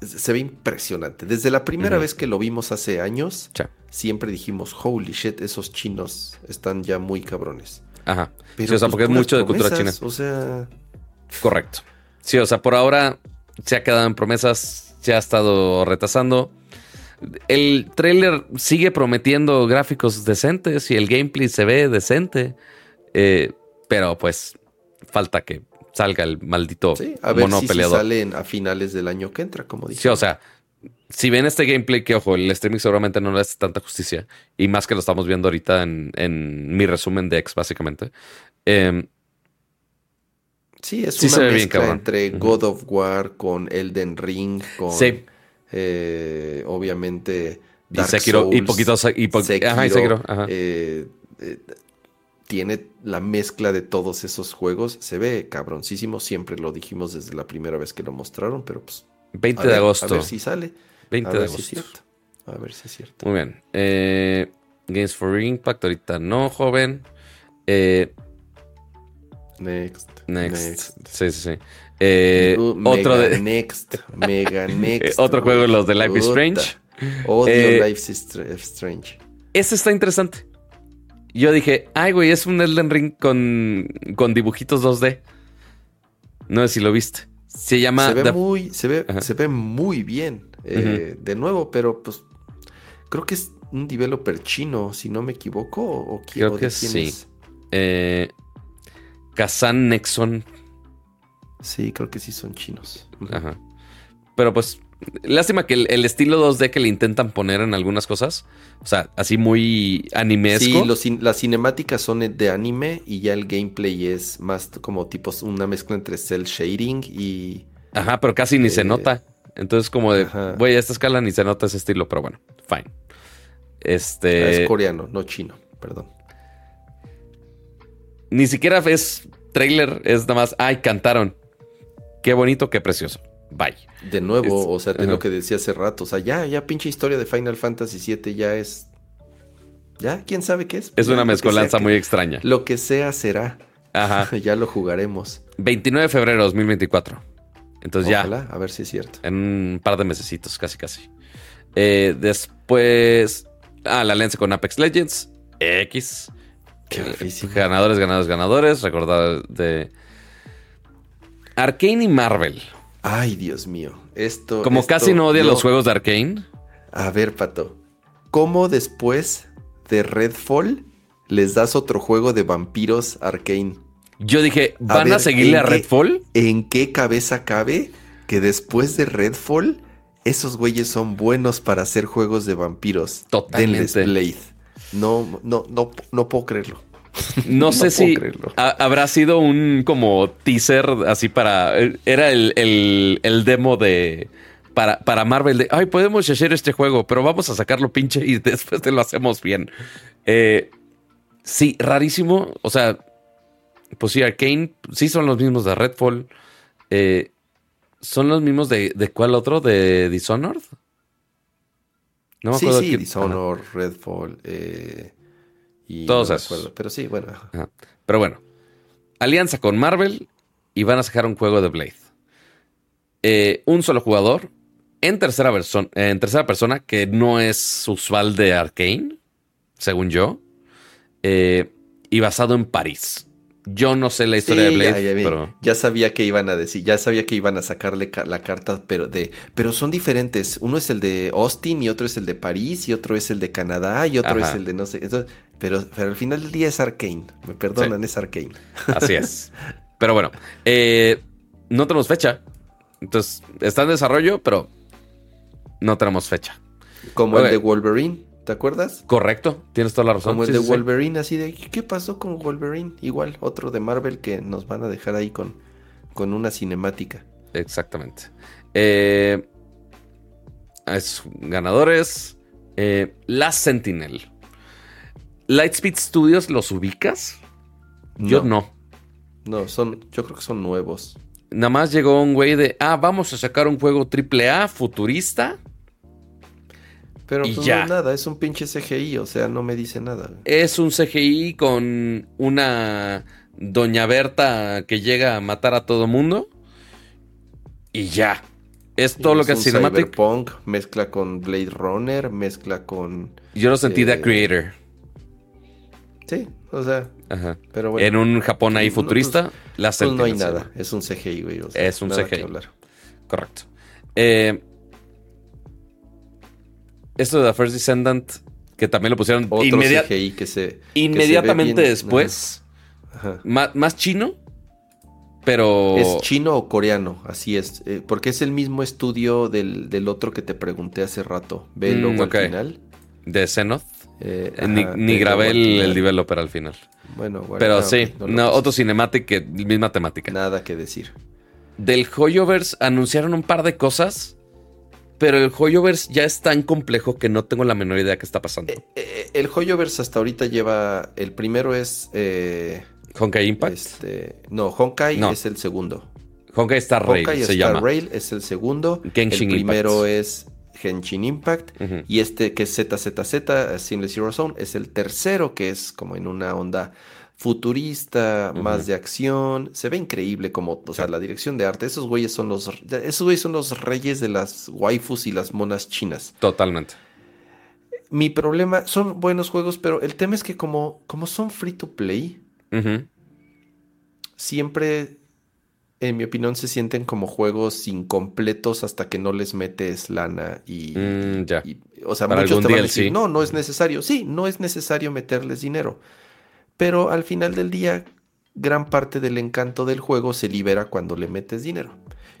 Se ve impresionante. Desde la primera vez que lo vimos hace años, siempre dijimos, holy shit, esos chinos están ya muy cabrones. Ajá. sí, o sea, pues porque es mucho de cultura china. O sea. Correcto. Sí, o sea, por ahora se ha quedado en promesas, se ha estado retrasando el trailer sigue prometiendo gráficos decentes y el gameplay se ve decente. Eh, pero pues falta que salga el maldito sí, a ver si sale a finales del año que entra, como dije. Sí, o sea, si ven este gameplay, que ojo, el streaming seguramente no le hace tanta justicia, y más que lo estamos viendo ahorita en, mi resumen de X, básicamente. Em, sí, es una mezcla entre God of War con Elden Ring, con eh, obviamente Dark y Sekiro, y poquitos y, Sekiro, eh, eh, tiene la mezcla de todos esos juegos. Se ve cabroncísimo, siempre lo dijimos desde la primera vez que lo mostraron, pero pues 20 de agosto. A ver si sale. 20 a ver de agosto. Si es cierto. A ver si es cierto. Muy bien. Eh, Games for Impact, ahorita no, joven. Eh, next, next. Sí, sí, sí. Eh, otro de. Next. Mega Next. otro juego, los de Life is Strange. Odio eh, Life is Strange. Ese está interesante. Yo dije, ay, güey, es un Elden Ring con, con dibujitos 2D. No sé si lo viste. Se llama. Se ve, muy, se ve, se ve muy bien. Eh, de nuevo, pero pues. Creo que es un developer chino, si no me equivoco. O, creo que sí. Eh, Kazan Nexon. Sí, creo que sí son chinos. Ajá. Pero pues Lástima que el, estilo 2D que le intentan poner en algunas cosas, o sea, así muy animesco. Sí, las cinemáticas son de anime y ya el gameplay es más como tipo una mezcla entre cel shading y... Ajá, pero casi ni se eh, nota. Entonces como de, voy a esta escala ni se nota ese estilo, pero bueno, fine. Este... Ah, es coreano, no chino, perdón. Ni siquiera es trailer, es nada más, ay, cantaron. Qué bonito, qué precioso. Bye. De nuevo, o sea, de lo que decía hace rato. O sea, ya, ya pinche historia de Final Fantasy VII ya es. Ya, quién sabe qué es. Es una mezcolanza muy extraña. Lo que sea será. Ajá. ya lo jugaremos. 29 de febrero de 2024. Entonces ya. A ver si es cierto. En un par de mesecitos, casi casi. Eh, después. Ah, la alianza con Apex Legends. X. Qué eh, ganadores, ganadores, ganadores. Recordad de. Arkane y Marvel. Ay, Dios mío. Esto. Como casi no odia los juegos de Arkane. A ver, Pato. ¿Cómo después de Redfall les das otro juego de vampiros Arkane? Yo dije, ¿van a, seguirle a Redfall? ¿En qué cabeza cabe que después de Redfall esos güeyes son buenos para hacer juegos de vampiros? Totalmente. Blade. No, no, no, no puedo creerlo. No, sé si habrá sido un como teaser así para. Era el, demo de. Para, para, Marvel de. Ay, podemos hacer este juego, pero vamos a sacarlo pinche y después te lo hacemos bien. Eh, sí, rarísimo. O sea, pues sí, Arkane. Sí, son los mismos de Redfall. Eh, ¿Son los mismos de, de cuál otro? ¿De Dishonored? No me acuerdo. Sí, sí, Dishonored, Redfall. Eh. Todos esos. pero sí, bueno. Pero bueno, alianza con Marvel y van a sacar un juego de Blade. Eh, un solo jugador en tercera, en tercera persona, que no es usual de Arkane, según yo, eh, y basado en París. Yo no sé la historia de Blade, ya, pero... ya, sabía que iban a decir, ya sabía que iban a sacarle la carta, pero de, pero son diferentes. Uno es el de Austin y otro es el de París y otro es el de Canadá y otro es el de no sé. pero, pero al final del día es Arkane. Me perdonan, es Arkane. Así es. Pero bueno, eh, no tenemos fecha. Entonces, está en desarrollo, pero no tenemos fecha. Como el de Wolverine. ¿Te acuerdas? Correcto, tienes toda la razón. Como el de Wolverine, así de, ¿qué pasó con Wolverine? Igual, otro de Marvel que nos van a dejar ahí con, con una cinemática. Exactamente. Eh, es, ganadores. Eh, La Sentinel. Lightspeed Studios, ¿los ubicas? Yo no. No, son, yo creo que son nuevos. Nada más llegó un güey de, ah, vamos a sacar un juego AAA futurista pero pues, no es nada, es un pinche CGI, o sea, no me dice nada. Es un CGI con una Doña Berta que llega a matar a todo mundo. Y ya. Es todo lo que es Cinematic. Cyberpunk, mezcla con Blade Runner, mezcla con. Yo lo sentí de eh, Creator. Sí, o sea. Ajá. Pero bueno. En un Japón ahí futurista, la pues no hay nada. Es un CGI, güey. es un CGI. Correcto. Eh, esto de The First Descendant, que también lo pusieron que se, inmediatamente después, Más, chino, pero... ¿Es chino o coreano? Así es. eh, porque es el mismo estudio del, del otro que te pregunté hace rato. Ve el Mm, al final. De Xenoth. Eh, ni ajá, ni grabé el, el developer al final. Bueno, bueno, Pero sí, no, otro cinematic que misma temática. Nada que decir. Del Hoyoverse anunciaron un par de cosas, pero el Hoyoverse ya es tan complejo que no tengo la menor idea qué está pasando. Eh, el Hoyoverse hasta ahorita lleva. El primero es. eh, Honkai Impact. este, no, Honkai No. es el segundo. Honkai Star Rail Honkai se Star llama. Rail es el segundo. Genshin el primero Impact. es Genshin Impact. Y este que es ZZZ, Seamless Zero Zone, es el tercero, que es como en una onda futurista, más de acción. Se ve increíble como, o sea, la dirección de arte. Esos güeyes son los, esos güeyes son los reyes de las waifus y las monas chinas. Totalmente. Mi problema, son buenos juegos, pero el tema es que como, como son free to play, siempre, en mi opinión, se sienten como juegos incompletos hasta que no les metes lana y, Mm, ya. y- o sea, Para muchos te van a decir, no, no es necesario. Sí, no es necesario meterles dinero. Pero al final del día, gran parte del encanto del juego se libera cuando le metes dinero.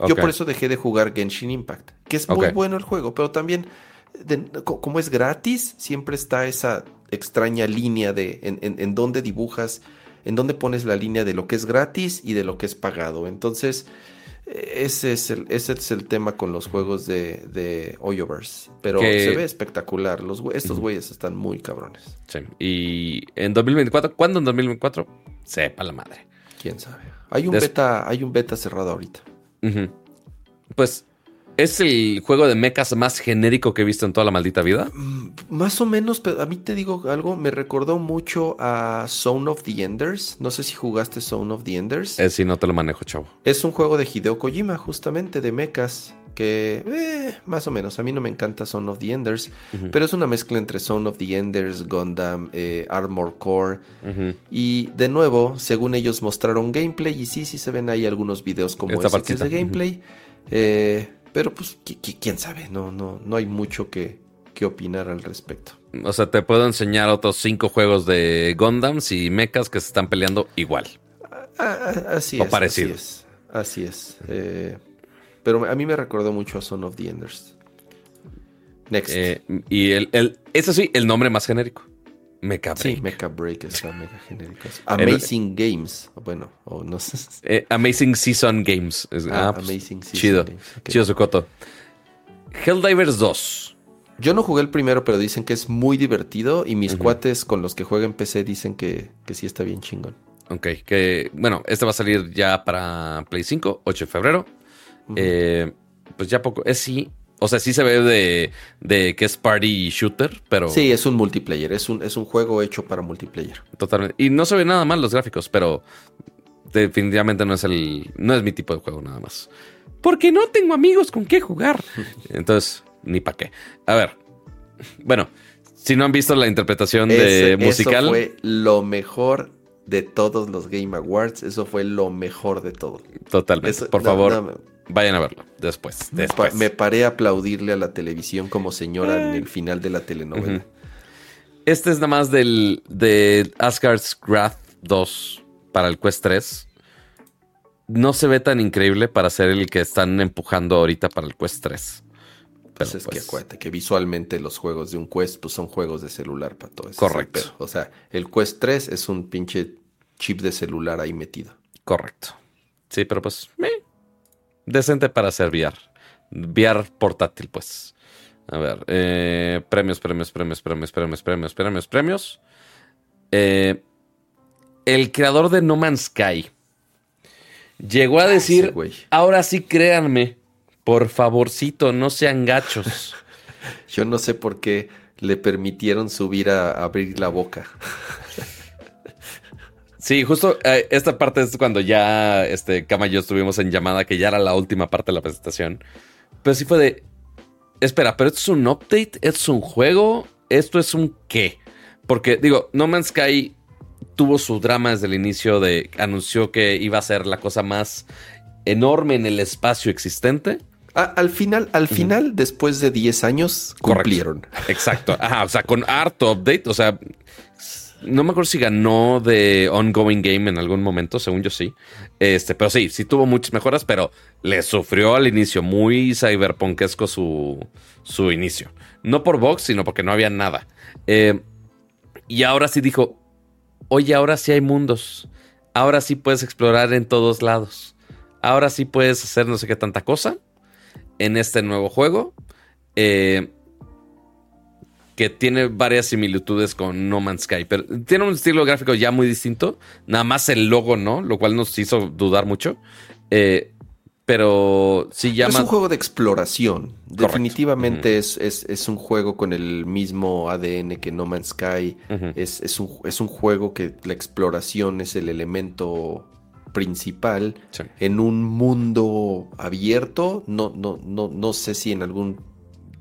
Yo por eso dejé de jugar Genshin Impact, que es muy bueno el juego, pero también, de- como es gratis, siempre está esa extraña línea de en, en, en dónde dibujas, en dónde pones la línea de lo que es gratis y de lo que es pagado. Entonces, ese es el, ese es el tema con los juegos de, de Hoyoverse. Pero Que- se ve espectacular. Los, estos güeyes están muy cabrones. Sí. Y en 2024, ¿cuándo en 2024? Sepa la madre. Quién sabe. Hay un Des- beta, hay un beta cerrado ahorita. Pues es el juego de mechas más genérico que he visto en toda la maldita vida. Mm, Más o menos, pero a mí te digo algo, me recordó mucho a Zone of the Enders. No sé si jugaste Zone of the Enders. Es si no te lo manejo, chavo. Es un juego de Hideo Kojima, justamente, de mechas. Que, eh, más o menos, a mí no me encanta Zone of the Enders. Pero es una mezcla entre Zone of the Enders, Gundam, eh, Armor Core. Y de nuevo, según ellos mostraron gameplay. Y sí, sí se ven ahí algunos videos como ese de gameplay. Eh, pero pues, qui- qui- quién sabe, no, no, no hay mucho que, que opinar al respecto. O sea, te puedo enseñar otros cinco juegos de Gundams y mechas que se están peleando igual. Así O es. parecido. Así es. Así es. Eh, pero a mí me recordó mucho a Son of the Enders. Next. Eh, y el, el, eso sí, el nombre más genérico. Mecha sí, Break. Mecha Break está mega genérico. Amazing Games. Bueno, o no sé. Eh, Amazing Season Games. Es- Ah, ah, pues, Amazing Season chido. Games, ok. Chido su coto. Helldivers 2. Yo no jugué el primero, pero dicen que es muy divertido. Y mis cuates con los que juego en PC dicen que, que sí está bien chingón. Ok, que bueno, este va a salir ya para Play 5, 8 de febrero. Eh, pues ya poco. Es sí. O sea, sí se ve de, de que es party shooter, pero Sí, es un multiplayer. Es un, es un juego hecho para multiplayer. totalmente. Y no se ve nada mal los gráficos, pero definitivamente no es el. No es mi tipo de juego, nada más. Porque no tengo amigos con qué jugar. Entonces, ni para qué. A ver. Bueno, si no han visto la interpretación de musical. Eso fue lo mejor de todos los Game Awards. Eso fue lo mejor de todo. Totalmente. Eso- Por no, favor, no, vayan a verlo. Después. Después. me paré a aplaudirle a la televisión como señora en el final de la telenovela. Este es nada más del de Asgard's Wrath 2 para el Quest 3. No se ve tan increíble para ser el que están empujando ahorita para el Quest 3. Pero, Pues es que pues, acuérdate que visualmente los juegos de un Quest pues son juegos de celular para todo eso. Correcto. O sea, el Quest 3 es un pinche chip de celular ahí metido. correcto. Sí, pero pues decente para hacer VR. VR portátil, pues. A ver, eh, premios, premios, premios, premios, premios, premios, premios, premios. Eh, el creador de No Man's Sky llegó a decir, ahora sí créanme, por favorcito, no sean gachos. Yo no sé por qué le permitieron subir a abrir la boca. Sí, justo eh, esta parte es cuando ya este Cama y yo estuvimos en llamada, que ya era la última parte de la presentación. Pero sí fue de. Espera, pero esto es un update, esto es un juego, esto es un qué. Porque, digo, No Man's Sky tuvo su drama desde el inicio de. anunció que iba a ser la cosa más enorme en el espacio existente. A- al final, al final, después de 10 años, Correcto. cumplieron. Exacto. Ajá, o sea, con harto update, o sea, no me acuerdo si ganó de Ongoing Game en algún momento, según yo sí. Este, pero sí, sí tuvo muchas mejoras, pero le sufrió al inicio. Muy cyberpunkesco su, su inicio. No por box, sino porque no había nada. Eh, y ahora sí dijo: Oye, ahora sí hay mundos. Ahora sí puedes explorar en todos lados. Ahora sí puedes hacer no sé qué tanta cosa en este nuevo juego. Eh, que tiene varias similitudes con No Man's Sky, pero tiene un estilo gráfico ya muy distinto. Nada más el logo, ¿no? Lo cual nos hizo dudar mucho. Eh, pero sí llama. Es un juego de exploración. Definitivamente es, es, un juego con el mismo ADN que No Man's Sky. es, un, es, un, juego que la exploración es el elemento principal en un mundo abierto. No, no, no, no sé si en algún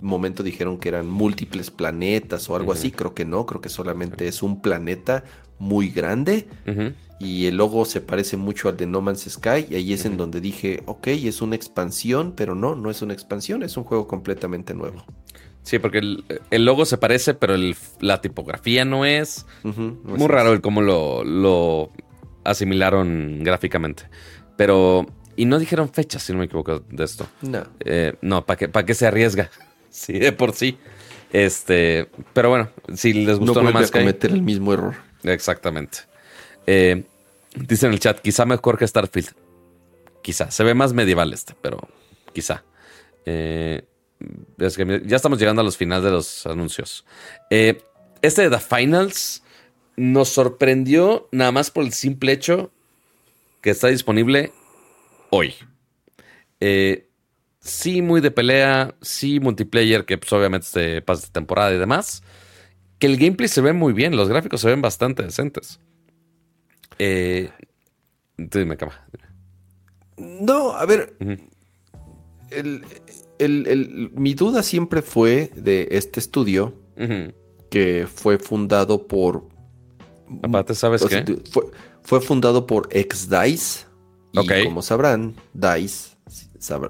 momento dijeron que eran múltiples planetas o algo así. Creo que no, creo que solamente es un planeta muy grande. Y el logo se parece mucho al de No Man's Sky. Y ahí es en donde dije, ok, es una expansión, pero no, no es una expansión, es un juego completamente nuevo. Sí, porque el, logo se parece, pero la tipografía no es. muy raro el cómo lo, lo asimilaron gráficamente. Pero. Y no dijeron fechas, si no me equivoco, de esto. No. Eh, no, ¿para qué, para qué se arriesga? Sí, de por sí. Este, pero bueno, si les gustó no más cometer el mismo error. Exactamente. Eh, dice en el chat, quizá mejor que Starfield. Quizá. Se ve más medieval este, pero quizá. Eh, es que ya estamos llegando a los finales de los anuncios. Eh, este de The Finals nos sorprendió nada más por el simple hecho que está disponible hoy. Eh, sí muy de pelea, sí multiplayer, que pues, obviamente se pasa de temporada y demás. Que el gameplay se ve muy bien, los gráficos se ven bastante decentes. Eh, dime, cama. No, a ver. mi duda siempre fue de este estudio que fue fundado por. Aparte, ¿sabes qué? Fue, fundado por ex DICE. Y como sabrán, DICE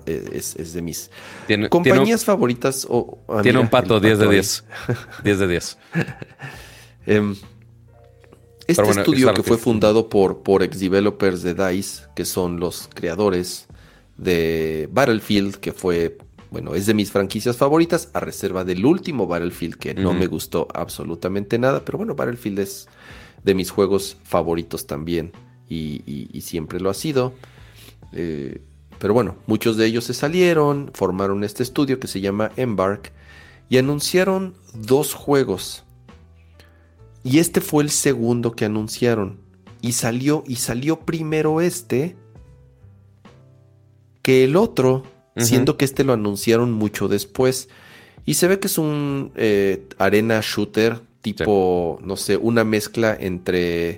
eh, es, de mis compañías favoritas. tiene un pato 10 de 10. 10 de 10. Em, este estudio que fue fundado por, por ex developers de DICE, que son los creadores de Battlefield, que fue, bueno, es de mis franquicias favoritas, a reserva del último Battlefield, que no me gustó absolutamente nada, pero bueno, Battlefield es de mis juegos favoritos también, y, siempre lo ha sido. Eh, pero bueno, muchos de ellos se salieron, formaron este estudio que se llama Embark y anunciaron dos juegos. Y este fue el segundo que anunciaron. Y salió, y salió primero este que el otro, siendo que este lo anunciaron mucho después. Y se ve que es un eh, arena shooter tipo, no sé, una mezcla entre...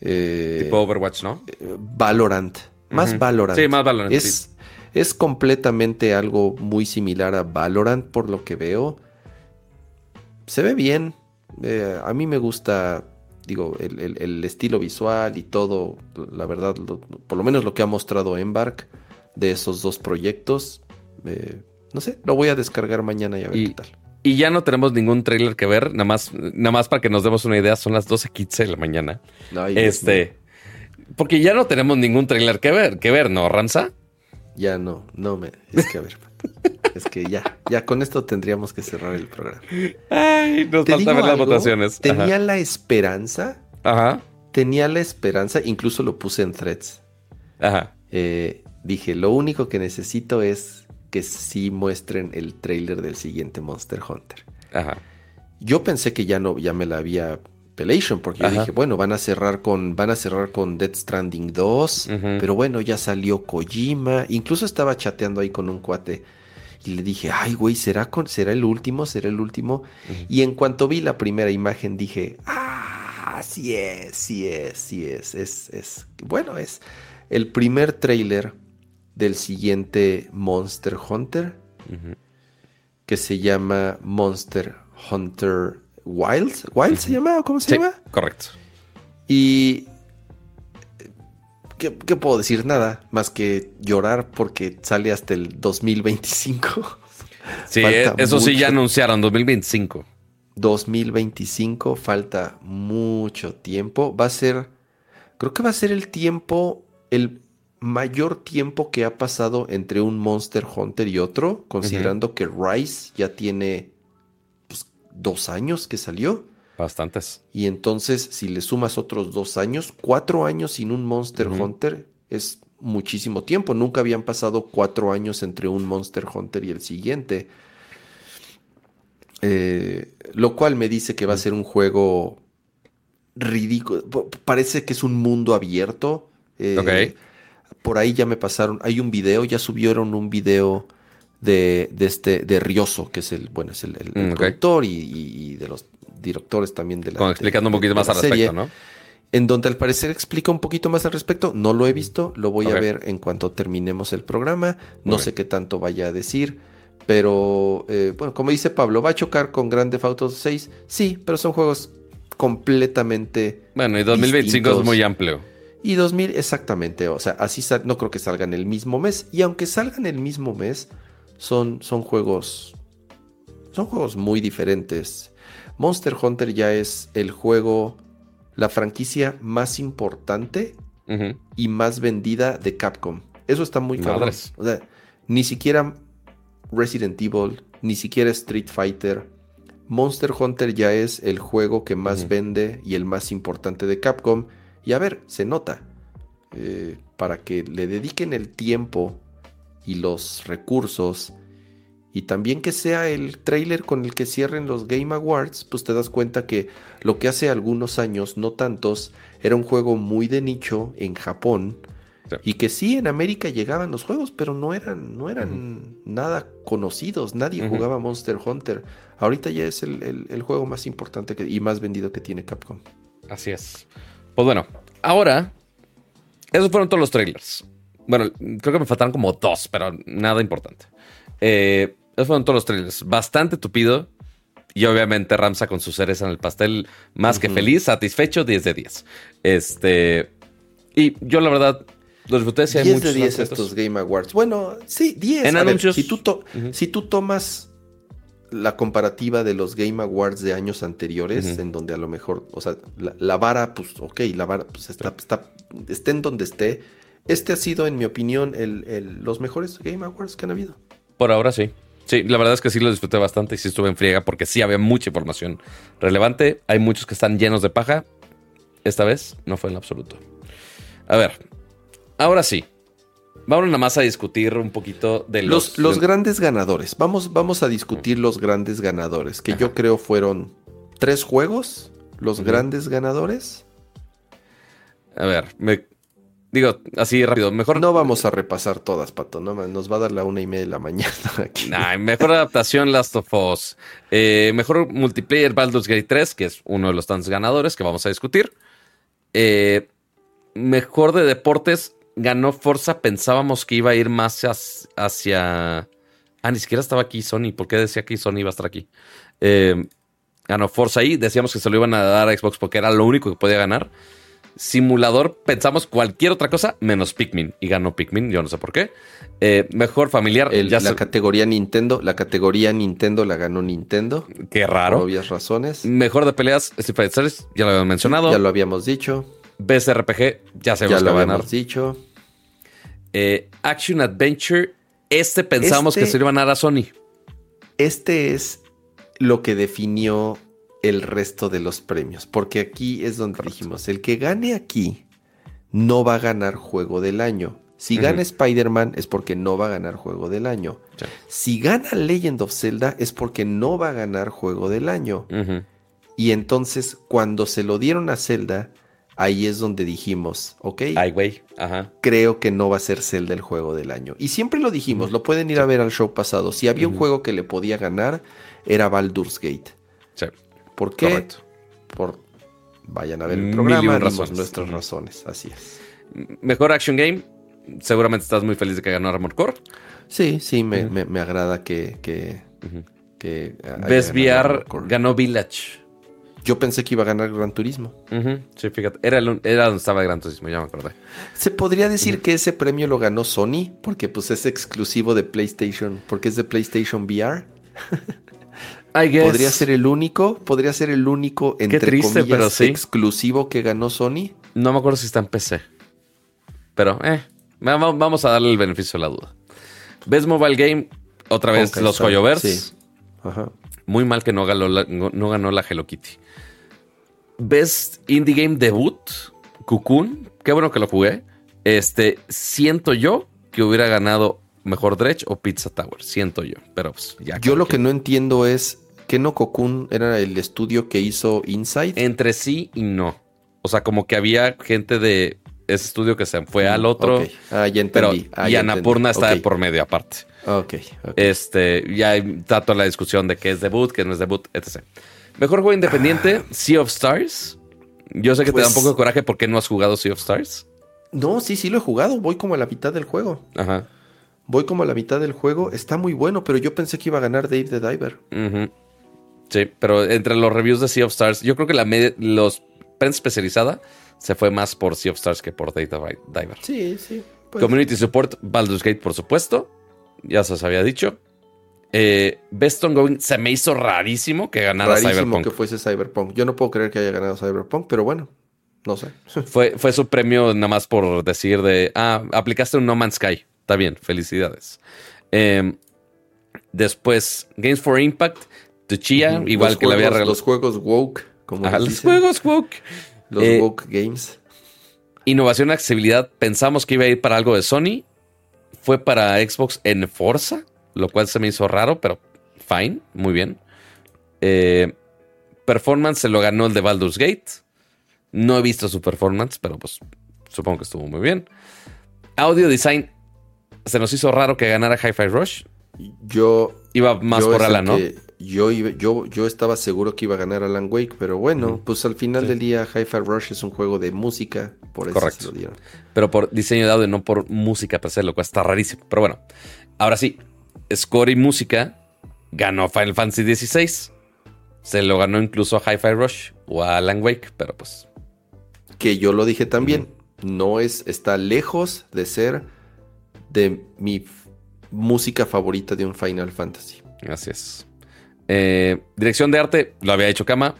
Eh, tipo Overwatch, ¿no? Valorant. Más Valorant. Sí, más Valorant. Es, es completamente algo muy similar a Valorant por lo que veo. Se ve bien. Eh, a mí me gusta, digo, el, estilo visual y todo. La verdad, por lo menos lo que ha mostrado Embark de esos dos proyectos. Eh, no sé, lo voy a descargar mañana y a ver qué tal. Y ya no tenemos ningún trailer que ver, nada más, nada más para que nos demos una idea, son las 12.15 de la mañana. este, porque ya no tenemos ningún trailer que ver, que ver, ¿no, Ramsa? Ya no, no me. Es que a ver, es que ya, ya con esto tendríamos que cerrar el programa. Ay, nos falta ver las votaciones. Tenía la esperanza. Ajá. Tenía la esperanza, incluso lo puse en threads. Ajá. Eh, dije, lo único que necesito es que sí muestren el trailer del siguiente Monster Hunter. Ajá. Yo pensé que ya no, ya me la había Pelation, porque yo dije, bueno, van a cerrar con, van a cerrar con Dead Stranding 2, pero bueno, ya salió Kojima, incluso estaba chateando ahí con un cuate y le dije, ay, güey, ¿será, con, ¿será el último? ¿Será el último? Y en cuanto vi la primera imagen dije, ah, sí es, sí es, sí es, es, es, bueno, es el primer trailer del siguiente Monster Hunter, que se llama Monster Hunter Wild. ¿Wild se llama? ¿Cómo se llama? Correcto. Y. ¿qué, puedo decir? Nada más que llorar porque sale hasta el 2025. Sí, eso sí ya anunciaron, 2025. 2025, falta mucho tiempo. Va a ser, creo que va a ser el tiempo, el mayor tiempo que ha pasado entre un Monster Hunter y otro, considerando que Rise ya tiene dos años que salió. Bastantes. Y entonces, si le sumas otros dos años, cuatro años sin un Monster Hunter es muchísimo tiempo. Nunca habían pasado cuatro años entre un Monster Hunter y el siguiente. Eh, lo cual me dice que va a ser un juego ridículo. Parece que es un mundo abierto. Eh, por ahí ya me pasaron. Hay un video, ya subieron un video de, este de Rioso, que es el, bueno, es el, el, mm, y, de los directores también de la. explicando un poquito más al respecto, ¿no? En donde al parecer explica un poquito más al respecto. No lo he visto, lo voy a ver en cuanto terminemos el programa. No sé qué tanto vaya a decir. Pero, eh, bueno, como dice Pablo, ¿va a chocar con Grand Theft Auto 6? Sí, pero son juegos completamente. Bueno, y 2025 es muy amplio. Y 2000, exactamente. O sea, así no creo que salgan el mismo mes. Y aunque salgan el mismo mes, son, son juegos. Son juegos muy diferentes. Monster Hunter ya es el juego, la franquicia más importante y más vendida de Capcom. Eso está muy claro. O sea, ni siquiera Resident Evil, ni siquiera Street Fighter. Monster Hunter ya es el juego que más vende y el más importante de Capcom. Y a ver, se nota. Eh, para que le dediquen el tiempo y los recursos y también que sea el trailer con el que cierren los Game Awards, pues te das cuenta que lo que hace algunos años, no tantos, era un juego muy de nicho en Japón y que sí, en América llegaban los juegos, pero no eran, no eran nada conocidos. Nadie jugaba Monster Hunter. Ahorita ya es el, juego más importante y más vendido que tiene Capcom. Así es. Pues bueno, ahora, esos fueron todos los trailers. Bueno, creo que me faltaron como dos, pero nada importante. Eh, esos fueron todos los trailers. Bastante tupido. Y obviamente Ramsa con su cereza en el pastel, más que feliz, satisfecho, 10 de 10. Este. Y yo, la verdad, los disfruté. 10 de 10 estos Game Awards. Bueno, sí, 10. En anuncios. si, tú si tú tomas la comparativa de los Game Awards de años anteriores, en donde a lo mejor, o sea, la, vara, pues, ok, la vara, pues está, está, esté en donde esté. Este ha sido, en mi opinión, el, los mejores Game Awards que han habido. Por ahora sí. Sí, la verdad es que sí lo disfruté bastante y sí estuve en friega porque sí había mucha información relevante. Hay muchos que están llenos de paja. Esta vez no fue en absoluto. A ver, ahora sí. Vamos nada más a discutir un poquito de los... Los, grandes ganadores. Vamos, vamos a discutir los grandes ganadores, que yo creo fueron tres juegos, los grandes ganadores. A ver, me, digo así rápido, mejor... No vamos a repasar todas, Pato, no, nos va a dar la una y media de la mañana aquí. mejor adaptación Last of Us. Eh, mejor multiplayer Baldur's Gate 3, que es uno de los tantos ganadores que vamos a discutir. Eh, mejor de deportes ganó Forza, pensábamos que iba a ir más hacia... Ah, ni siquiera estaba aquí Sony. ¿Por qué decía que Sony iba a estar aquí? Eh, ganó Forza ahí. Decíamos que se lo iban a dar a Xbox porque era lo único que podía ganar. Simulador, pensamos cualquier otra cosa menos Pikmin. Y ganó Pikmin, yo no sé por qué. Eh, mejor familiar. la categoría Nintendo, la categoría Nintendo la ganó Nintendo. Qué raro. Por obvias razones. Mejor de peleas, Street Fighter ya lo habíamos mencionado. Ya lo habíamos dicho. RPG, ya se ya lo habíamos dicho. Eh, Action Adventure, este pensamos que este se lo iban a dar a Sony. Este es lo que definió el resto de los premios, porque aquí es donde dijimos, el que gane aquí no va a ganar juego del año. Si gana Spider-Man es porque no va a ganar juego del año. Si gana Legend of Zelda es porque no va a ganar juego del año. Y entonces cuando se lo dieron a Zelda, ahí es donde dijimos, ok, Ay, güey. Ajá. creo que no va a ser Zelda el juego del año. Y siempre lo dijimos, lo pueden ir a ver al show pasado. Si había un juego que le podía ganar, era Baldur's Gate. Sí. ¿Por qué? Por vayan a ver el programa, dimos nuestras razones, así es. Mejor action game. Seguramente estás muy feliz de que ganó Armor Core. Sí, sí, me, agrada que, que, Best VR ganó Village. Yo pensé que iba a ganar Gran Turismo. Sí, fíjate. Era, era, donde estaba Gran Turismo, ya me acordé. Se podría decir que ese premio lo ganó Sony, porque pues es exclusivo de PlayStation, porque es de PlayStation VR. I guess. Podría ser el único, podría ser el único entre triste, comillas pero sí. exclusivo que ganó Sony. No me acuerdo si está en PC. Pero, eh. va- va- Vamos a darle el beneficio de la duda. Best Mobile Game, otra vez los sí. Ajá. Muy mal que no ganó, la, no ganó la Hello Kitty. Best Indie Game Debut, Cocoon. Qué bueno que lo jugué. Este, siento yo que hubiera ganado mejor Dredge o Pizza Tower. Siento yo. Pero pues ya. Yo lo que no entiendo es que no Cocoon era el estudio que hizo Inside. Entre sí y no. O sea, como que había gente de ese estudio que se fue al otro. Ok. Ah, ya Pero entendí. Ah, y ya Annapurna entendí. está por medio aparte. Ok, ok. Este, ya está toda la discusión de qué es debut, qué no es debut, etc. Mejor juego independiente, Sea of Stars. Yo sé que te da un Ah. Pues- poco de coraje porque no has jugado Sea of Stars. No, sí, sí lo he jugado. Voy como a la mitad del juego. Ajá. Voy como a la mitad del juego. Está muy bueno, pero yo pensé que iba a ganar Dave the Diver. Sí, pero entre los reviews de Sea of Stars, yo creo que la los prensa especializada se fue más por Sea of Stars que por Data Diver. Sí, sí. pues- Community Support, Baldur's Gate, por supuesto. Ya se os había dicho. Eh, Best Ongoing se me hizo rarísimo que ganara Rarísimo Cyberpunk. que fuese Cyberpunk. Yo no puedo creer que haya ganado Cyberpunk, pero bueno, no sé. Fue, fue su premio nada más por decir de, ah, aplicaste un No Man's Sky. Está bien, felicidades. Eh, después, Games for Impact, Tuchia, igual Los que le había regalado. Los juegos woke, como Ajá, les los dicen. juegos, woke. Los Eh, woke games. Innovación y accesibilidad, pensamos que iba a ir para algo de Sony. Fue para Xbox en Forza, lo cual se me hizo raro, pero fine, muy bien. Eh, performance se lo ganó el de Baldur's Gate. No he visto su performance, pero pues supongo que estuvo muy bien. Audio design, se nos hizo raro que ganara Hi-Fi Rush. Yo. Iba más yo por Alan, ¿no? Yo, iba- yo, yo estaba seguro que iba a ganar Alan Wake, pero bueno, pues al final Sí. del día Hi-Fi Rush es un juego de música, por eso Correcto. se lo dieron. Pero por diseño de audio, no por música per se, lo cual está rarísimo. Pero bueno, ahora sí, score y música ganó Final Fantasy XVI. Se lo ganó incluso a Hi-Fi Rush o a Alan Wake, pero pues Que yo lo dije también, no es, está lejos de ser de mi música favorita de un Final Fantasy. así es. Eh, dirección de arte, lo había hecho Kama.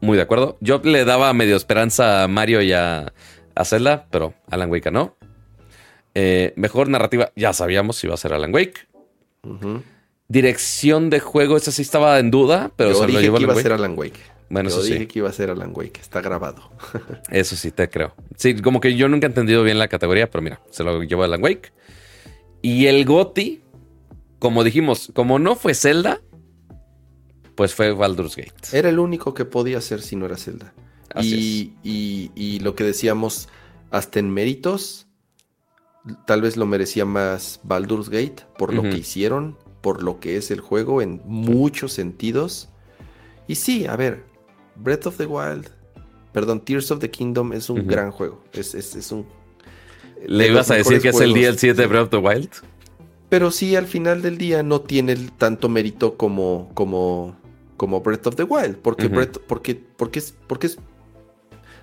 Muy de acuerdo. Yo le daba medio esperanza a Mario y a, a Zelda, pero Alan Wake no. Eh, mejor narrativa, ya sabíamos si iba a ser Alan Wake. Dirección de juego, esa sí estaba en duda, pero yo se lo llevó que iba a ser Alan Wake. Bueno, yo eso sí. dije que iba a ser Alan Wake, está grabado. Eso sí, te creo. Sí, como que yo nunca he entendido bien la categoría, pero mira, se lo llevó Alan Wake. Y el GOTI, como dijimos, como no fue Zelda, pues fue Baldur's Gate. Era el único que podía ser si no era Zelda. Así Y, y- y lo que decíamos, hasta en méritos, tal vez lo merecía más Baldur's Gate por lo que hicieron, por lo que es el juego en muchos sentidos. Y sí, a ver, Breath of the Wild, perdón, Tears of the Kingdom es un gran juego. Es, es- es un... ¿Le ibas a decir que es el. DLC de Breath of the Wild? Pero sí, al final del día no tiene tanto mérito como, como, como Breath of the Wild. Porque. Breath- porque, porque, es, porque es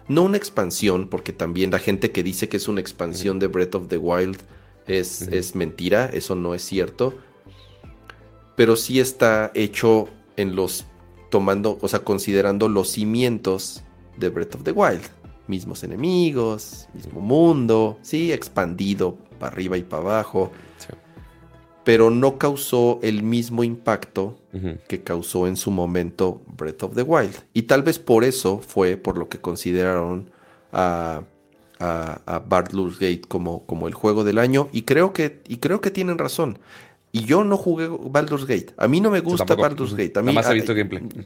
no una expansión, porque también la gente que dice que es una expansión de Breath of the Wild es, es mentira, eso no es cierto. Pero sí está hecho en los, tomando, o sea, considerando los cimientos de Breath of the Wild. Mismos enemigos, mismo mundo, sí, expandido para arriba y para abajo Sí. pero no causó el mismo impacto que causó en su momento Breath of the Wild. Y tal vez por eso fue por lo que consideraron a, a, a Baldur's Gate como, como el juego del año. Y creo, que, y creo que tienen razón. Y yo no jugué Baldur's Gate. A mí no me gusta. Baldur's. Gate. A mí, Nada más he visto gameplay. Ujú.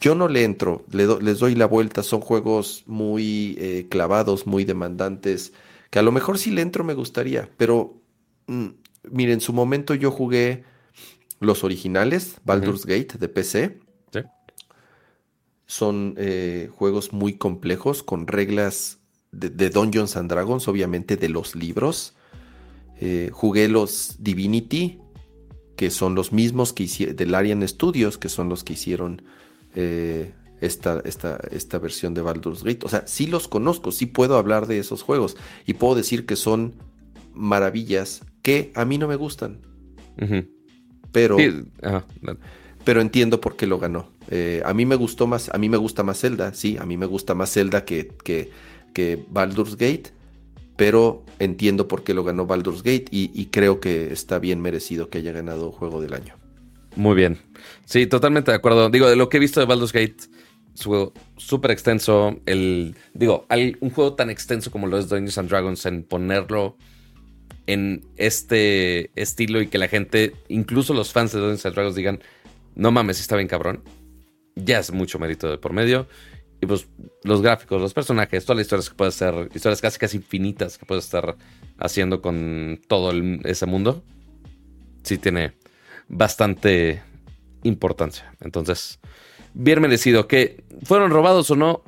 yo no le entro, le do- les doy la vuelta, son juegos muy eh, clavados, muy demandantes, que a lo mejor si le entro me gustaría, pero mm, miren, en su momento yo jugué los originales, Baldur's Gate de PC, Sí. son eh, juegos muy complejos, con reglas de, de Dungeons and Dragons, obviamente de los libros. Eh, jugué los Divinity, que son los mismos que hicieron, del Arian Studios, que son los que hicieron eh, esta, esta, esta versión de Baldur's Gate. O sea, sí los conozco, sí puedo hablar de esos juegos y puedo decir que son maravillas que a mí no me gustan, pero, Sí, ajá. pero entiendo por qué lo ganó. Eh, a mí me gustó más, a mí me gusta más Zelda, sí, a mí me gusta más Zelda que, que, que Baldur's Gate, pero entiendo por qué lo ganó Baldur's Gate y, creo que está bien merecido que haya ganado Juego del Año. Muy bien. Sí, totalmente de acuerdo. Digo, de lo que he visto de Baldur's Gate, es un juego súper extenso. El, digo, un juego tan extenso como lo es Dungeons and Dragons, en ponerlo en este estilo y que la gente, incluso los fans de Dungeons and Dragons, digan, no mames, está bien cabrón. Ya es mucho mérito de por medio. Y pues los gráficos, los personajes, todas las historias que puedes hacer, historias casi casi infinitas que puedes estar haciendo con todo ese mundo, sí tiene bastante importancia. Entonces, bien merecido. Que fueron robados o no,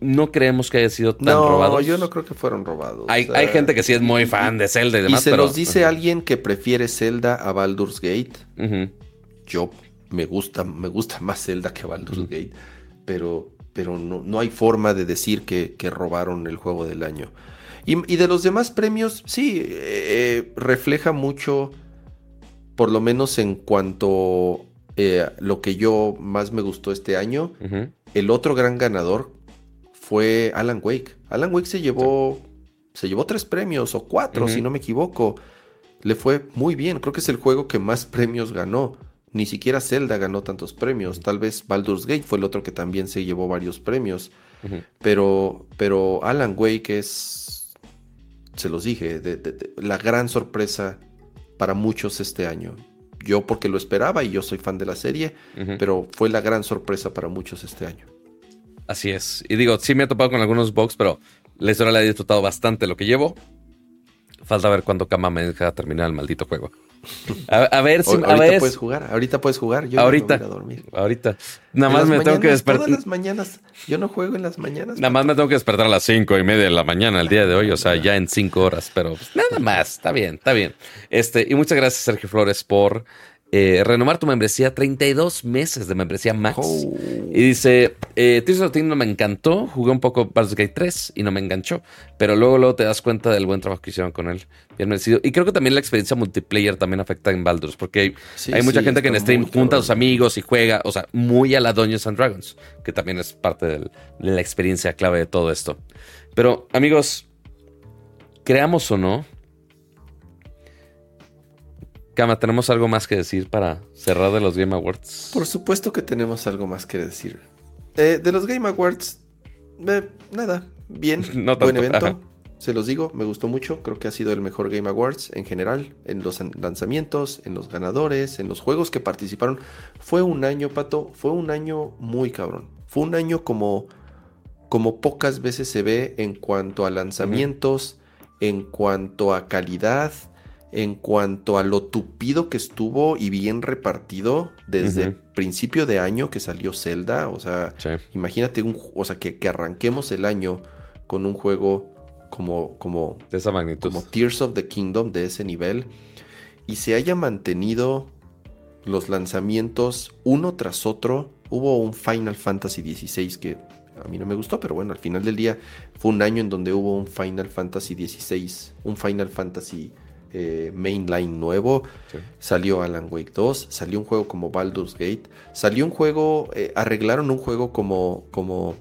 no creemos que haya sido tan no, robados. yo no creo que fueron robados. Hay, hay, gente que sí es muy fan de Zelda y demás. Y se nos dice alguien que prefiere Zelda a Baldur's Gate. Yo me gusta, me gusta más Zelda que Baldur's Gate, pero, pero no, no, hay forma de decir que, que robaron el juego del año. Y, y de los demás premios, sí, eh, refleja mucho, por lo menos en cuanto eh, lo que yo más me gustó este año. El otro gran ganador fue Alan Wake. Alan Wake se llevó, se llevó tres premios o cuatro, si no me equivoco. Le fue muy bien. Creo que es el juego que más premios ganó. Ni siquiera Zelda ganó tantos premios. Tal vez Baldur's Gate fue el otro que también se llevó varios premios. pero, pero Alan Wake es, se los dije, la gran sorpresa para muchos este año. Yo porque lo esperaba y yo soy fan de la serie, pero fue la gran sorpresa para muchos este año. Así es. Y digo, sí me he topado con algunos bugs, pero la historia la he disfrutado bastante lo que llevo. Falta ver cuándo Kama me deja terminar el maldito juego. A, ver si. ahorita ver. puedes jugar, ahorita puedes jugar. Yo ahorita. a dormir. Ahorita. Nada más me tengo que despertar. Todas las mañanas. Yo no juego en las mañanas. Nada más me tengo que despertar a las cinco y media de la mañana el día de hoy. O sea, ya en cinco horas. Pero pues, nada más. Está bien, está bien. Este, y muchas gracias, Sergio Flores, por eh, renovar tu membresía, 32 meses de membresía Max. Oh. Y dice, eh, Tears of the me encantó, jugué un poco Baldur's Gate 3 y no me enganchó, pero luego, luego te das cuenta del buen trabajo que hicieron con él. Bien merecido. Y creo que también la experiencia multiplayer también afecta en Baldur's, porque hay, hay mucha gente que en stream junta a sus amigos y juega, o sea, muy a la Dungeons and Dragons, que también es parte de la experiencia clave de todo esto. Pero amigos, creamos o no, Cama, ¿tenemos algo más que decir para cerrar de los Game Awards? Por supuesto que tenemos algo más que decir. Eh, de los Game Awards, eh, nada, bien, no buen evento. Se los digo, me gustó mucho. Creo que ha sido el mejor Game Awards en general, en los lanzamientos, en los ganadores, en los juegos que participaron. Fue un año, Pato, fue un año muy cabrón. Fue un año como, como pocas veces se ve en cuanto a lanzamientos, en cuanto a calidad, en cuanto a lo tupido que estuvo y bien repartido desde principio de año que salió Zelda. O sea, imagínate un, o sea, que, arranquemos el año con un juego como, como, de esa magnitud. como Tears of the Kingdom de ese nivel y se haya mantenido los lanzamientos uno tras otro. Hubo un Final Fantasy XVI que a mí no me gustó, pero bueno, al final del día fue un año en donde hubo un Final Fantasy XVI, un Final Fantasy eh, mainline nuevo. Salió Alan Wake 2, salió un juego como Baldur's Gate, salió un juego, eh, arreglaron un juego como, como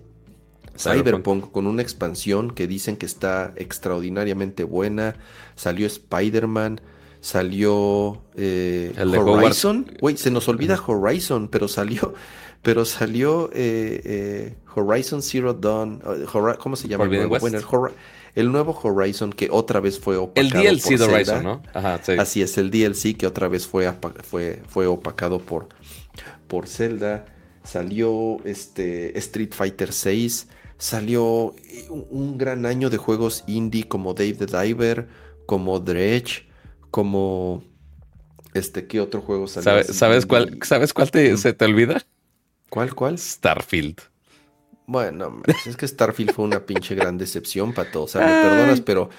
Cyberpunk con una expansión que dicen que está extraordinariamente buena. Salió Spider-Man, salió eh, Horizon. Güey, se nos olvida Horizon, pero salió, pero salió Horizon Zero Dawn. ¿Cómo se llama? Bueno, el nuevo Horizon que otra vez fue opacado. El DLC de Horizon, ¿no? Ajá, sí. Así es, el DLC que otra vez fue, fue, fue opacado por, por Zelda. Salió este Street Fighter VI. Salió un gran año de juegos indie como Dave the Diver, como Dredge, como. Este, ¿qué otro juego salió? ¿Sabes, cuál, ¿Sabes cuál te, se te olvida? ¿Cuál, cuál? Starfield. Bueno, es que Starfield fue una pinche gran decepción, Pato. O sea, me perdonas, pero,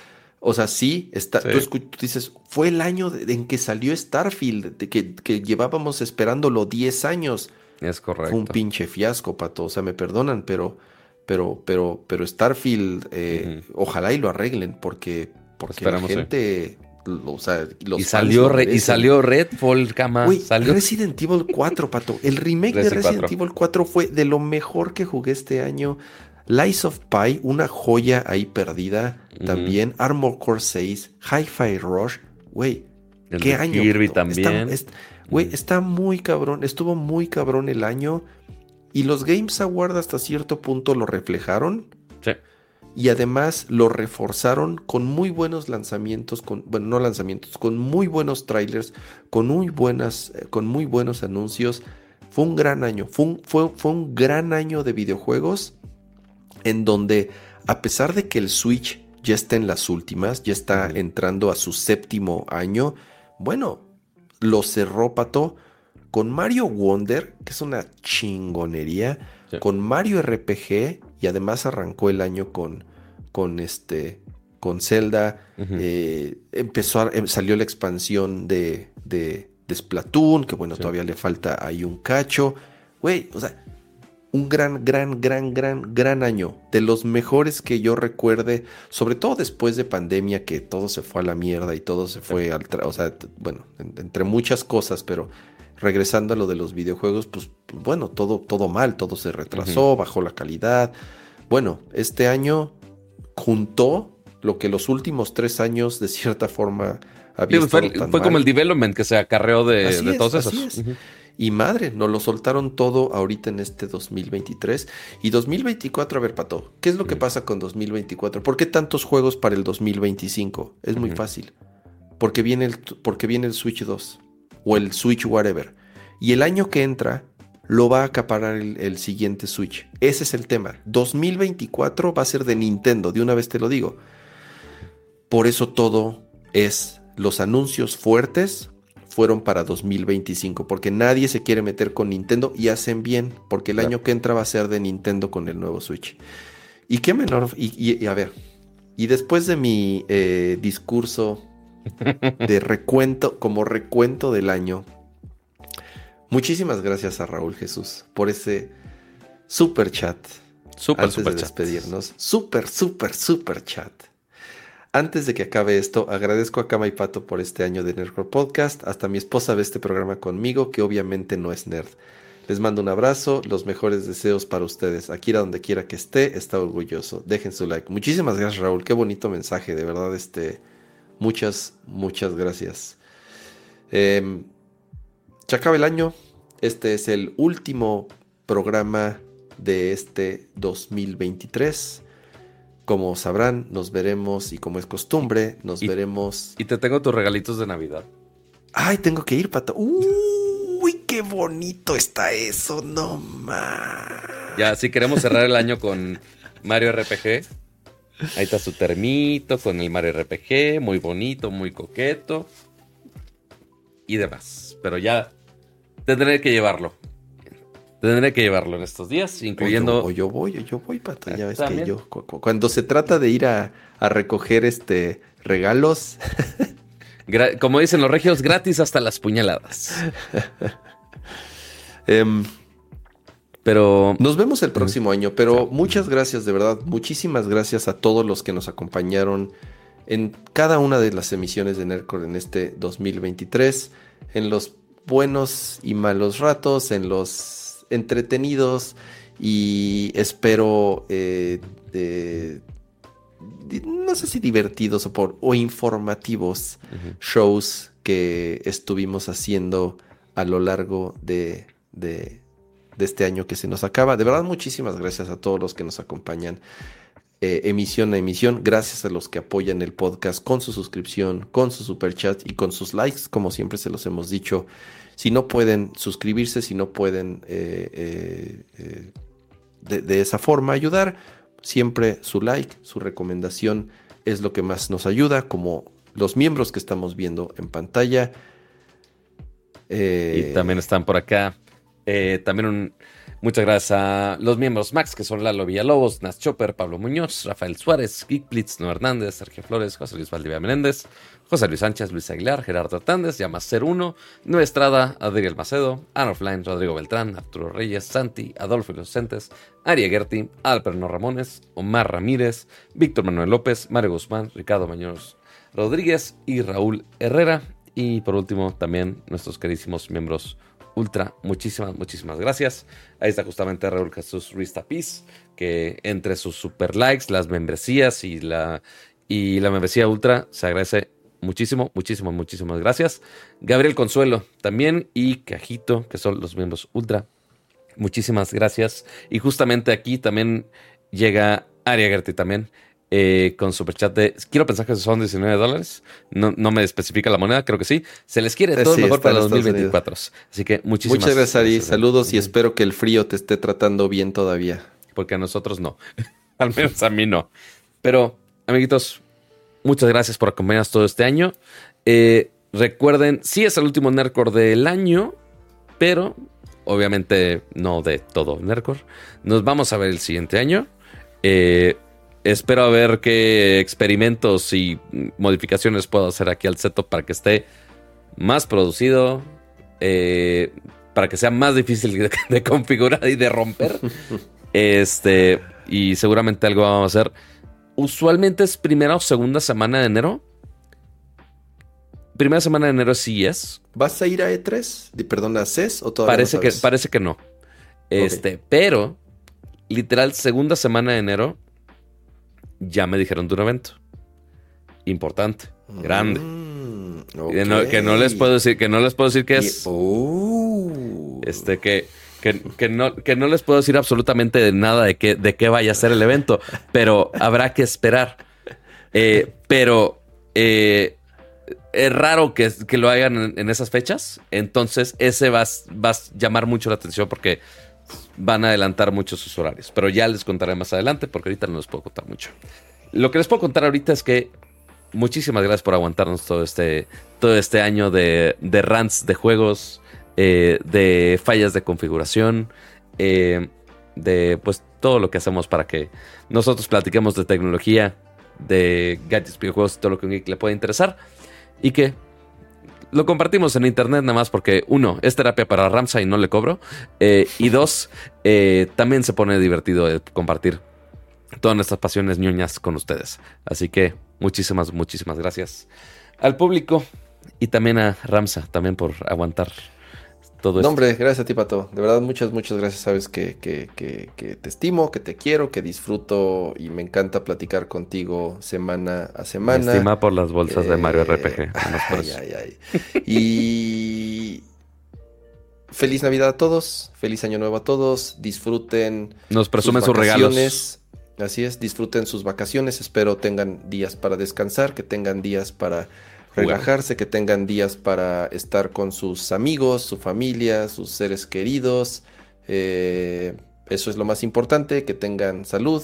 o sea, sí, está, Tú, dices, fue el año en que salió Starfield, de que, llevábamos esperándolo 10 años. Es correcto. Fue un pinche fiasco, Pato. O sea, me perdonan, pero, pero, pero, pero Starfield, eh, ojalá y lo arreglen, porque, porque la gente o sea, los y salió, Re- y salió Redfall, cama. Salió. Resident Evil 4, pato. El remake de Resident Resident 4. Evil 4 fue de lo mejor que jugué este año. Lies of Pi, una joya ahí perdida. También. Armor Core 6. Hi-Fi Rush. Güey, qué año. Kirby pato. Está- también. Güey, Ujú. está muy cabrón. Estuvo muy cabrón el año. Y los Games Award hasta cierto punto lo reflejaron. Sí. Y además lo reforzaron con muy buenos lanzamientos, con, bueno, no lanzamientos, con muy buenos trailers, con muy buenas, eh, con muy buenos anuncios. Fue un gran año, fue un, fue, fue un gran año de videojuegos en donde, a pesar de que el Switch ya está en las últimas, ya está entrando a su séptimo año, bueno, lo cerró Pato con Mario Wonder, que es una chingonería, Sí. con Mario RPG y además arrancó el año con, con este, con Zelda. Eh, empezó a- em- salió la expansión de, de, de Splatoon, que bueno, Sí. todavía le falta ahí un cacho. Güey, o sea, un gran, gran, gran, gran, gran año. De los mejores que yo recuerde, sobre todo después de pandemia, que todo se fue a la mierda y todo se fue al... tra- O sea, bueno, en- entre muchas cosas, pero regresando a lo de los videojuegos, pues pues, bueno, todo, todo mal, todo se retrasó, bajó la calidad. Bueno, este año juntó lo que los últimos tres años de cierta forma había Sí, fue, tan fue como el development que se acarreó de, Así de es, todos esos. es. Y madre, nos lo soltaron todo ahorita en este 2023. Y 2024, a ver, Pato, ¿qué es lo que pasa con 2024? ¿Por qué tantos juegos para el 2025? Es muy fácil. Porque viene, el, porque viene el Switch 2 o el Switch whatever. Y el año que entra lo va a acaparar el, el siguiente Switch. Ese es el tema. 2024 va a ser de Nintendo, de una vez te lo digo. Por eso todo es los anuncios fuertes fueron para 2025, porque nadie se quiere meter con Nintendo y hacen bien, porque el Claro. año que entra va a ser de Nintendo con el nuevo Switch. Y qué menor, y, y- y a ver, y después de mi eh, discurso de recuento, como recuento del año, muchísimas gracias a Raúl Jesús por ese super chat antes súper de chat. despedirnos. Súper, súper, súper chat. Antes de que acabe esto, agradezco a Kama y Pato por este año de Nerdcore Podcast. Hasta mi esposa ve este programa conmigo, que obviamente no es nerd. Les mando un abrazo, los mejores deseos para ustedes. Akira, donde quiera que esté, está orgulloso. Dejen su like. Muchísimas gracias, Raúl. Qué bonito mensaje, de verdad. Este, muchas, muchas gracias. Em, se acaba el año. Este es el último programa de este 2023. Como sabrán, nos veremos y como es costumbre, nos Y- veremos. Y te tengo tus regalitos de Navidad. Ay, tengo que ir, pato. Uy, qué bonito está eso, no más. Ya, si queremos cerrar el año con Mario RPG. Ahí está su termito con el Mario RPG, muy bonito, muy coqueto. Y demás. Pero ya tendré que llevarlo. Tendré que llevarlo en estos días, incluyendo... O yo, o yo voy, o yo voy, pato. Ya ves que yo, cu- cu- cuando se trata de ir a, a recoger este regalos, como dicen los regios, gratis hasta las puñaladas. em, Pero Nos vemos el próximo año, pero muchas gracias, de verdad. Muchísimas gracias a todos los que nos acompañaron en cada una de las emisiones de Nerdcore en este 2023, en los buenos y malos ratos, en los entretenidos y espero eh, no sé si divertidos o, por, o informativos shows que estuvimos haciendo a lo largo de, de- de este año que se nos acaba. De verdad, muchísimas gracias a todos los que nos acompañan eh, emisión a emisión. Gracias a los que apoyan el podcast con su suscripción, con su super chat y con sus likes, como siempre se los hemos dicho. Si no pueden suscribirse, si no pueden eh, eh, de, de esa forma ayudar, siempre su like, su recomendación es lo que más nos ayuda, como los miembros que estamos viendo en pantalla. Eh, Y también están por acá. Eh, también un- muchas gracias a los miembros Max, que son Lalo Villalobos, Nas Chopper, Pablo Muñoz, Rafael Suárez, Geek Blitz, Noé Hernández, Sergio Flores, José Luis Valdivia Menéndez, José Luis Sánchez, Luis Aguilar, Gerardo Hernández, Llamas 01, Noé Estrada, Adriel Macedo, Ana Offline, Rodrigo Beltrán, Arturo Reyes, Santi, Adolfo Inocentes, Aria Gerti, Alperno Ramones, Omar Ramírez, Víctor Manuel López, Mario Guzmán, Ricardo Baños Rodríguez y Raúl Herrera. Y por último, también nuestros queridísimos miembros Ultra. Muchísimas, muchísimas gracias. Ahí está justamente Raúl Jesús Ruiz Tapiz, que entre sus super likes, las membresías y la, y la membresía Ultra se agradece muchísimo, muchísimo, muchísimas gracias. Gabriel Consuelo también y Cajito, que son los miembros Ultra. Muchísimas gracias. Y justamente aquí también llega Aria Gerti también. Eh, con superchat de. Quiero pensar que son 19 dólares. No, no, me especifica la moneda, creo que sí. Se les quiere todo mejor para 2024. Así que muchísimas Muchas gracias, Ari. Saludos y espero que el frío te esté tratando bien todavía. Porque a nosotros no. Al menos a mí no. Pero, amiguitos, muchas gracias por acompañarnos todo este año. Eh, recuerden, sí es el último Nerdcore del año, pero obviamente no de todo Nerdcore. Nos vamos a ver el siguiente año. Eh, espero a ver qué experimentos y modificaciones puedo hacer aquí al setup para que esté más producido, eh, para que sea más difícil de, configurar y de romper. este, y seguramente algo vamos a hacer. Usualmente es primera o segunda semana de enero. Primera semana de enero sí es. ¿Vas a ir a E3? Perdón, a CES o todavía parece que Parece que no. Este, pero literal, segunda semana de enero ya me dijeron de un evento. Importante, grande. Mm, que, no, les puedo decir, que no les puedo decir que es. Uh. Este, que, que, no, que no les puedo decir absolutamente nada de qué, de qué vaya a ser el evento, pero habrá que esperar. Eh, pero eh, es raro que, lo hagan en, esas fechas. Entonces, ese va, va, a llamar mucho la atención porque van a adelantar mucho sus horarios. Pero ya les contaré más adelante porque ahorita no les puedo contar mucho. Lo que les puedo contar ahorita es que muchísimas gracias por aguantarnos todo este, todo este año de, de rants de juegos, eh, de fallas de configuración, eh, de pues todo lo que hacemos para que nosotros platiquemos de tecnología, de gadgets, videojuegos, todo lo que un geek le pueda interesar. Y que lo compartimos en internet nada más porque, uno, es terapia para Ramsa y no le cobro. Eh, y dos, eh, también se pone divertido compartir todas nuestras pasiones ñoñas con ustedes. Así que muchísimas, muchísimas gracias al público y también a Ramsa, también por aguantar todo no, hombre, gracias a ti, Pato. De verdad, muchas, muchas gracias. Sabes que, que, te estimo, que te quiero, que disfruto y me encanta platicar contigo semana a semana. estima por las bolsas de Mario eh, RPG. Ay, ay, ay. y feliz Navidad a todos, feliz Año Nuevo a todos. Disfruten. Nos presumen sus, regalos. Así es, disfruten sus vacaciones. Espero tengan días para descansar, que tengan días para relajarse, que tengan días para estar con sus amigos, su familia, sus seres queridos. Eh, eso es lo más importante, que tengan salud.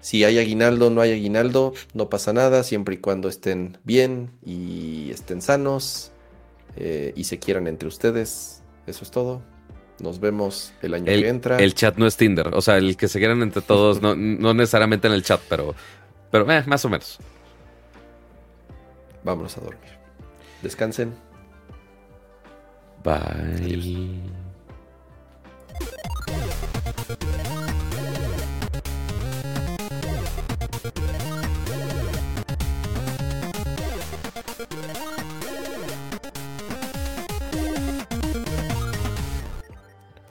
Si hay aguinaldo, no hay aguinaldo, no pasa nada, siempre y cuando estén bien y estén sanos eh, y se quieran entre ustedes. Eso es todo. Nos vemos el año que entra. El chat no es Tinder, o sea, el que se quieran entre todos, no, no necesariamente en el chat, pero, pero eh, más o menos vámonos a dormir. Descansen. Bye. Adiós.